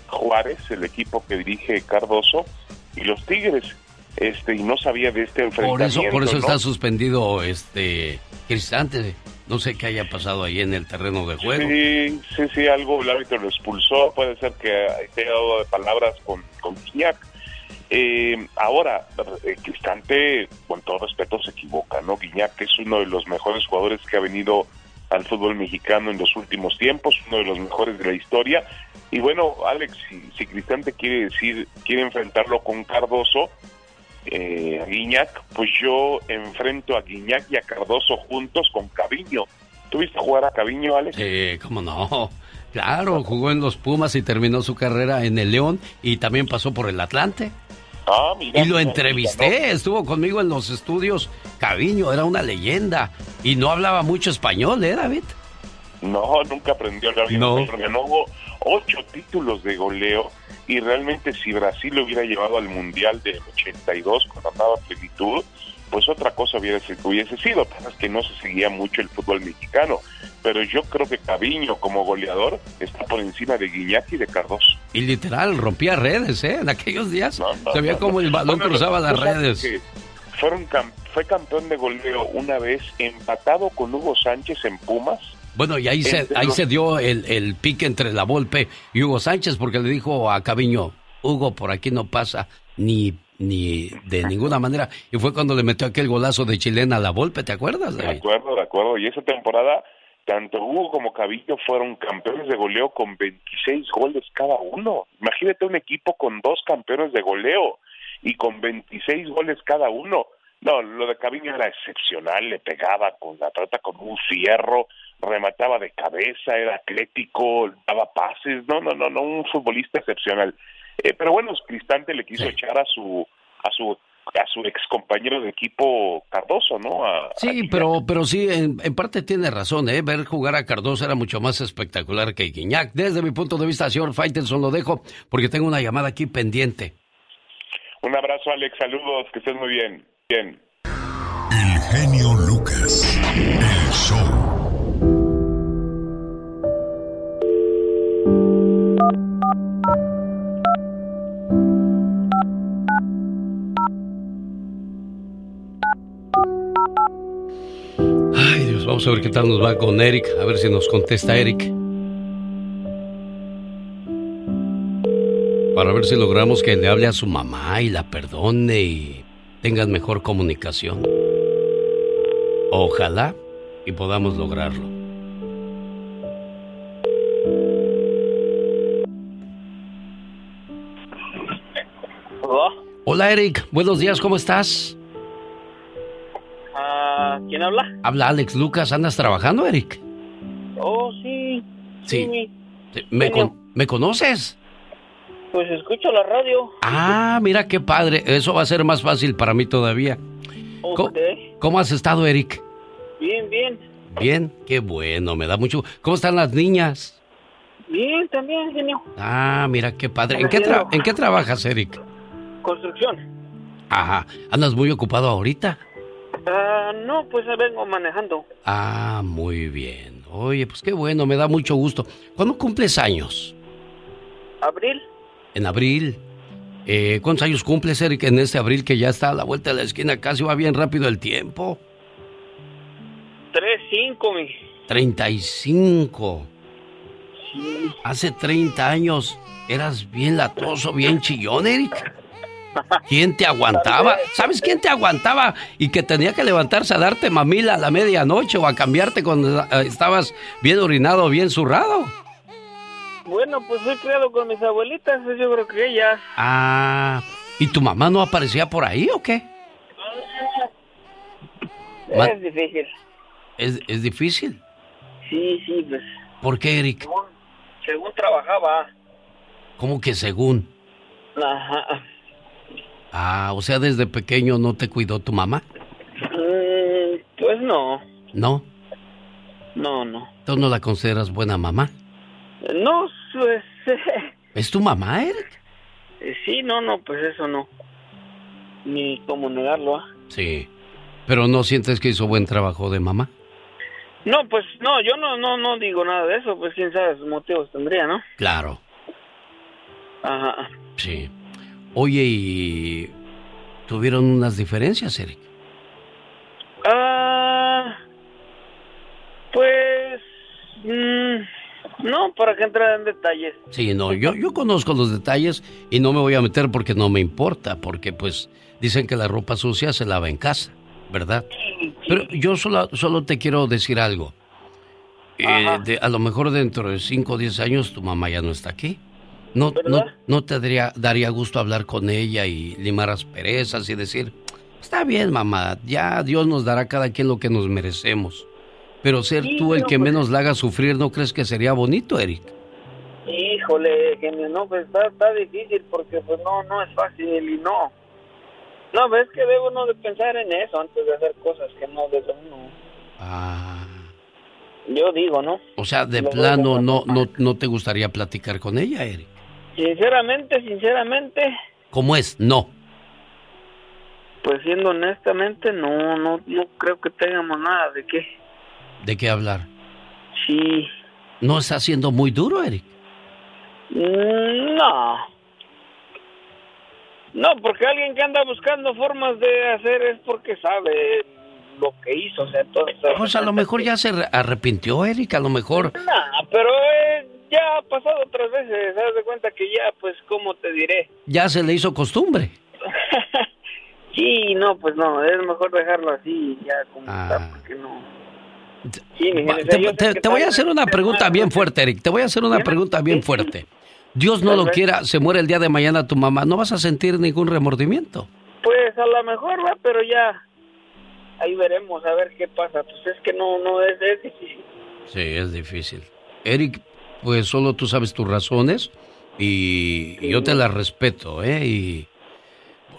Juárez, el equipo que dirige Cardoso, y los Tigres, este, y no sabía de este enfrentamiento. Por eso, por eso está suspendido este Cristante. No sé qué haya pasado ahí en el terreno de juego. Sí, sí, sí, algo el árbitro lo expulsó. Puede ser que haya dado de palabras con, con eh, ahora, eh, Cristante, con todo respeto, se equivoca, ¿no? Guiñac es uno de los mejores jugadores que ha venido al fútbol mexicano en los últimos tiempos, uno de los mejores de la historia. Y bueno, Alex, si, Cristante quiere decir, quiere enfrentarlo con Cardoso, eh, a Guiñac, pues yo enfrento a Guiñac y a Cardoso juntos con Caviño. ¿Tuviste jugar a Caviño, Alex? Sí, cómo no. Claro, jugó en los Pumas y terminó su carrera en el León y también pasó por el Atlante. Ah, y lo entrevisté, estuvo conmigo en los estudios. Caviño era una leyenda y no hablaba mucho español, ¿eh, David? No, nunca aprendió a hablar no. Ganó ocho títulos de goleo y realmente si Brasil lo hubiera llevado al Mundial del 82 cuando andaba plenitud, pues otra cosa hubiese, hubiese sido. Es que no se seguía mucho el fútbol mexicano pero yo creo que Caviño como goleador está por encima de Guiñaki y de Cardoso. Y literal, rompía redes, ¿eh? En aquellos días se veía como el balón cruzaba las redes. Fueron fue campeón de goleo una vez empatado con Hugo Sánchez en Pumas. Bueno, y ahí, se, ahí se dio el, el pique entre la Volpe y Hugo Sánchez porque le dijo a Caviño, Hugo, por aquí no pasa ni ni de ninguna manera. Y fue cuando le metió aquel golazo de chilena a la Volpe, ¿te acuerdas? De acuerdo, de acuerdo. Y esa temporada tanto Hugo como Cabillo fueron campeones de goleo con 26 goles cada uno. Imagínate un equipo con dos campeones de goleo y con 26 goles cada uno. No, lo de Cabillo era excepcional, le pegaba con la trata con un fierro, remataba de cabeza, era atlético, daba pases, no, no, no, no, un futbolista excepcional. Eh, pero bueno, Cristante le quiso echar a su a su a su ex compañero de equipo Cardoso, ¿no? sí, pero, pero sí, en, parte tiene razón, ¿eh? Ver jugar a Cardoso era mucho más espectacular que Guiñac. Desde mi punto de vista, señor Faitelson, lo dejo porque tengo una llamada aquí pendiente. Un abrazo, Alex, saludos, que estés muy bien. Bien. El genio Lucas, el show. Vamos a ver qué tal nos va con Eric, a ver si nos contesta Eric. Para ver si logramos que le hable a su mamá y la perdone y tengan mejor comunicación. Ojalá y podamos lograrlo. Hola. Hola Eric, buenos días, ¿cómo estás? ¿Quién habla? Habla Alex Lucas. ¿Andas trabajando, Eric? Oh, sí. Sí. ¿Me, ¿Me conoces? Pues escucho la radio. Ah, mira qué padre. Eso va a ser más fácil para mí todavía. ¿Cómo, has estado, Eric? Bien, bien. Bien, qué bueno, me da mucho. ¿Cómo están las niñas? Bien, también, genio. Ah, mira qué padre. ¿En qué, ¿En qué trabajas, Eric? Construcción. Ajá. ¿Andas muy ocupado ahorita? Ah, no, pues vengo manejando. Ah, muy bien. Oye, pues qué bueno, me da mucho gusto. ¿Cuándo cumples años? ¿Abril? En abril. Eh, ¿Cuántos años cumples, Eric, en este abril que ya está a la vuelta de la esquina? Casi va bien rápido el tiempo. Tres, cinco, mi. Treinta y cinco. Sí. Hace treinta años eras bien latoso, bien chillón, Eric. ¿Quién te aguantaba? ¿Sabes quién te aguantaba? Y que tenía que levantarse a darte mamila a la medianoche o a cambiarte cuando eh, estabas bien orinado, bien zurrado. Bueno, pues fui criado con mis abuelitas, yo creo que ellas. Ah, ¿y tu mamá no aparecía por ahí o qué? Es difícil. ¿Es, es difícil? Sí, sí, pues. ¿Por qué, Eric? Según, según trabajaba. ¿Cómo que según? Ajá. Ah, o sea, desde pequeño no te cuidó tu mamá. Mm, pues no, No, no, no. tú no la consideras buena mamá. No, pues. ¿Es tu mamá, Eric? eh, sí, no, no, pues eso no. Ni cómo negarlo, ¿ah? Sí. Pero no sientes que hizo buen trabajo de mamá. No, pues no, yo no, no, no digo nada de eso, pues quién sabe sus motivos tendría, ¿no? Claro, Ajá. sí. Oye, ¿y tuvieron unas diferencias, Eric? Ah, pues, mm, no, para que entrar en detalles. Sí, no, yo, yo conozco los detalles y no me voy a meter porque no me importa, porque pues dicen que la ropa sucia se lava en casa, ¿verdad? Pero yo solo, solo te quiero decir algo. Eh, de- a lo mejor dentro de 5 o 10 años tu mamá ya no está aquí. No, no, no te daría, daría gusto hablar con ella y limar asperezas y decir, está bien mamá, ya Dios nos dará a cada quien lo que nos merecemos. Pero ser Sí, tú el que pues- menos la haga sufrir, ¿no crees que sería bonito, Eric? Híjole, genio, no, pues está, está difícil porque pues no, no es fácil y no. No, ves que debo uno de pensar en eso antes de hacer cosas que no debe uno. Ah. Yo digo, ¿no? O sea, de Lo plano no, no, no te gustaría platicar con ella, Eric. Sinceramente, sinceramente, ¿Cómo es? No. pues siendo honestamente, no, no, no creo que tengamos nada de qué. ¿De qué hablar? Sí. ¿No está siendo muy duro, Eric? Mm, No. No, porque alguien que anda buscando formas de hacer es porque sabe lo que hizo, o sea, entonces... Pues a lo mejor ya se re- arrepintió, Eric, a lo mejor. Nah, pero eh, ya ha pasado otras veces, ¿sabes de cuenta que ya, pues, ¿cómo te diré? Ya se le hizo costumbre. Sí, no, pues no, es mejor dejarlo así, ya como Ah. está, porque no... Sí, Va, Te, te- voy a hacer una pregunta bien porque- fuerte, Eric. Te voy a hacer una pregunta bien fuerte. Dios no lo quiera, se muere el día de mañana tu mamá. ¿No vas a sentir ningún remordimiento? Pues a lo mejor va, pero ya ahí veremos a ver qué pasa. Pues es que no, no es, es difícil. Sí, es difícil. Eric, pues solo tú sabes tus razones y, y yo te las respeto, ¿eh? Y,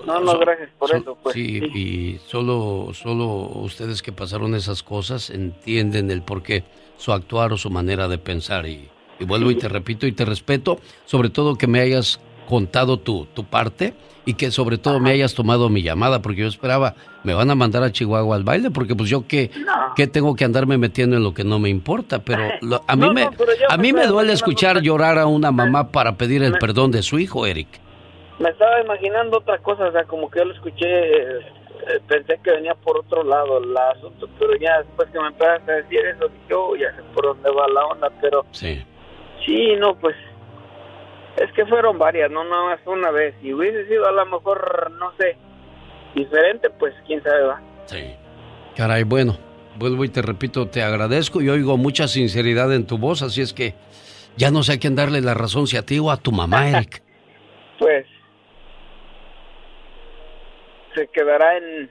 No, no, gracias por so- eso, pues. sí, y solo, solo ustedes que pasaron esas cosas entienden el por qué su actuar o su manera de pensar. Y, y vuelvo y te repito y te respeto, sobre todo que me hayas contado tu, tu parte y que sobre todo me hayas tomado mi llamada, porque yo esperaba, me van a mandar a Chihuahua al baile, porque pues yo qué, qué tengo que andarme metiendo en lo que no me importa, pero lo- a mí No, me, no, a mí me duele escuchar llorar a una mamá para pedir el Me- perdón de su hijo, Eric. Me estaba imaginando otra cosa, o sea, como que yo lo escuché, eh, eh, pensé que venía por otro lado el asunto, pero ya después que me empezaste a decir eso, dije, oh, ya sé por dónde va la onda, pero Sí. sí, no, pues es que fueron varias, no nada más una vez. Si hubiese sido a lo mejor, no sé, diferente, pues quién sabe, va. Sí. Caray, bueno, vuelvo y te repito, te agradezco y oigo mucha sinceridad en tu voz, así es que ya no sé a quién darle la razón, si a ti o a tu mamá, Eric. Pues se quedará en...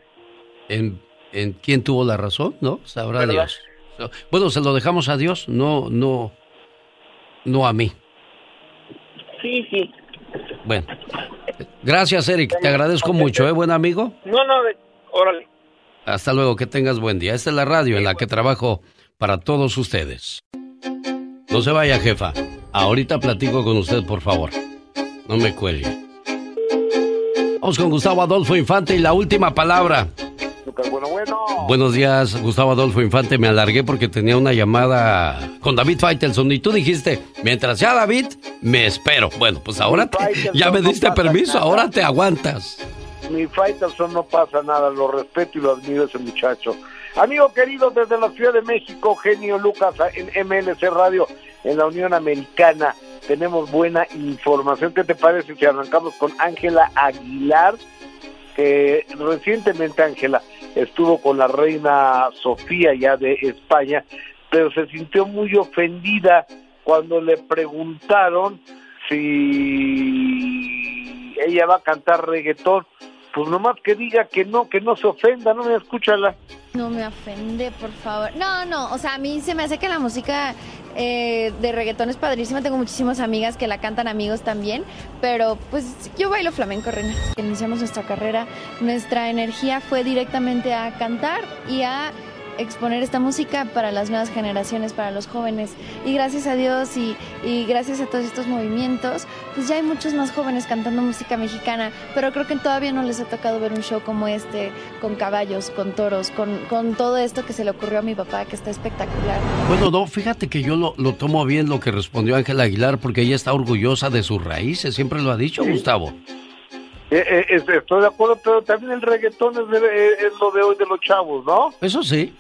¿En, en quién tuvo la razón? ¿No? Sabrá ¿Verdad? Dios. Bueno, se lo dejamos a Dios, no, no, no a mí. Sí, sí. Bueno, gracias, Eric, te agradezco mucho, ¿eh, buen amigo? No, no, de- órale. Hasta luego, que tengas buen día. Esta es la radio en la que trabajo para todos ustedes. No se vaya, jefa. Ahorita platico con usted, por favor. No me cuelgue. Vamos con Gustavo Adolfo Infante y la última palabra. Bueno, bueno. Buenos días, Gustavo Adolfo Infante. Me alargué porque tenía una llamada con David Faitelson y tú dijiste, mientras sea David, me espero. Bueno, pues ahora te- ya me diste permiso, nada. ahora te aguantas. Mi Faitelson no pasa nada, lo respeto y lo admiro ese muchacho. Amigo querido, desde la Ciudad de México, genio Lucas en MLC Radio, en la Unión Americana. tenemos buena información. ¿Qué te parece si arrancamos con Ángela Aguilar? Que recientemente Ángela estuvo con la reina Sofía ya de España, pero se sintió muy ofendida cuando le preguntaron si ella va a cantar reggaetón. Pues nomás que diga que no, que no se ofenda, no me escúchala. No me ofende, por favor. No, no, o sea, a mí se me hace que la música eh, de reggaetón es padrísima. Tengo muchísimas amigas que la cantan, amigos también. Pero pues yo bailo flamenco, Reina. Iniciamos nuestra carrera, nuestra energía fue directamente a cantar y a exponer esta música para las nuevas generaciones, para los jóvenes. Y gracias a Dios y, y, gracias a todos estos movimientos, pues ya hay muchos más jóvenes cantando música mexicana, pero creo que todavía no les ha tocado ver un show como este, con caballos, con toros, con, con todo esto que se le ocurrió a mi papá, que está espectacular. Bueno, no, fíjate que yo lo, lo tomo bien lo que respondió Ángela Aguilar, porque ella está orgullosa de sus raíces, siempre lo ha dicho, ¿Sí? Gustavo. Eh, eh, estoy de acuerdo, pero también el reggaetón es, de, es, lo de hoy de los chavos, ¿no? Eso sí,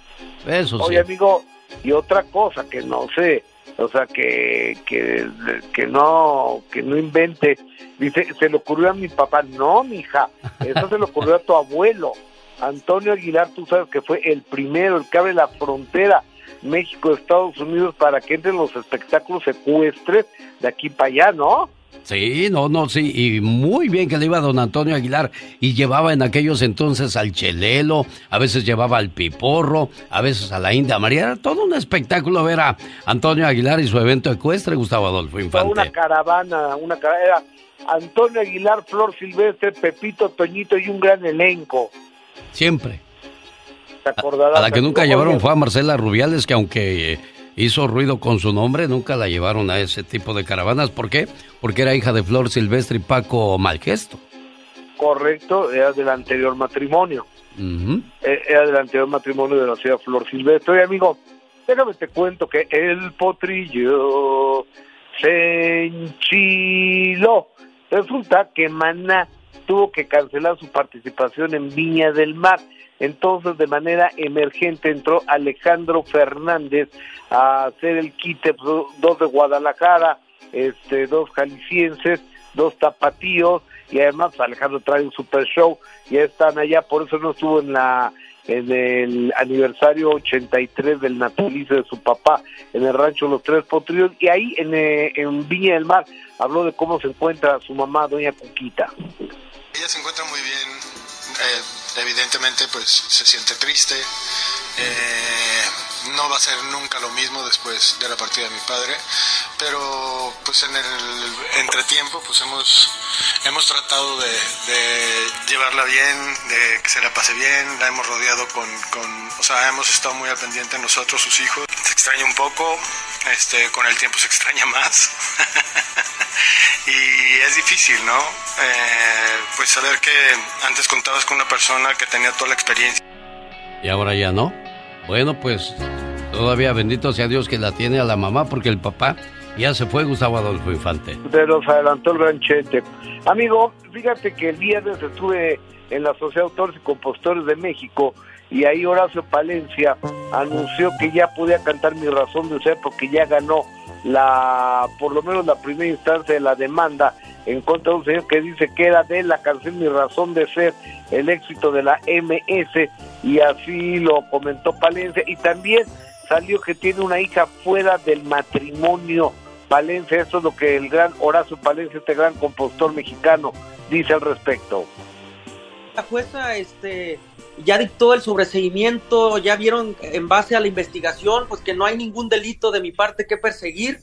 eso Oye, sí. amigo, y otra cosa que no sé, o sea, que, que, que no que no invente. Dice, se le ocurrió a mi papá. No, mija, eso se le ocurrió a tu abuelo. Antonio Aguilar, tú sabes que fue el primero, el que abre la frontera México-Estados Unidos para que entren los espectáculos ecuestres de aquí para allá, ¿no? Sí, no, no, sí, y muy bien que le iba don Antonio Aguilar y llevaba en aquellos entonces al chelelo, a veces llevaba al piporro, a veces a la India María, era todo un espectáculo ver a Antonio Aguilar y su evento ecuestre, Gustavo Adolfo Infante. Una caravana, una caravana, era Antonio Aguilar, Flor Silvestre, Pepito, Toñito y un gran elenco. Siempre. ¿Te acordarás? A la que nunca llevaron fue a Marcela Rubiales, que aunque hizo ruido con su nombre, nunca la llevaron a ese tipo de caravanas. ¿Por qué? Porque era hija de Flor Silvestre y Paco Malgesto. Correcto, era del anterior matrimonio. Uh -huh. Era del anterior matrimonio de la ciudad Flor Silvestre. Oye, amigo, déjame te cuento que el potrillo se enchiló. Resulta que Maná tuvo que cancelar su participación en Viña del Mar. Entonces, de manera emergente, entró Alejandro Fernández a hacer el quite, pues, dos de Guadalajara, este, dos jaliscienses, dos tapatíos, y además Alejandro trae un super show, ya están allá, por eso no estuvo en la en el aniversario 83 del natalicio de su papá en el rancho Los Tres Potrillos, y ahí en, eh, en Viña del Mar habló de cómo se encuentra su mamá, doña Cuquita. Ella se encuentra muy bien, eh, evidentemente pues se siente triste, eh, no va a ser nunca lo mismo después de la partida de mi padre, pero pues en el entretiempo pues hemos, hemos tratado de, llevarla bien, de que se la pase bien, la hemos rodeado con, con, o sea, hemos estado muy al pendiente nosotros, sus hijos, se extraña un poco, este, con el tiempo se extraña más. Y es difícil, ¿no? Eh, pues saber que antes contabas con una persona que tenía toda la experiencia. Y ahora ya no. Bueno, pues todavía bendito sea Dios que la tiene a la mamá porque el papá ya se fue Gustavo Adolfo Infante. Se los adelantó el ranchete. Amigo, fíjate que el viernes estuve en la Sociedad de Autores y Compostores de México y ahí Horacio Palencia anunció que ya podía cantar Mi Razón de Ser porque ya ganó la, por lo menos la primera instancia de la demanda en contra de un señor que dice que era de la canción Mi Razón de Ser el éxito de la MS y así lo comentó Palencia y también salió que tiene una hija fuera del matrimonio Palencia, esto es lo que el gran Horacio Palencia, este gran compositor mexicano, dice al respecto. La jueza este, ya dictó el sobreseimiento, ya vieron en base a la investigación, pues que no hay ningún delito de mi parte que perseguir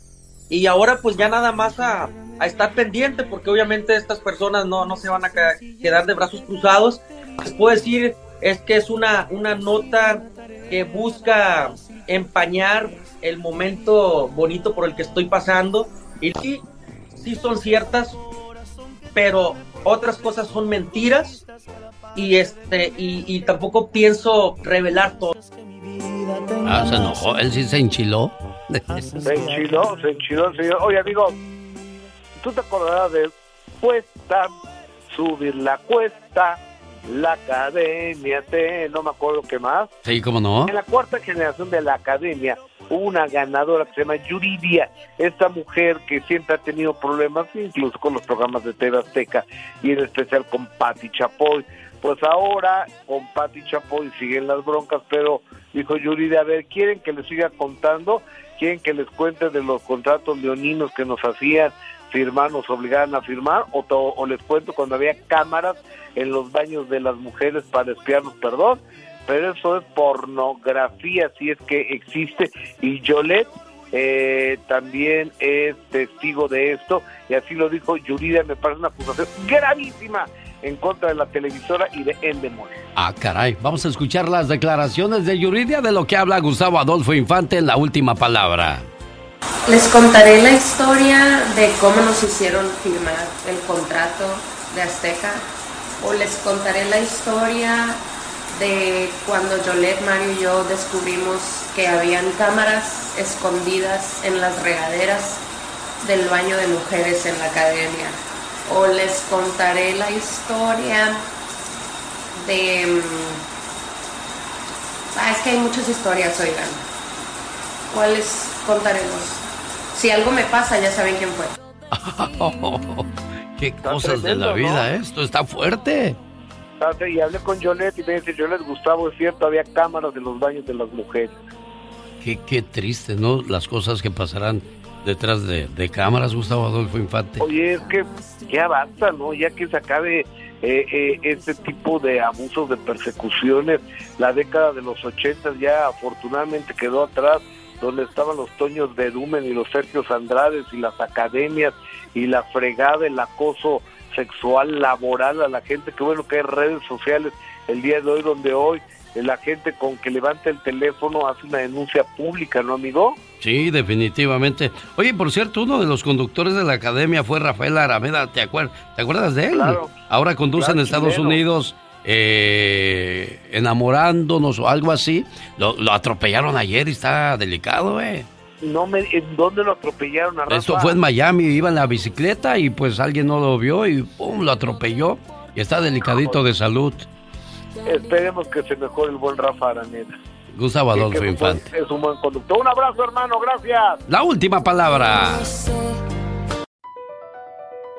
y ahora pues ya nada más a, a estar pendiente porque obviamente estas personas no, no se van a quedar de brazos cruzados. Les puedo decir es que es una, una nota que busca empañar el momento bonito por el que estoy pasando y sí, sí son ciertas, pero otras cosas son mentiras y este y, y tampoco pienso revelar todo. Ah, se enojó, él sí se enchiló. Se enchiló, se enchiló, señor. Oye, amigo, ¿tú te acordarás de cuesta subir la cuesta? La academia, te, no me acuerdo qué más. Sí, ¿cómo no? En la cuarta generación de la academia hubo una ganadora que se llama Yuridia, esta mujer que siempre ha tenido problemas, incluso con los programas de TV Azteca y en especial con Patti Chapoy. Pues ahora con Patti Chapoy siguen las broncas, pero dijo Yuridia, a ver, ¿quieren que les siga contando? ¿Quieren que les cuente de los contratos leoninos que nos hacían firmar, nos obligaban a firmar? O, o les cuento cuando había cámaras en los baños de las mujeres para espiarnos, perdón, pero eso es pornografía, si es que existe, y Yolette eh, también es testigo de esto, y así lo dijo Yuridia, me parece una acusación gravísima en contra de la televisora y de Endemol. Ah, caray. Vamos a escuchar las declaraciones de Yuridia de lo que habla Gustavo Adolfo Infante en la última palabra. Les contaré la historia de cómo nos hicieron firmar el contrato de Azteca o les contaré la historia de cuando Yolette, Mario y yo descubrimos que habían cámaras escondidas en las regaderas del baño de mujeres en la academia. O les contaré la historia de... mm, Ah, es que hay muchas historias, oigan. ¿Cuáles contaremos? Si algo me pasa, ya saben quién fue. Qué cosas de la vida, ¿no? ¿eh? esto está fuerte. Fíjate, Y hablé con Yolette y me dice, Yolette, Gustavo, es cierto, había cámaras en los baños de las mujeres. Qué, qué triste, ¿no? Las cosas que pasarán detrás de, de cámaras, Gustavo Adolfo Infante. Oye, es que ya basta, ¿no? Ya que se acabe eh, eh, este tipo de abusos, de persecuciones. La década de los ochentas ya afortunadamente quedó atrás, donde estaban los Toños de Dumen y los Sergios Andrades y las academias y la fregada, el acoso sexual laboral a la gente, que bueno que hay redes sociales el día de hoy, donde hoy eh, la gente con que levanta el teléfono hace una denuncia pública, ¿no, amigo? Sí, definitivamente. Oye, por cierto, uno de los conductores de la academia fue Rafael Arameda, ¿te, acuer- ¿te acuerdas de él? Claro. Ahora conduce Claro, en Estados chileno. Unidos eh, enamorándonos o algo así. Lo, lo atropellaron ayer y está delicado, ¿eh? No me, ¿En dónde lo atropellaron a Rafa? Esto fue en Miami, iba en la bicicleta y pues alguien no lo vio y ¡pum! lo atropelló y está delicadito de salud. Esperemos que se mejore el buen Rafa Araneda. Gustavo Adolfo Infante. Es un buen conductor. Un abrazo, hermano. Gracias. La última palabra.